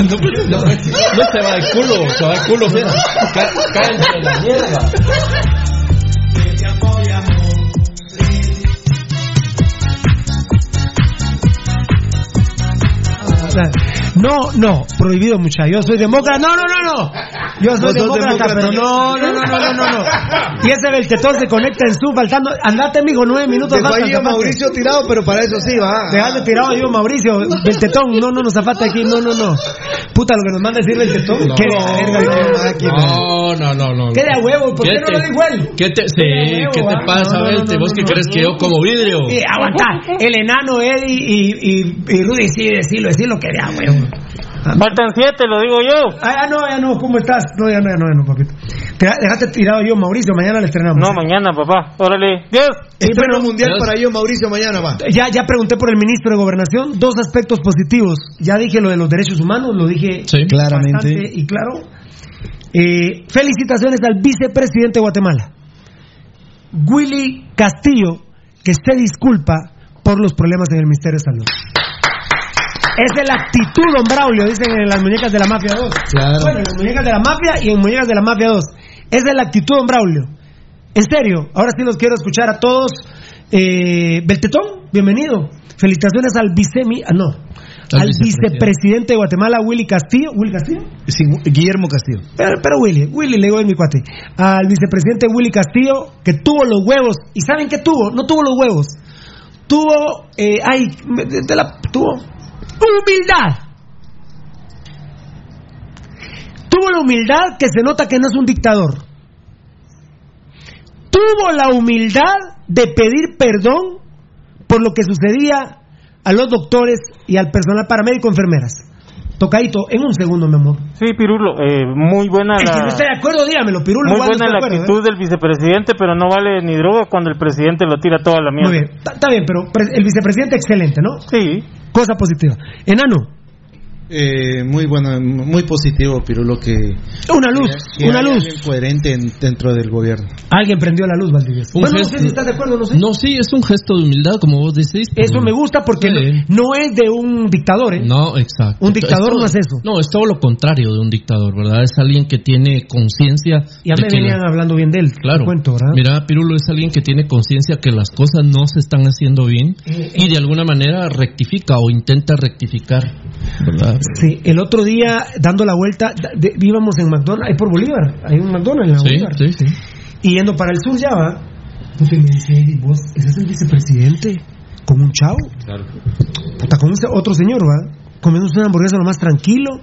No, puede, no, no se va de culo, se va de culo, Cae entre la mierda. No, no, prohibido mucha. Yo soy demócrata. No, no, no, no. Yo soy demócrata, demócrata. pero no, no, no, no, no, no, no. Y ese Beltetón se conecta en su faltando. Andate, mijo, nueve minutos Dejó faltan, ahí a. Mauricio tirado, pero para eso sí, va. Dejaste tirado yo, Mauricio. Beltetón, no, no, no, zafate aquí. No, no, no. Puta, lo que nos manda decir Beltetón. No. Qué. No, no, no, no. ¿Qué de a huevo? ¿Por qué, no lo dijo él? ¿Qué te, sí, ¿Qué de a huevo, ¿qué te ah? pasa, Belte? no, ¿Vos no, qué no. crees que yo como vidrio? Aguanta. El enano Eddie y, y, y Rudy, sí, decilo, decilo que de a huevo. Faltan siete, lo digo yo. Ah, ya no, ya no, ¿cómo estás? No, ya no, ya no, ya no, papito. Te dejaste tirado yo, Mauricio, mañana le estrenamos. No, mañana, papá. Órale. Dios. Estreno mundial para ello, Mauricio, mañana va. Ya, ya pregunté por el ministro de Gobernación, dos aspectos positivos. Ya dije lo de los derechos humanos, lo dije claramente. bastante y claro. Eh, felicitaciones al vicepresidente de Guatemala, Willy Castillo, que se disculpa por los problemas en el Ministerio de Salud. Es de la actitud, don Braulio, dicen en las muñecas de la Mafia 2. Claro. Bueno, en las muñecas de la Mafia y en muñecas de la Mafia 2. Es de la actitud, don Braulio. En serio, ahora sí los quiero escuchar a todos. Eh, Beltetón, bienvenido. Felicitaciones al vicemi, ah, no, al, vicepresidente de Guatemala, Willy Castillo. ¿Willy Castillo? Sí, Guillermo Castillo. Pero, pero Willy, Willy le digo en mi cuate. Al vicepresidente Willy Castillo, que tuvo los huevos. ¿Y saben qué tuvo? No tuvo los huevos. Tuvo, eh, ay, de la- tuvo humildad. Tuvo la humildad que se nota que no es un dictador. Tuvo la humildad de pedir perdón por lo que sucedía a los doctores y al personal paramédico enfermeras. Tocadito, en un segundo, mi amor. Sí, Pirulo, eh, muy buena El que no la... esté de acuerdo, dígamelo, Pirulo. Muy buena la acuerdo, actitud del vicepresidente, pero no vale ni droga cuando el presidente lo tira toda la ¿eh? mierda. Muy bien, está está bien, pero el vicepresidente excelente, ¿no? Sí. Cosa positiva. Enano, Eh, muy bueno, muy positivo, Pirulo, que... Una luz, que una luz. alguien coherente en- dentro del gobierno. alguien prendió la luz, Valdivieso. Bueno, no gesto- sé si estás de acuerdo, no sé. No, sí, es un gesto de humildad, como vos decís. Eso pero- me gusta porque Sí. no, no es de un dictador, ¿eh? No, exacto. Un dictador todo- no es eso. No, es todo lo contrario de un dictador, ¿verdad? Es alguien que tiene conciencia. Ya me venían la- hablando bien de él. Claro. cuento, ¿verdad? Mira, Pirulo es alguien que tiene conciencia que las cosas no se están haciendo bien Eh, y de alguna manera rectifica o intenta rectificar, ¿verdad? Sí, el otro día, dando la vuelta, de- íbamos en McDonald's, ahí por Bolívar, hay un McDonald's en la Sí, Bolívar. sí, sí. Y yendo para el sur ya va. Puta, y me dice, Eddie, vos, ese es el vicepresidente, con un chavo. Puta, con otro señor, va. Comemos una hamburguesa lo más tranquilo.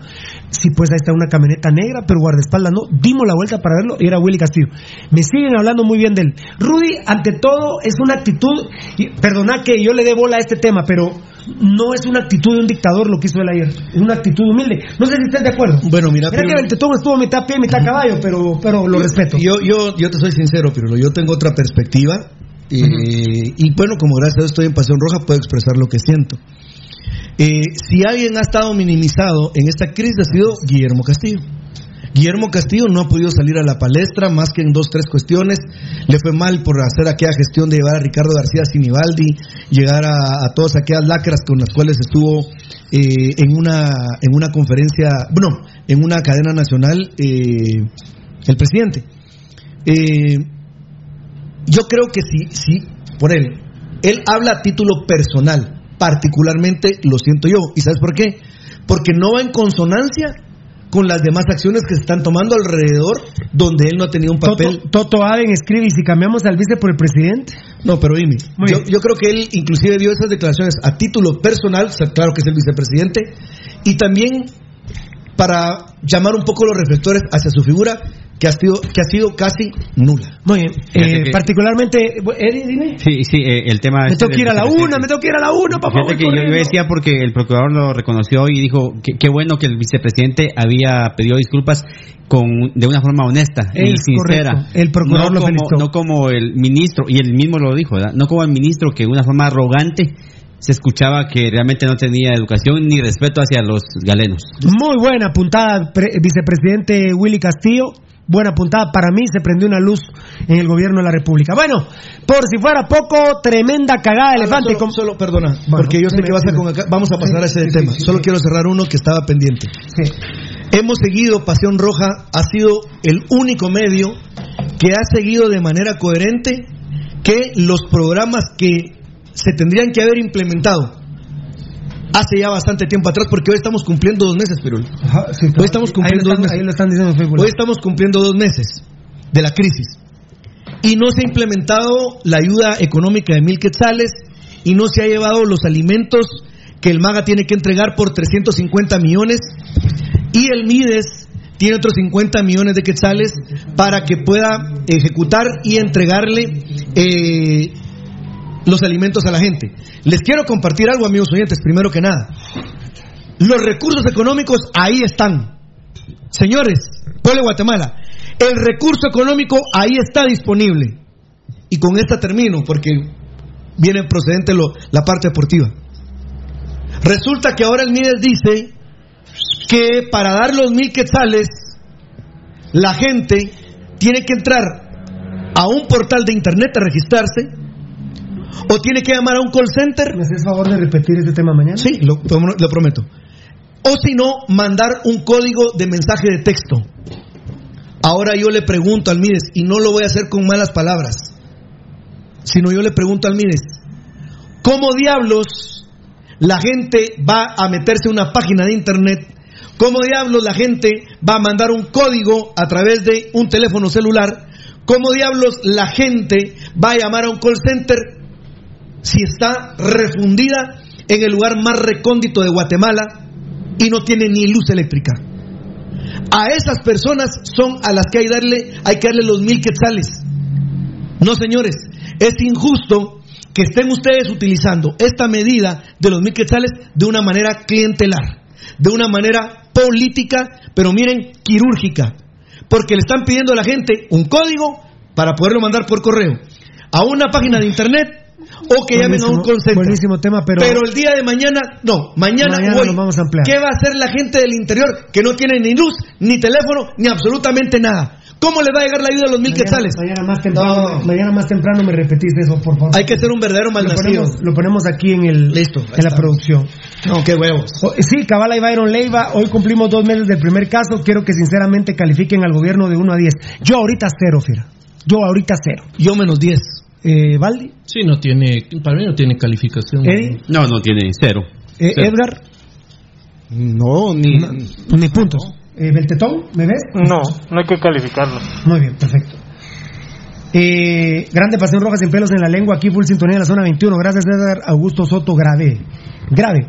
Sí, pues ahí está una camioneta negra, pero guardaespaldas no. Dimos la vuelta para verlo y era Willy Castillo. Me siguen hablando muy bien de él. Rudy, ante todo, es una actitud. y perdona que yo le dé bola a este tema, pero no es una actitud de un dictador lo que hizo él ayer. Es una actitud humilde. No sé si estás de acuerdo. Bueno, mira, Mira pero- que el estuvo mitad pie, mitad caballo, pero, pero lo respeto. Yo, yo, yo te soy sincero, pero yo tengo otra perspectiva. eh, Y bueno, como gracias a Dios estoy en Pasión Roja, puedo expresar lo que siento. Eh, si alguien ha estado minimizado en esta crisis ha sido Guillermo Castillo. Guillermo Castillo no ha podido salir a la palestra más que en dos, tres cuestiones. Le fue mal por hacer aquella gestión de llevar a Ricardo García Sinibaldi, llegar a, todas aquellas lacras con las cuales estuvo eh, en, una, en una conferencia, bueno, en una cadena nacional eh, el presidente. Eh, yo creo que sí, sí, por él. Él habla a título personal, particularmente lo siento yo. ¿Y sabes por qué? Porque no va en consonancia con las demás acciones que se están tomando alrededor donde él no ha tenido un papel. Toto, Toto Aden escribe, ¿y si cambiamos al vice por el presidente? No, pero dime, yo, creo que él inclusive dio esas declaraciones a título personal, o sea, claro que es el vicepresidente, y también para llamar un poco los reflectores hacia su figura, que ha sido, que ha sido casi nula. Muy bien. Eh, que- particularmente, Eddie, dime. Sí, sí, eh, el tema... Me este tengo que ir a la una, me tengo que ir a la una. Fíjate que yo, decía porque el procurador lo reconoció y dijo que qué bueno que el vicepresidente había pedido disculpas con de una forma honesta y sincera. correcto. El procurador no lo como, felicitó. no como el ministro, y él mismo lo dijo, ¿verdad? No como el ministro que de una forma arrogante se escuchaba que realmente no tenía educación ni respeto hacia los galenos. Muy buena puntada, pre- vicepresidente Willy Castillo. Buena puntada. Para mí se prendió una luz en el gobierno de la República. Bueno, por si fuera poco, tremenda cagada de elefante. Solo, perdona, Bueno, porque yo sé que vas a con acá. Vamos a pasar a ese Sí, tema. sí, sí, solo quiero cerrar uno que estaba pendiente. Hemos seguido Pasión Roja, ha sido el único medio que ha seguido de manera coherente que los programas que se tendrían que haber implementado hace ya bastante tiempo atrás, porque hoy estamos cumpliendo dos meses, pero hoy estamos cumpliendo dos meses. Ahí lo están diciendo en Facebook. Hoy estamos cumpliendo dos meses de la crisis. Y no se ha implementado la ayuda económica de mil quetzales y no se ha llevado los alimentos que el MAGA tiene que entregar por 350 millones y el MIDES tiene otros 50 millones de quetzales para que pueda ejecutar y entregarle eh, los alimentos a la gente. Les quiero compartir algo, amigos oyentes, primero que nada. Los recursos económicos ahí están. Señores, pueblo de Guatemala, el recurso económico ahí está disponible. Y con esta termino, porque viene procedente lo- la parte deportiva. Resulta que ahora el MIDES dice que para dar los mil quetzales, la gente tiene que entrar a un portal de internet a registrarse o tiene que llamar a un call center. ¿Me haces favor de repetir este tema mañana? Sí, lo, lo prometo. O si no, mandar un código de mensaje de texto. Ahora yo le pregunto al Mides, y no lo voy a hacer con malas palabras, sino yo le pregunto al Mides, ¿cómo diablos la gente va a meterse a una página de internet? ¿Cómo diablos la gente va a mandar un código a través de un teléfono celular? ¿Cómo diablos la gente va a llamar a un call center si está refundida en el lugar más recóndito de Guatemala y no tiene ni luz eléctrica? A esas personas son a las que hay, darle, hay que darle los mil quetzales. No, señores, es injusto que estén ustedes utilizando esta medida de los mil quetzales de una manera clientelar, de una manera política, pero miren, quirúrgica, porque le están pidiendo a la gente un código para poderlo mandar por correo a una página de internet o que llamen a un call center. Buenísimo tema, pero... el día de mañana, no, mañana, Mañana hoy, vamos a ampliar. ¿qué va a hacer la gente del interior que no tiene ni luz, ni teléfono, ni absolutamente nada? ¿Cómo le va a llegar la ayuda a los mil Mañana- quetzales? Mañana más, temprano, mañana más temprano me repetís eso, por favor. Hay que ser un verdadero lo malnacido. ponemos, lo ponemos aquí en, el, Listo, en la producción. No, qué huevos. O- Sí, Cabala y Byron Leiva, hoy cumplimos dos meses del primer caso. Quiero que sinceramente califiquen al gobierno de 1 a 10. Yo ahorita cero, Fira. Yo ahorita cero. Yo menos 10. Eh, ¿Valdi? Sí, no tiene, para mí no tiene calificación. Eddie, No, no tiene cero. eh, Cero. Edgar, No, ni. ni puntos. Eh, Beltetón, ¿me ves? No, no hay que calificarlo. Muy bien, perfecto. Eh, grande Pasión Roja sin pelos en la lengua, aquí full sintonía en la zona 21. Gracias, Edgar Augusto Soto, grave. Grave.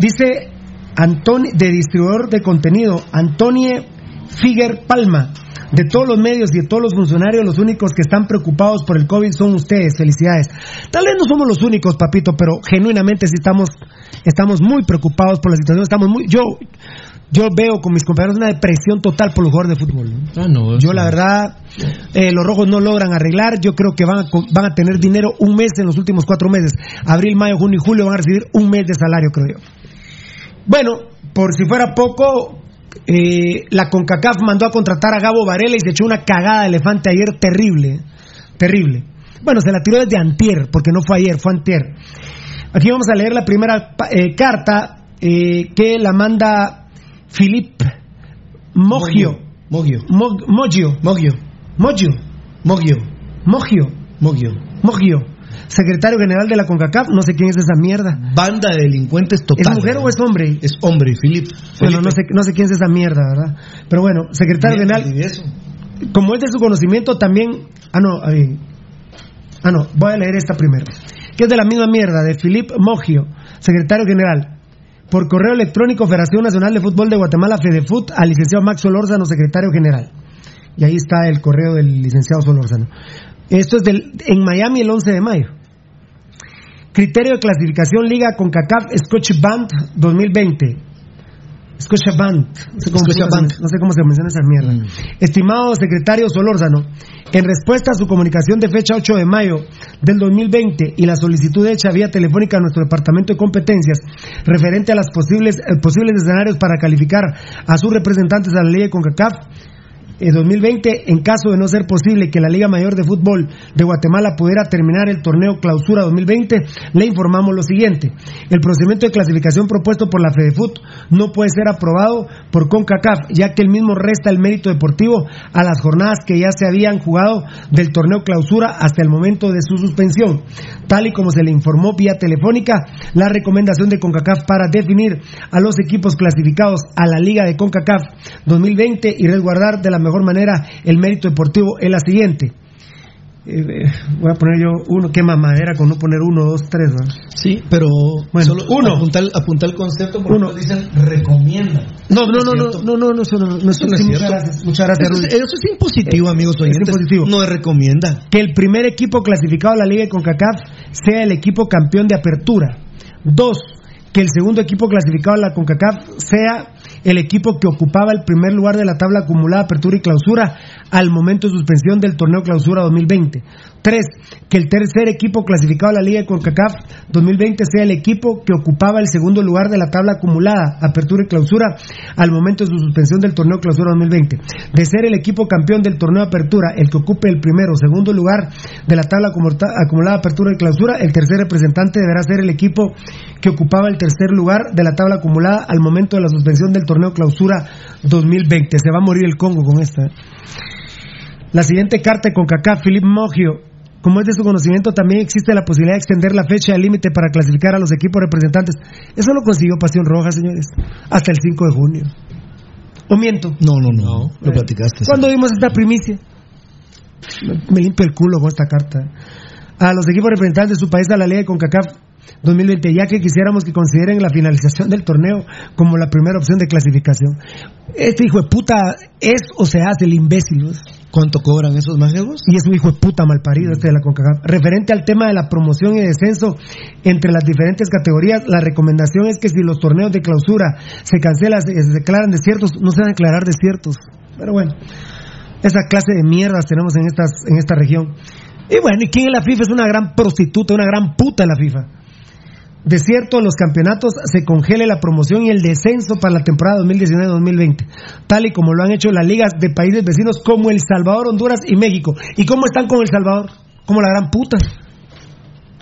Dice Antoni, de distribuidor de contenido, Antonie Figuer Palma. De todos los medios y de todos los funcionarios, los únicos que están preocupados por el COVID son ustedes. Felicidades. Tal vez no somos los únicos, papito, pero genuinamente sí estamos, estamos muy preocupados por la situación. Estamos muy, yo, yo veo con mis compañeros una depresión total por los jugadores de fútbol. ¿no? Ah, no. Yo la verdad, eh, los rojos no logran arreglar. Yo creo que van a, van a tener dinero un mes en los últimos cuatro meses. Abril, mayo, junio y julio van a recibir un mes de salario, creo yo. Bueno, por si fuera poco, eh, la CONCACAF mandó a contratar a Gabo Varela y se echó una cagada de elefante ayer terrible. Terrible. Bueno, se la tiró desde antier, porque no fue ayer, fue antier. Aquí vamos a leer la primera eh, carta eh, que la manda Philippe Mogio. Mogio. Mog- Mogio. Mogio. Mogio. Mogio. Mogio. Mogio. Secretario general de la CONCACAF, no sé quién es esa mierda. Banda de delincuentes total. ¿Es mujer o es hombre? Es hombre, Filip. Bueno, no sé, no sé quién es esa mierda, ¿verdad? Pero bueno, secretario general, como es de su conocimiento también... Ah, no, ahí. ah, no, voy a leer esta primero. Que es de la misma mierda, de Philippe Mogio, secretario general. Por correo electrónico, Federación Nacional de Fútbol de Guatemala, FEDEFUT, al licenciado Max Solórzano, secretario general. Y ahí está el correo del licenciado Solórzano. Esto es del, en Miami el 11 de mayo. Criterio de clasificación Liga con CACAF Scotch Band 2020. Scotia Bank, no sé cómo, Scotia se- Bank. no sé cómo se menciona esa mierda. Estimado secretario Solórzano, en respuesta a su comunicación de fecha 8 de mayo del 2020 y la solicitud hecha vía telefónica a nuestro departamento de competencias referente a los posibles, eh, posibles escenarios para calificar a sus representantes a la ley de CONCACAF, eh, 2020, en caso de no ser posible que la Liga Mayor de Fútbol de Guatemala pudiera terminar el torneo Clausura 2020, le informamos lo siguiente. El procedimiento de clasificación propuesto por la FEDEFUT no puede ser aprobado por CONCACAF, ya que el mismo resta el mérito deportivo a las jornadas que ya se habían jugado del torneo Clausura hasta el momento de su suspensión. Tal y como se le informó vía telefónica, la recomendación de CONCACAF para definir a los equipos clasificados a la Liga de CONCACAF 2020 y resguardar de la mejor manera el mérito deportivo es la siguiente. Eh, eh, voy a poner yo uno, qué mamadera con no poner uno, dos, tres. Sí, pero Bueno, solo uno. apuntar, apuntar el concepto porque Uno. dicen recomienda. No, no, no, no, no, no, no, eso no, no, eso Eso no es muchas gracias, muchas gracias, Eso, es- eso es impositivo, amigos Es oyentes. impositivo. No es recomienda. que el primer equipo clasificado a la Liga de CONCACAF sea el equipo campeón de apertura. Dos, que el segundo equipo clasificado a la CONCACAF sea el equipo que ocupaba el primer lugar de la tabla acumulada apertura y clausura al momento de suspensión del torneo clausura 2020. Tres, que el tercer equipo clasificado a la Liga de CONCACAF 2020 sea el equipo que ocupaba el segundo lugar de la tabla acumulada apertura y clausura al momento de su suspensión del torneo clausura 2020. De ser el equipo campeón del torneo apertura el que ocupe el primero o segundo lugar de la tabla acumulada apertura y clausura, el tercer representante deberá ser el equipo que ocupaba el tercer lugar de la tabla acumulada al momento de la suspensión del torneo clausura 2020. Se va a morir el Congo con esta. ¿eh? La siguiente carta CONCACAF, Philip Mogio. Como es de su conocimiento, también existe la posibilidad de extender la fecha límite para clasificar a los equipos representantes. Eso lo consiguió Pasión Roja, señores, hasta el 5 de junio. ¿O miento? No, no, no. Lo platicaste. ¿Cuándo dimos esta primicia? Me- Me limpio el culo con esta carta. A los equipos representantes de su país a la Liga de CONCACAF 2020, ya que quisiéramos que consideren la finalización del torneo como la primera opción de clasificación. Este hijo de puta es o se hace el imbécil. ¿no? ¿Cuánto cobran esos mágicos? Y es un hijo de puta malparido este de la CONCACAF. Referente al tema de la promoción y descenso entre las diferentes categorías, la recomendación es que si los torneos de clausura se cancelan, se, se declaran desiertos, no se van a declarar desiertos. Pero bueno, esa clase de mierdas tenemos en, estas, en esta región. Y bueno, ¿y quién en la FIFA es una gran prostituta, una gran puta en la FIFA? De cierto, los campeonatos se congele la promoción y el descenso para la temporada 2019-2020, tal y como lo han hecho las ligas de países vecinos como El Salvador, Honduras y México. ¿Y cómo están con El Salvador? Como la gran puta.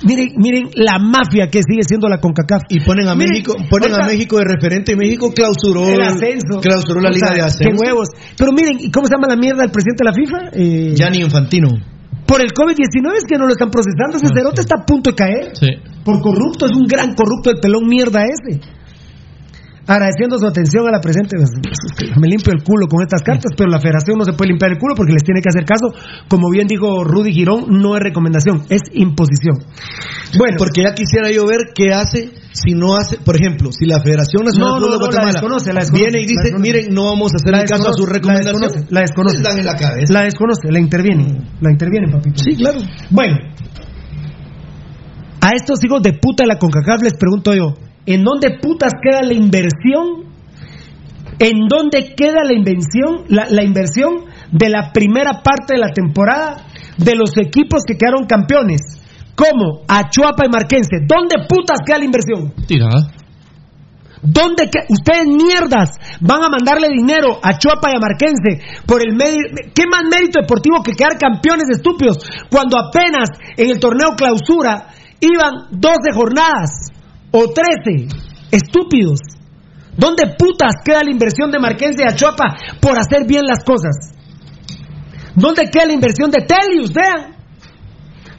Miren, miren la mafia que sigue siendo la CONCACAF. Y ponen a Miren, México, ponen a México de referente y México clausuró el ascenso. clausuró la O liga de ascenso. Qué huevos. Pero miren, ¿y cómo se llama la mierda del presidente de la FIFA? Eh, Gianni Infantino. Por el COVID-19 es que no lo están procesando. Ese cerote está a punto de caer. Sí. Por corrupto, es un gran corrupto el pelón mierda ese. Agradeciendo su atención a la presente, me limpio el culo con estas cartas, pero la federación no se puede limpiar el culo porque les tiene que hacer caso. Como bien dijo Rudy Girón, no es recomendación, es imposición. Bueno, Porque ya quisiera yo ver qué hace si no hace, por ejemplo, si la Federación Nacional No, no, de no, la Guatemala desconoce, la desconoce, viene y dice, miren, no vamos a hacer el caso a su recomendación, La desconoce, la desconoce. en la cabeza. La desconoce, la interviene. La interviene, papito. Sí, claro. Bueno, a estos hijos de puta de la CONCACAF les pregunto yo, ¿en dónde putas queda la inversión? ¿En dónde queda la invención, la, la inversión de la primera parte de la temporada de los equipos que quedaron campeones? Como Achuapa y Marquense. ¿Dónde putas queda la inversión? Tirada. ¿Dónde que ustedes mierdas van a mandarle dinero a Chuapa y a Marquense por el medio? ¿Qué más mérito deportivo que quedar campeones estúpidos cuando apenas en el torneo clausura iban 12 jornadas o 13 estúpidos? ¿Dónde putas queda la inversión de Marquense y Achuapa por hacer bien las cosas? ¿Dónde queda la inversión de Telius? Vean.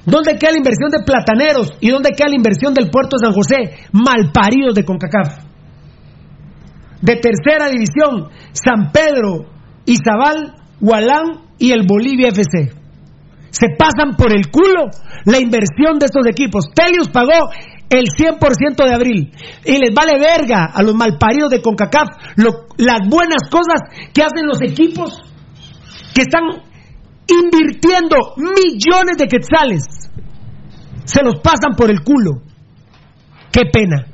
¿Dónde queda la inversión de Plataneros? ¿Y dónde queda la inversión del Puerto San José? Malparidos de CONCACAF de tercera división, San Pedro, Izabal, Hualán y el Bolivia FC. Se pasan por el culo la inversión de estos equipos. Telius pagó el 100% de abril y les vale verga a los malparidos de CONCACAF lo- las buenas cosas que hacen los equipos que están invirtiendo millones de quetzales. Se los pasan por el culo. Qué pena.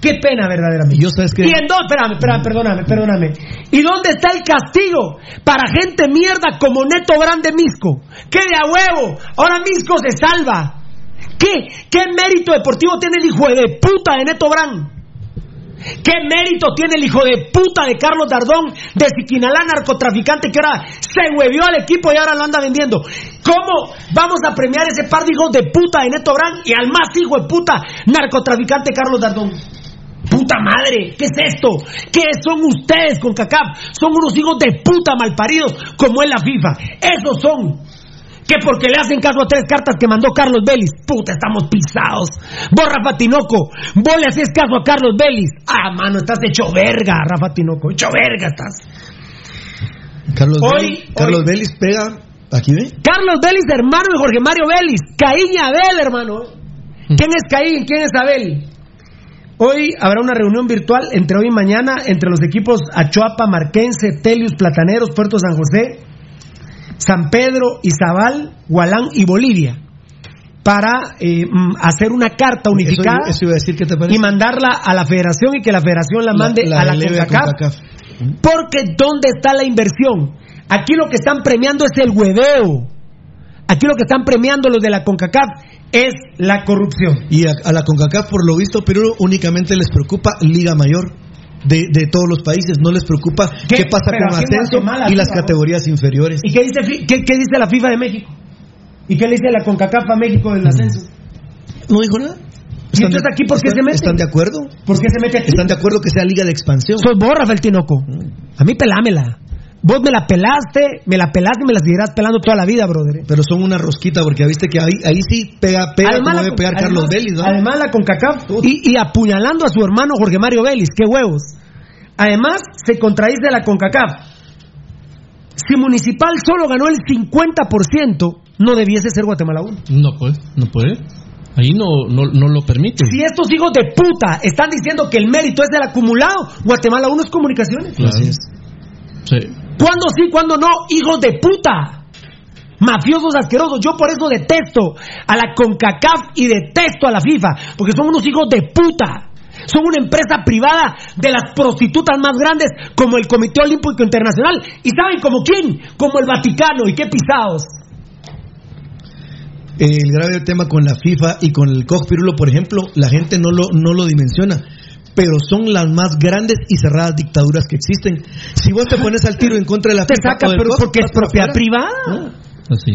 Qué pena, verdaderamente. Yo sabes que ¿Y en dónde? Espérame, espérame, perdóname, perdóname. ¿Y dónde está el castigo para gente mierda como Neto Grande Misco? ¡Que de a huevo! Ahora Misco se salva. ¿Qué? ¿Qué mérito deportivo tiene el hijo de puta de Neto Brand? ¿Qué mérito tiene el hijo de puta de Carlos Dardón, de Siquinalá, narcotraficante, que ahora se huevió al equipo y ahora lo anda vendiendo? ¿Cómo vamos a premiar ese par de hijos de puta de Neto Brand y al más hijo de puta narcotraficante Carlos Dardón? Puta madre, ¿qué es esto? ¿Qué son ustedes con CACAP? Son unos hijos de puta malparidos como es la FIFA. Esos son. Que porque le hacen caso a tres cartas que mandó Carlos Vélez. Puta, estamos pisados. Vos, Rafa Tinoco, vos le haces caso a Carlos Vélez. Ah, mano, estás hecho verga, Rafa Tinoco. Hecho verga estás. Carlos, Hoy- Vélez, Carlos hoy- Vélez pega. Aquí ve. Carlos Vélez, hermano de Jorge Mario Vélez. Caín y Abel, hermano. ¿Quién es Caín? ¿Quién es Abel? Hoy habrá una reunión virtual entre hoy y mañana entre los equipos Achuapa, Marquense, Telius, Plataneros, Puerto San José, San Pedro, Izabal, Gualán y Bolivia para eh, mm, hacer una carta unificada Eso, eso iba a decir, ¿qué te parece? y mandarla a la federación y que la federación la mande a la CONCACAF. CONCACAF. Porque ¿dónde está la inversión? Aquí lo que están premiando es el hueveo. Aquí lo que están premiando los de la CONCACAF es la corrupción. Y a, a la CONCACAF, por lo visto, Perú únicamente les preocupa Liga Mayor de, de todos los países. No les preocupa ¿Qué? qué, pasa con ascenso Guatemala, y las FIFA, categorías inferiores. ¿Y qué dice, qué, qué dice la FIFA de México? ¿Y qué le dice la CONCACAF a México del ascenso? No dijo nada. ¿Y entonces aquí por qué están- se mete? ¿Están de acuerdo? ¿Por qué se mete aquí? ¿Están de acuerdo que sea Liga de Expansión? Sos vos, Rafael Tinoco. A mí pelámela. Vos me la pelaste, me la pelaste y me la seguirás pelando toda la vida, brother. Pero son una rosquita, porque viste que ahí, ahí sí pega, pega como debe con- pegar Carlos además- Vélez, ¿no? Además la CONCACAF y, y apuñalando a su hermano Jorge Mario Vélez, qué huevos. Además se contradice la CONCACAF. Si Municipal solo ganó el 50%, no debiese ser Guatemala 1. No puede, no puede. Ahí no, no, no lo permite. Si estos hijos de puta están diciendo que el mérito es del acumulado, Guatemala 1 es comunicaciones. Claro. Sí. ¿Cuándo sí, cuándo no? Hijos de puta. Mafiosos asquerosos. Yo por eso detesto a la CONCACAF y detesto a la FIFA. Porque son unos hijos de puta. Son una empresa privada de las prostitutas más grandes como el Comité Olímpico Internacional. ¿Y saben como quién? Como el Vaticano. ¿Y qué pisados? el grave tema con la FIFA y con el COG Pirulo, por ejemplo, la gente no lo, no lo dimensiona. Pero son las más grandes y cerradas dictaduras que existen. Si vos te pones al tiro en contra de la Te FIFA saca o del pero porque es propiedad privada.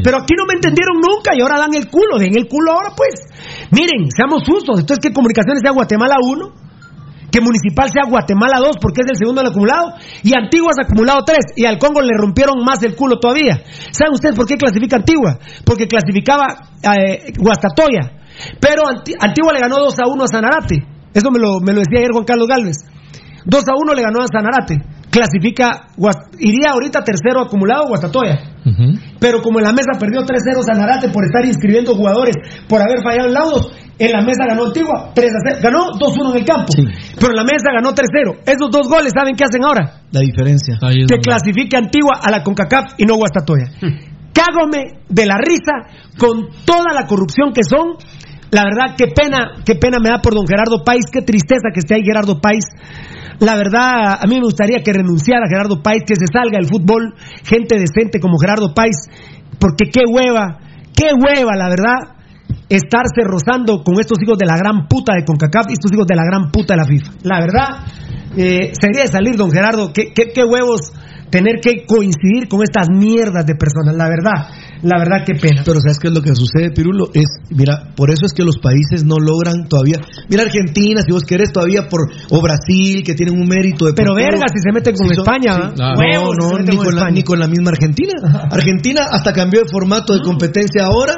Pero aquí no me entendieron nunca y ahora dan el culo, den el culo ahora pues. Miren, seamos justos, entonces que Comunicaciones sea Guatemala 1, que Municipal sea Guatemala 2 porque es el segundo del acumulado y Antigua es acumulado 3 y al Congo le rompieron más el culo todavía. ¿Saben ustedes por qué clasifica Antigua? Porque clasificaba eh, Guastatoya, pero Anti- Antigua le ganó 2 a 1 a Sanarate. Eso me lo, me lo decía ayer Juan Carlos Galvez. 2 a 1 le ganó a Sanarate. Clasifica, iría ahorita tercero acumulado Guastatoya. Ujú. Pero como en la mesa perdió 3-0 Sanarate por estar inscribiendo jugadores, por haber fallado en laudos, en la mesa ganó Antigua 3-0. Ganó 2-1 en el campo. Pero en la mesa ganó 3-0. Esos dos goles, ¿saben qué hacen ahora? La diferencia. Donde- clasifique Antigua a la CONCACAF y no Guastatoya. Cágome de la risa con toda la corrupción que son. La verdad, qué pena, qué pena me da por don Gerardo País, qué tristeza que esté ahí Gerardo País. La verdad, a mí me gustaría que renunciara Gerardo País, que se salga del fútbol, gente decente como Gerardo País, porque qué hueva, qué hueva, la verdad, estarse rozando con estos hijos de la gran puta de CONCACAF y estos hijos de la gran puta de la FIFA. La verdad, eh, sería de salir, don Gerardo, qué, qué, qué huevos tener que coincidir con estas mierdas de personas, la verdad, la verdad, qué pena. Pero ¿sabes qué es lo que sucede, Pirulo? Es, mira, por eso es que los países no logran todavía. Mira Argentina, si vos querés todavía por o Brasil que tienen un mérito de Pero verga si se meten con son- España, si No, no, meten ni con la, ni con la misma Argentina. Argentina hasta cambió de formato de competencia ahora.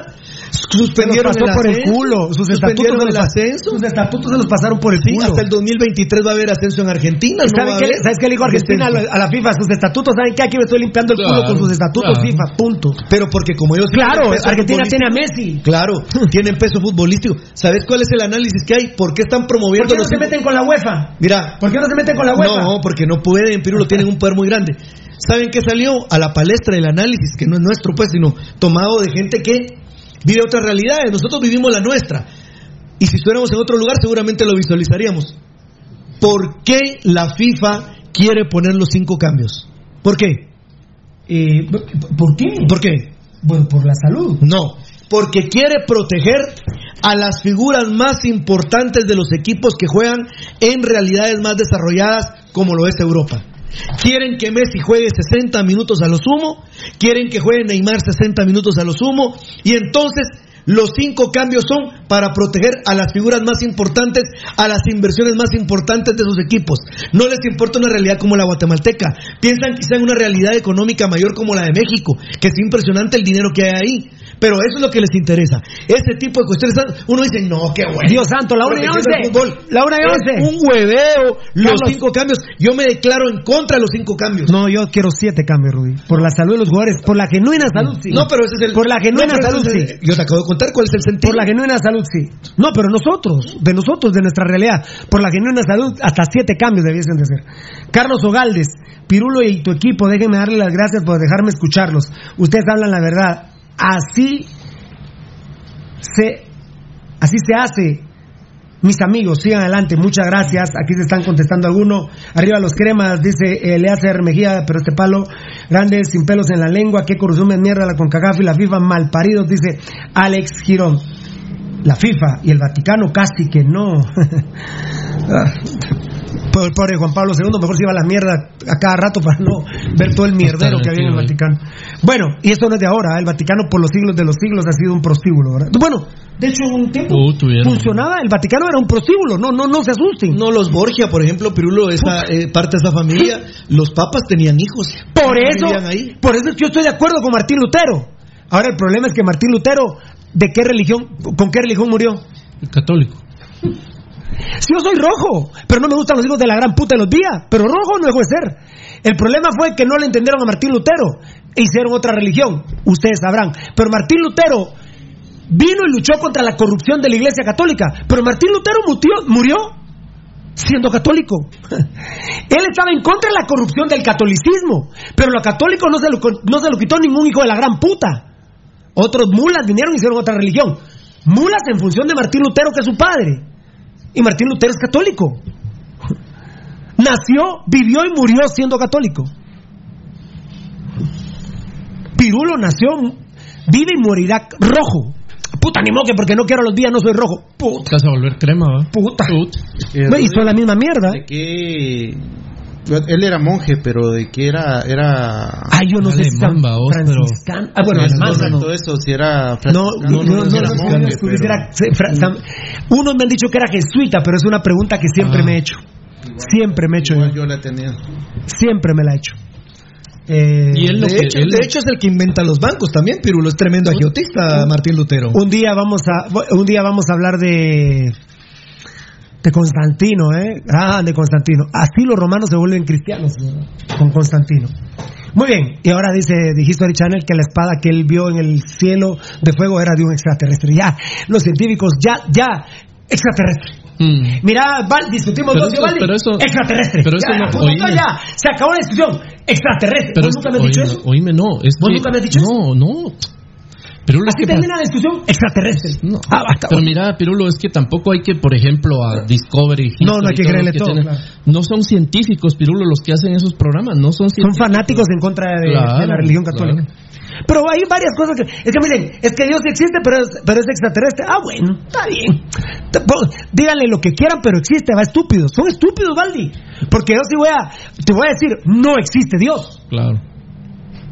Suspendieron pasó el por el culo. Sus estatutos, suspendieron se el los, ascenso. sus estatutos se los pasaron por el Sí, culo. hasta el 2023 va a haber ascenso en Argentina. ¿Y no ¿Saben va a qué, haber ¿Sabes qué le dijo Argentina a la, a la FIFA? Sus estatutos, ¿saben qué? Aquí me estoy limpiando el culo con sus estatutos claro. FIFA, punto. Pero porque como ellos Claro, tienen peso Argentina tiene a Messi. Claro, tienen peso futbolístico. ¿Sabes cuál es el análisis que hay? ¿Por qué están ¿Por promoviendo qué no los se meten con la UEFA? Mira, ¿Por qué no se meten con la UEFA? No, porque no pueden, Pirulo, tienen un poder muy grande. ¿Saben qué salió? A la palestra del análisis, que no es nuestro, pues, sino tomado de gente que vive otras realidades. Nosotros vivimos la nuestra. Y si estuviéramos en otro lugar, seguramente lo visualizaríamos. ¿Por qué la FIFA quiere poner los cinco cambios? ¿Por qué? Eh, ¿Por qué? ¿Por qué? Bueno, por la salud. No, porque quiere proteger a las figuras más importantes de los equipos que juegan en realidades más desarrolladas como lo es Europa. Quieren que Messi juegue 60 minutos a lo sumo, quieren que juegue Neymar 60 minutos a lo sumo, y entonces los cinco cambios son para proteger a las figuras más importantes, a las inversiones más importantes de sus equipos. No les importa una realidad como la guatemalteca. Piensan quizá en una realidad económica mayor como la de México, que es impresionante el dinero que hay ahí. Pero eso es lo que les interesa. Ese tipo de cuestiones, uno dice, no, qué bueno. Dios santo, la y Porque once. La y es once. Un hueveo, los Carlos. cinco cambios. Yo me declaro en contra de los cinco cambios. No, yo quiero siete cambios, Rudy. Por la salud de los jugadores. Por la genuina salud, sí. No, pero ese es el. Por la genuina No, salud, sí. Yo te acabo de contar cuál es el sentido. Por la genuina salud, sí. No, pero nosotros, de nosotros, de nuestra realidad. Por la genuina salud, hasta siete cambios debiesen de ser. Carlos Ogaldes, Pirulo y tu equipo, déjenme darle las gracias por dejarme escucharlos. Ustedes hablan la verdad. Así se, así se hace. Mis amigos, sigan adelante, muchas gracias. Aquí se están contestando algunos. Arriba los cremas, dice Eleazar Mejía, pero este palo grande, sin pelos en la lengua. Qué corrupción de mierda la CONCACAF y la FIFA malparidos, dice Alex Girón. La FIFA y el Vaticano casi que no. Ah, Pobre, pobre Juan Pablo II, mejor se iba a la mierda a cada rato para no ver todo el mierdero que había en el Vaticano. Bueno, y esto no es de ahora, ¿eh? el Vaticano por los siglos de los siglos ha sido un prostíbulo, ¿verdad? Bueno, de hecho en un tiempo Uh, funcionaba, el Vaticano era un prostíbulo, no, no, no se asusten. No, los Borgia, por ejemplo, Pirulo, esa eh, parte de esa familia, los papas tenían hijos. Por eso, ahí. por eso es que yo estoy de acuerdo con Martín Lutero. Ahora el problema es que Martín Lutero, ¿de qué religión, con qué religión murió? El católico. Si yo soy rojo, pero no me gustan los hijos de la gran puta de los días, pero rojo no dejó de ser. El problema fue que no le entendieron a Martín Lutero hicieron otra religión, ustedes sabrán. Pero Martín Lutero vino y luchó contra la corrupción de la Iglesia Católica, pero Martín Lutero murió siendo católico. Él estaba en contra de la corrupción del catolicismo, pero lo católico no se lo, no se lo quitó ningún hijo de la gran puta. Otros mulas vinieron y hicieron otra religión. Mulas en función de Martín Lutero, que es su padre. Y Martín Lutero es católico. Nació, vivió y murió siendo católico. Pirulo nació, vive y morirá rojo. Puta, ni modo que porque no quiero los días no soy rojo. Puta. Te vas a volver crema, ¿va? Puta. Güey, y son la misma mierda. de que él era monje, pero de que era era Ay, yo no sé si vos, pero- franciscano. Ah, bueno, es correcto no. eso, si era No, franciscano, no, no, no, si era no, monje, no, pero- era- Unos me han dicho que era jesuita, pero es una pregunta que siempre Ah. me he hecho. Siempre me he hecho. igual yo. yo la tenía. Siempre me la he hecho. Eh, Y él De que- hecho, él- de hecho es el que inventa los bancos también, Pirulo. Es tremendo agiotista, Martín Lutero. Un día vamos a un día vamos a hablar de de Constantino, ¿eh? Ah, de Constantino. Así los romanos se vuelven cristianos ¿no? con Constantino. Muy bien, y ahora dice, dijiste History Channel que la espada que él vio en el cielo de fuego era de un extraterrestre. Ya, los científicos, ya, ya, extraterrestre. Mm. Mira, Val, discutimos Pero dos, eso- pero eso- extraterrestre. pero eso ya, no- oíme. ya, se acabó la discusión. Extraterrestre. Pero ¿Vos es- nunca me has dicho oíme, eso? oíme, no. Es ¿Vos que- nunca me has dicho no, no. Pero lo Así que termina la discusión, extraterrestre. No. Ah, basta. Pero mira, Pirulo, es que tampoco hay que, por ejemplo, a Discovery. No, no hay History, que creerle todo, tienen- claro. No son científicos, Pirulo, los que hacen esos programas. No son Son científicos. fanáticos en contra de, Claro, de la religión católica. Pero hay varias cosas que. Es que miren, es que Dios existe, pero es, pero es extraterrestre. Ah, bueno, está bien. Díganle lo que quieran, pero existe, va estúpidos. Son estúpidos, Valdi. Porque yo sí voy a. Te voy a decir, no existe Dios. Claro.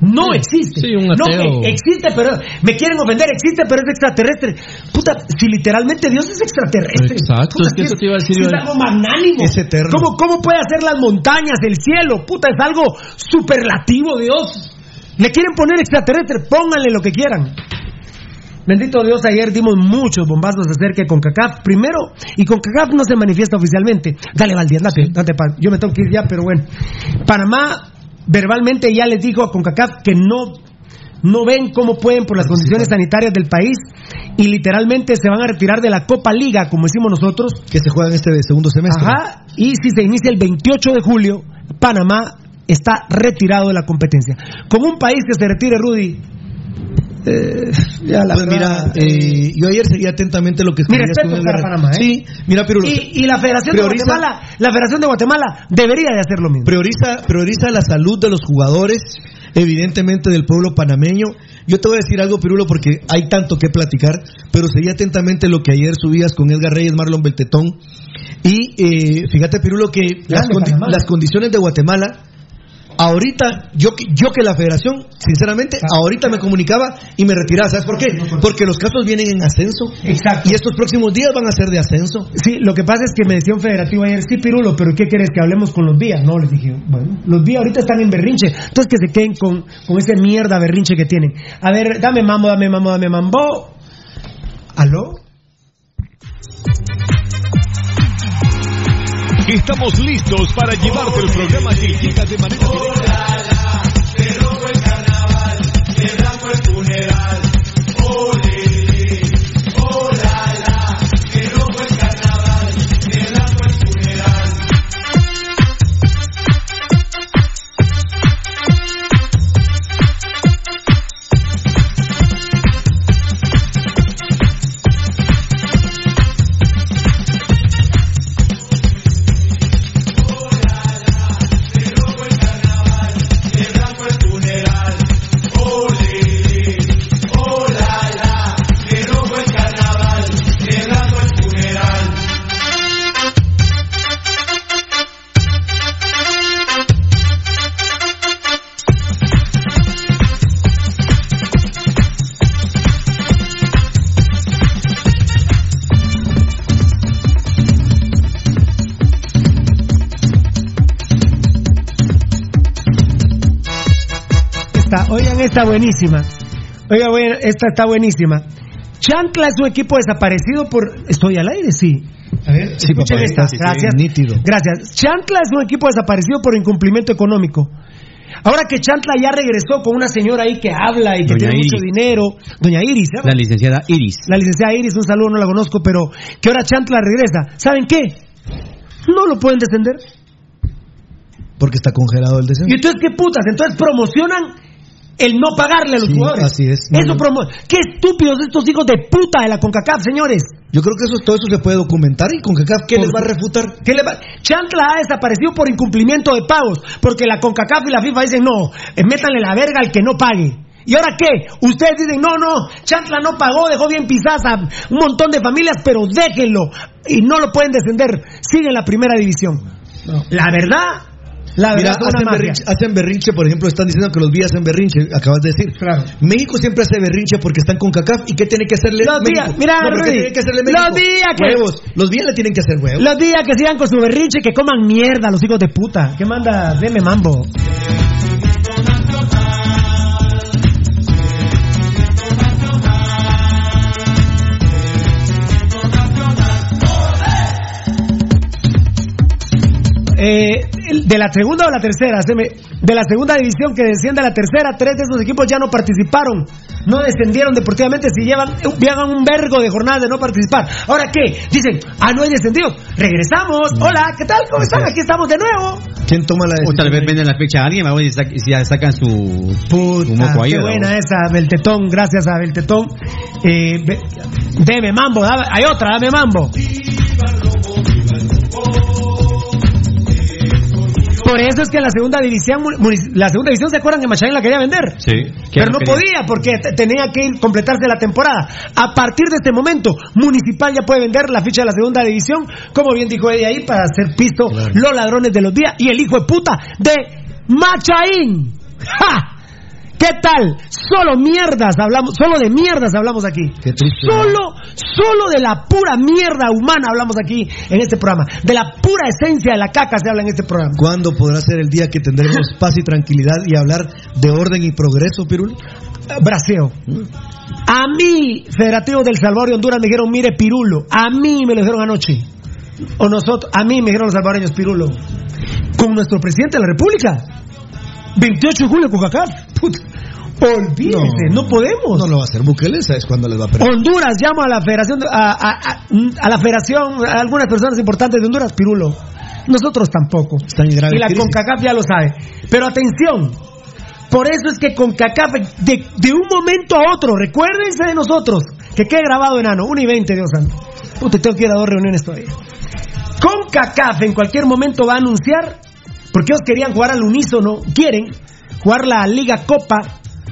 No Sí, existe. sí, un no ateo. que existe, pero me quieren ofender, existe, pero es extraterrestre. Puta, si literalmente Dios es extraterrestre. Exacto, Puta, es que eso te iba a decir. Es algo magnánimo. Es eterno. ¿Cómo, ¿Cómo puede hacer las montañas, el cielo? Puta, es algo superlativo, Dios. Le quieren poner extraterrestre, pónganle lo que quieran. Bendito Dios, ayer dimos muchos bombazos acerca de CONCACAF. Primero, y CONCACAF no se manifiesta oficialmente. Dale, Valdía, date, date, pa- yo me tengo que ir ya, pero bueno. Panamá verbalmente ya les dijo a CONCACAF que no, no ven cómo pueden por las condiciones sanitarias del país y literalmente se van a retirar de la Copa Liga, como decimos nosotros. Que se juega en este segundo semestre. Ajá, y si se inicia el 28 de julio, Panamá está retirado de la competencia. Con un país que se retire, Rudy. eh, ya la Pues verdad, mira, eh, yo ayer seguí atentamente lo que Mi escribías respeto con el para. Panamá, ¿eh? Sí, mira, Pirulo. y, y la Federación prioriza- de Guatemala, la Federación de Guatemala debería de hacer lo mismo. prioriza, prioriza la salud de los jugadores, evidentemente del pueblo panameño. Yo te voy a decir algo, Pirulo, porque hay tanto que platicar, pero seguí atentamente lo que ayer subías con Edgar Reyes, Marlon Beltetón. Y eh, fíjate, Pirulo, que las, condi- Panamá. las condiciones de Guatemala, ahorita, yo, que- yo que la federación, sinceramente, ahorita me comunicaba y me retiraba. ¿Sabes por qué? Porque los casos vienen en ascenso. Exacto. Y estos próximos días van a ser de ascenso. Sí, lo que pasa es que me decía un federativo ayer, sí, Pirulo, pero ¿qué quieres que hablemos con los días? No, les dije, bueno, los días ahorita están en berrinche, entonces que se queden con, con ese mierda berrinche que tienen. A ver, dame mambo, dame mambo, dame mambo. ¿Aló? Estamos listos para llevarte el programa que llega de manera directa. Esta, oigan, esta buenísima. Oiga, bueno, esta está buenísima. Chancla es un equipo desaparecido por... Estoy al aire, sí. A ver, Sí, escuchen papá, esta. sí, sí, Gracias. nítido. Gracias. Chancla es un equipo desaparecido por incumplimiento económico. Ahora que Chantla ya regresó con una señora ahí que habla y que Doña tiene mucho dinero, doña Iris, ¿se llama? La licenciada Iris. la licenciada Iris, un saludo, no la conozco, pero que ahora Chantla regresa. ¿Saben qué? No lo pueden descender. Porque está congelado el descenso. ¿Y entonces qué putas? Entonces promocionan el no pagarle a los Sí, jugadores. así es. No, Eso no. promo Qué estúpidos estos hijos de puta de la CONCACAF, señores. Yo creo que eso, todo eso se puede documentar y con CACAF, ¿qué les va a refutar? ¿Qué le va- Chantla ha desaparecido por incumplimiento de pagos, porque la CONCACAF y la FIFA dicen, no, eh, métanle la verga al que no pague. ¿Y ahora qué? Ustedes dicen, no, no, Chantla no pagó, dejó bien pisadas a un montón de familias, pero déjenlo. Y no lo pueden descender. Sigue en la primera división. La verdad, la Mira, verdad una hacen berrinche, hacen berrinche, por ejemplo, están diciendo que los días hacen berrinche, acabas de decir. Claro. México siempre hace berrinche porque están con CACAF y ¿qué tiene que hacerle Los México? días, mira, no, pero ¿qué Rudy, tiene que hacerle los México? días que- Huevos, los días le tienen que hacer huevos. Los días que sigan con su berrinche, que coman mierda los hijos de puta. ¿Qué manda? Deme mambo. Eh, de la segunda o la tercera, de la segunda división que desciende a la tercera, tres de esos equipos ya no participaron, no descendieron deportivamente, si llevan, llevan un vergo de jornadas de no participar. Ahora qué, dicen, ah, no hay descendidos, regresamos, hola, ¿qué tal? ¿Cómo están? Aquí estamos de nuevo. ¿Quién toma la O decisión? tal vez venden la fecha a alguien vamos, y, sa- y ya sacan su, su Ah, moco ahí. qué buena esa, Beltetón, gracias a Beltetón. Eh, deme mambo, dame- hay otra, dame mambo. Por eso es que la segunda división, la segunda división se acuerdan que Machín la quería vender. Sí. Pero no quería- podía porque te- tenía que ir- completarse la temporada. A partir de este momento, Municipal ya puede vender la ficha de la segunda división, como bien dijo ella ahí, para hacer pisto los ladrones de los días y el hijo de puta de Machaín. ¡Ja! ¿Qué tal? Solo mierdas hablamos, solo de mierdas hablamos aquí. Qué triste. Solo, solo de la pura mierda humana hablamos aquí en este programa. De la pura esencia de la caca se habla en este programa. ¿Cuándo podrá ser el día que tendremos paz y tranquilidad y hablar de orden y progreso, Pirul? Braseo. A mí, Federativo del Salvador y Honduras, me dijeron, mire, Pirulo. A mí me lo dijeron anoche. O nosotros, a mí me dijeron los salvadoreños, Pirulo. Con nuestro presidente de la República. 28 de julio, Cocacaf. Puta. Olvídese, no, podemos. No lo va a hacer Bukele, ¿sabes cuándo les va a perder? Honduras llama a la Federación, de- a, a- a- la Federación, a algunas personas importantes de Honduras, Pirulo. Nosotros tampoco. En grave Y la crisis. CONCACAF ya lo sabe. Pero atención, por eso es que CONCACAF, de, de un momento a otro, recuérdense de nosotros, que quede grabado enano, 1 y 20, Dios santo. Puta, tengo que ir a dos reuniones todavía. CONCACAF en cualquier momento va a anunciar, porque ellos querían jugar al unísono, quieren jugar la Liga Copa,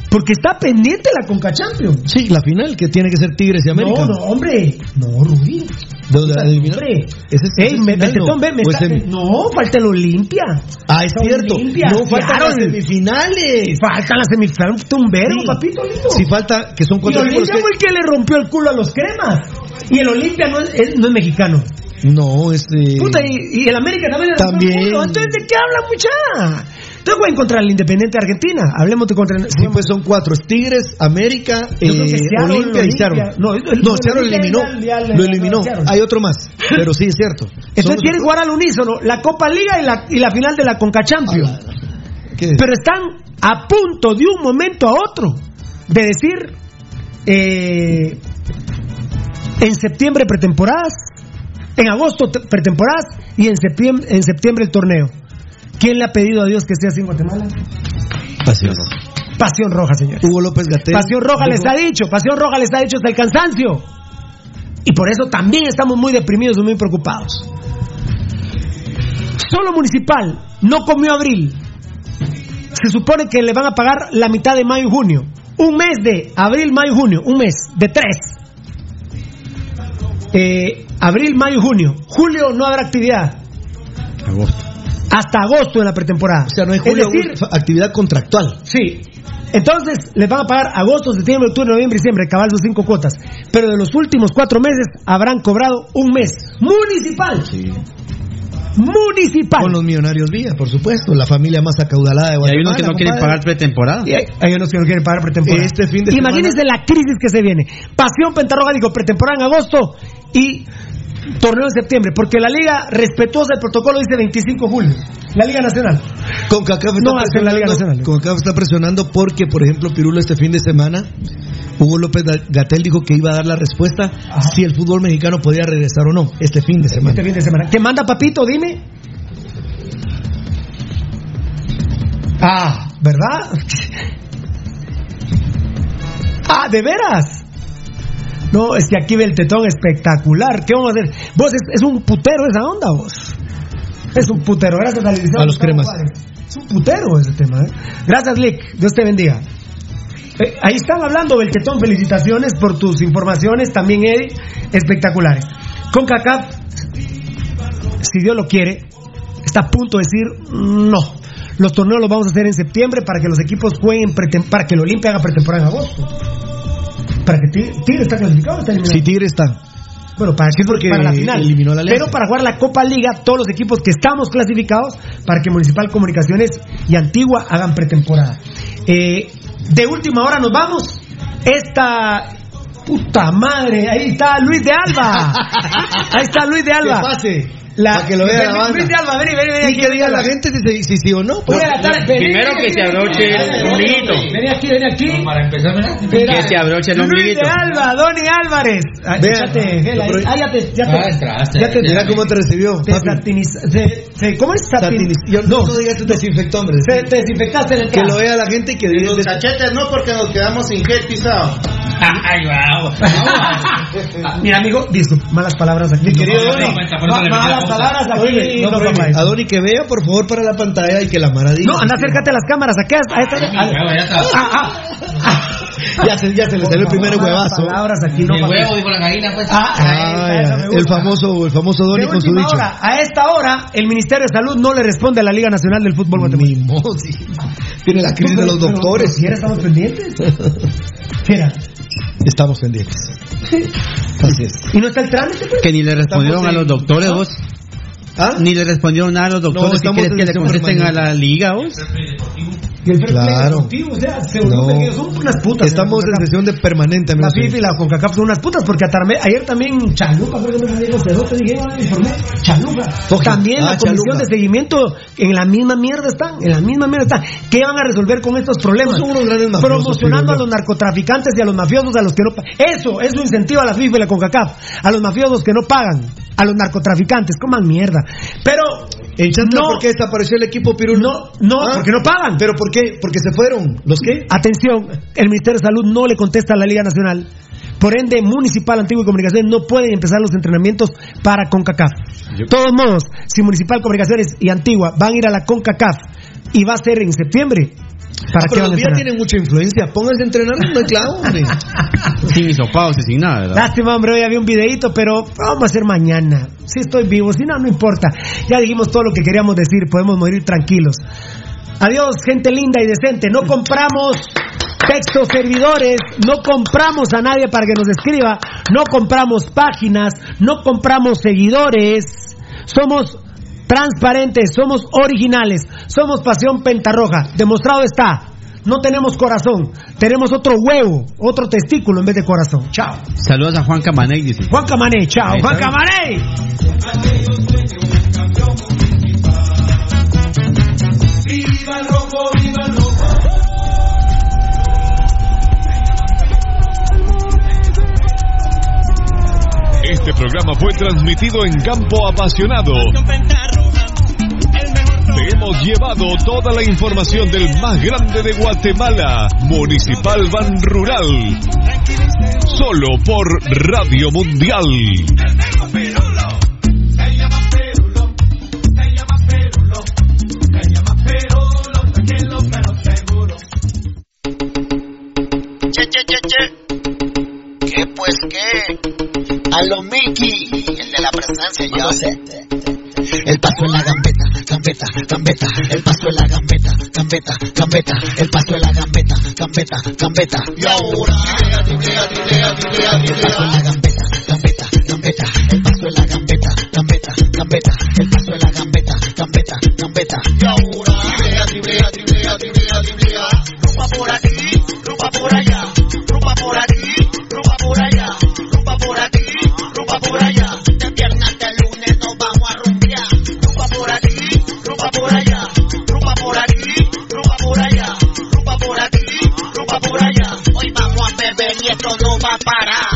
porque está pendiente la Conca Champions. Sí, la final que tiene que ser Tigres y América. No, no, hombre. No, Rubí. ¿Dónde la? Hombre. Ese es- Ey, me, Beltetón, ¿no? me ¿O está- es no, falta el Olimpia. Ah, es cierto. Olimpia, No, faltan claro. las semifinales. Faltan las semifinales. Un verbo, Sí. papito lindo. Si falta, que son Y cuatro equipos Olimpia fue el que le rompió el culo a los cremas. Y el Olimpia no es, es- no es mexicano. No, este. Puta, y, y el América también También. Entonces, ¿de qué habla mucha? Entonces voy a encontrar el Independiente de Argentina. Hablemos de contra. Sí, pues son cuatro. Es Tigres, América, eh, Seattle, Olimpia y. Seattle. No, No, Seattle Olimpia eliminó. Lo eliminó. Hay otro más. Pero sí, es cierto. Entonces quieren jugar al unísono la Copa Liga y la, y la final de la Conca Champions. ¿Qué? Pero están a punto de un momento a otro de decir eh, en septiembre pretemporadas, en agosto te- pretemporadas y en septiembre, en septiembre el torneo. ¿Quién le ha pedido a Dios que esté así en Guatemala? Pasión. Pasión roja, señores. Hugo López Gatel. Pasión roja les ha dicho, Pasión roja les ha dicho hasta el cansancio. Y por eso también estamos muy deprimidos y muy preocupados. Solo Municipal no comió abril. Se supone que le van a pagar la mitad de mayo y junio. Un mes de abril, mayo y junio. Un mes de tres. Eh, abril, mayo y junio. Julio no habrá actividad. Hasta agosto en la pretemporada. O sea, no hay Es julio, decir, actividad contractual. Sí. Entonces, les van a pagar agosto, septiembre, octubre, noviembre, diciembre, cabal sus cinco cuotas. Pero de los últimos cuatro meses habrán cobrado un mes. Municipal. Municipal. Con los millonarios vía, por supuesto. La familia más acaudalada de Y hay Guatemala. unos que no quieren pagar pretemporada. Y hay, hay unos que no quieren pagar pretemporada. Este fin de Imagínense la crisis que se viene. Pasión Pentarroja dijo pretemporada en agosto y torneo en septiembre. Porque la liga respetuosa del protocolo dice 25 de julio. La Liga Nacional. Con CACAF está, No la Liga presionando- Nacional. con CACAF está presionando porque, por ejemplo, Pirulo este fin de semana, Hugo López Gatel dijo que iba a dar la respuesta si el fútbol mexicano podía regresar o no este fin de semana. Este fin de semana. ¿Qué manda papito? Dime. Ah, ¿verdad? Ah, ¿de veras? No, es que aquí ve el tetón espectacular. ¿Qué vamos a hacer? Vos es, es un putero esa onda, vos. Es un putero. Gracias a, la A los cremas. Es un putero ese tema, ¿eh? Gracias, Lick. Dios te bendiga. Eh, ahí están hablando, Beltetón. Felicitaciones por tus informaciones. También, Eddie. Espectaculares. Con CACAF, si Dios lo quiere, está a punto de decir no. Los torneos los vamos a hacer en septiembre para que los equipos jueguen, para que el Olimpia haga pretemporada en agosto. Para que Tigre, Tigre está clasificado, o está eliminado. Si Tigre está. Bueno, para, Sí, porque para la final. eliminó la. Pero para jugar la Copa Liga, todos los equipos que estamos clasificados, para que Municipal Comunicaciones y Antigua hagan pretemporada. Eh, de última hora nos vamos. Esta. Puta madre, ahí está Luis de Alba. Ahí está Luis de Alba. Que pase. La- para que lo vea la banda. Alba. Y que diga la gente si, si, sí o no. pues. Primero que se abroche el vení, ombliguito. Vení aquí, vení aquí. Para empezar, Espera. que se abroche el Luis ombliguito. de Alba, Donny Álvarez. Ah, ya te, ya te, Ah, entraste. ya te, Mira cómo te recibió. te papi. satiniz- se- se- ¿Cómo es satin- Satiniz- Yo no, no digas tu desinfectó, hombre. Se te desinfectaste en el Que lo vea la gente y que diga. Los cachetes no, porque nos quedamos sin gel pisado. Ay, wow. Mira, amigo, disculpa, malas palabras aquí. Mi querido Donny. malas. Palabras aquí. Oye, no, no, prohíbe. papá. a Donny que vea, por favor, para la pantalla y que la Mara diga. No, anda, acércate a las cámaras. Ya está. Ah, ah, ah. Ya se, ya se le salió el primer huevazo. palabras aquí, no, El huevo, dijo la gallina, pues. Ah, Ah, el famoso, el famoso Donny con su dicho. hora, a esta hora, el Ministerio de Salud no le responde a la Liga Nacional del Fútbol Guatemalteco. Ni modo, sí. Tiene la crisis de los Pero- doctores. pero, ¿quiera estamos pendientes? Mira, Estamos pendientes. Así es. ¿y no está el trámite? Pues? Que ni le respondieron Estamos a los doctores, ¿Ah? vos. ¿Ah? Ni le respondieron nada a los doctores. No, ¿Qué estamos quieres en que le contesten a la liga, vos? Y el fair play Claro. deportivo, o sea, se No. volvió que son unas putas. Estamos en sesión de permanente, La. FIFA y la CONCACAF son unas putas, porque ayer también Chalupa, creo que me dije, ah, informé, Chalupa. También Ah, la comisión Chalupa. de seguimiento, en la misma mierda están, en la misma mierda están. ¿Qué van a resolver con estos problemas? Pues son unos grandes mafiosos, Promocionando a los narcotraficantes y a los mafiosos, a los que no pagan. Eso, eso incentiva a la FIFA y la CONCACAF, a los mafiosos que no pagan, a los narcotraficantes, coman mierda. Pero, En no, ¿por qué desapareció el equipo Pirulo? no, no, ¿Ah? porque no pagan. ¿Pero por qué? Porque se fueron. ¿Los qué? Atención, el Ministerio de Salud no le contesta a la Liga Nacional. Por ende, Municipal, Antiguo y Comunicaciones no pueden empezar los entrenamientos para CONCACAF. De todos modos, si Municipal, Comunicaciones y Antigua van a ir a la CONCACAF y va a ser en septiembre, ¿Para Ah, qué pero los días entrenar? tienen mucha influencia. Pónganse a entrenar no hay clavo, hombre. Sin hisopados y sin nada, ¿verdad? Lástima, hombre, hoy había un videito, pero vamos a hacer mañana. Si estoy vivo, si no, no importa. Ya dijimos todo lo que queríamos decir, podemos morir tranquilos. Adiós, gente linda y decente. No compramos textos servidores, no compramos a nadie para que nos escriba, no compramos páginas, no compramos seguidores. Somos transparentes, somos originales, somos Pasión Pentarroja. Demostrado está. No tenemos corazón, tenemos otro huevo, otro testículo en vez de corazón. Chao. Saludos a Juan Camaney, dice. Juan Camané, chao. Ahí Juan está. Camané. Viva el rojo, viva el rojo. Este programa fue transmitido en Campo Apasionado. Te hemos llevado toda la información del más grande de Guatemala, Municipal Ban Rural. Solo por Radio Mundial. Che, che, che, che. ¿Qué pues qué? A lo Mickey, el de la presencia, yo sé el paso en la gambeta, gambeta, gambeta, el paso en la gambeta, gambeta, gambeta, el paso en la gambeta, gambeta, gambeta. Y ahora, el paso en la gambeta, gambeta, gambeta, el paso en la gambeta, gambeta, gambeta, el paso en la gambeta, gambeta, gambeta. Y ahora, triblea, triblea, triblea, rumba por aquí, rumba por allá. não vai parar.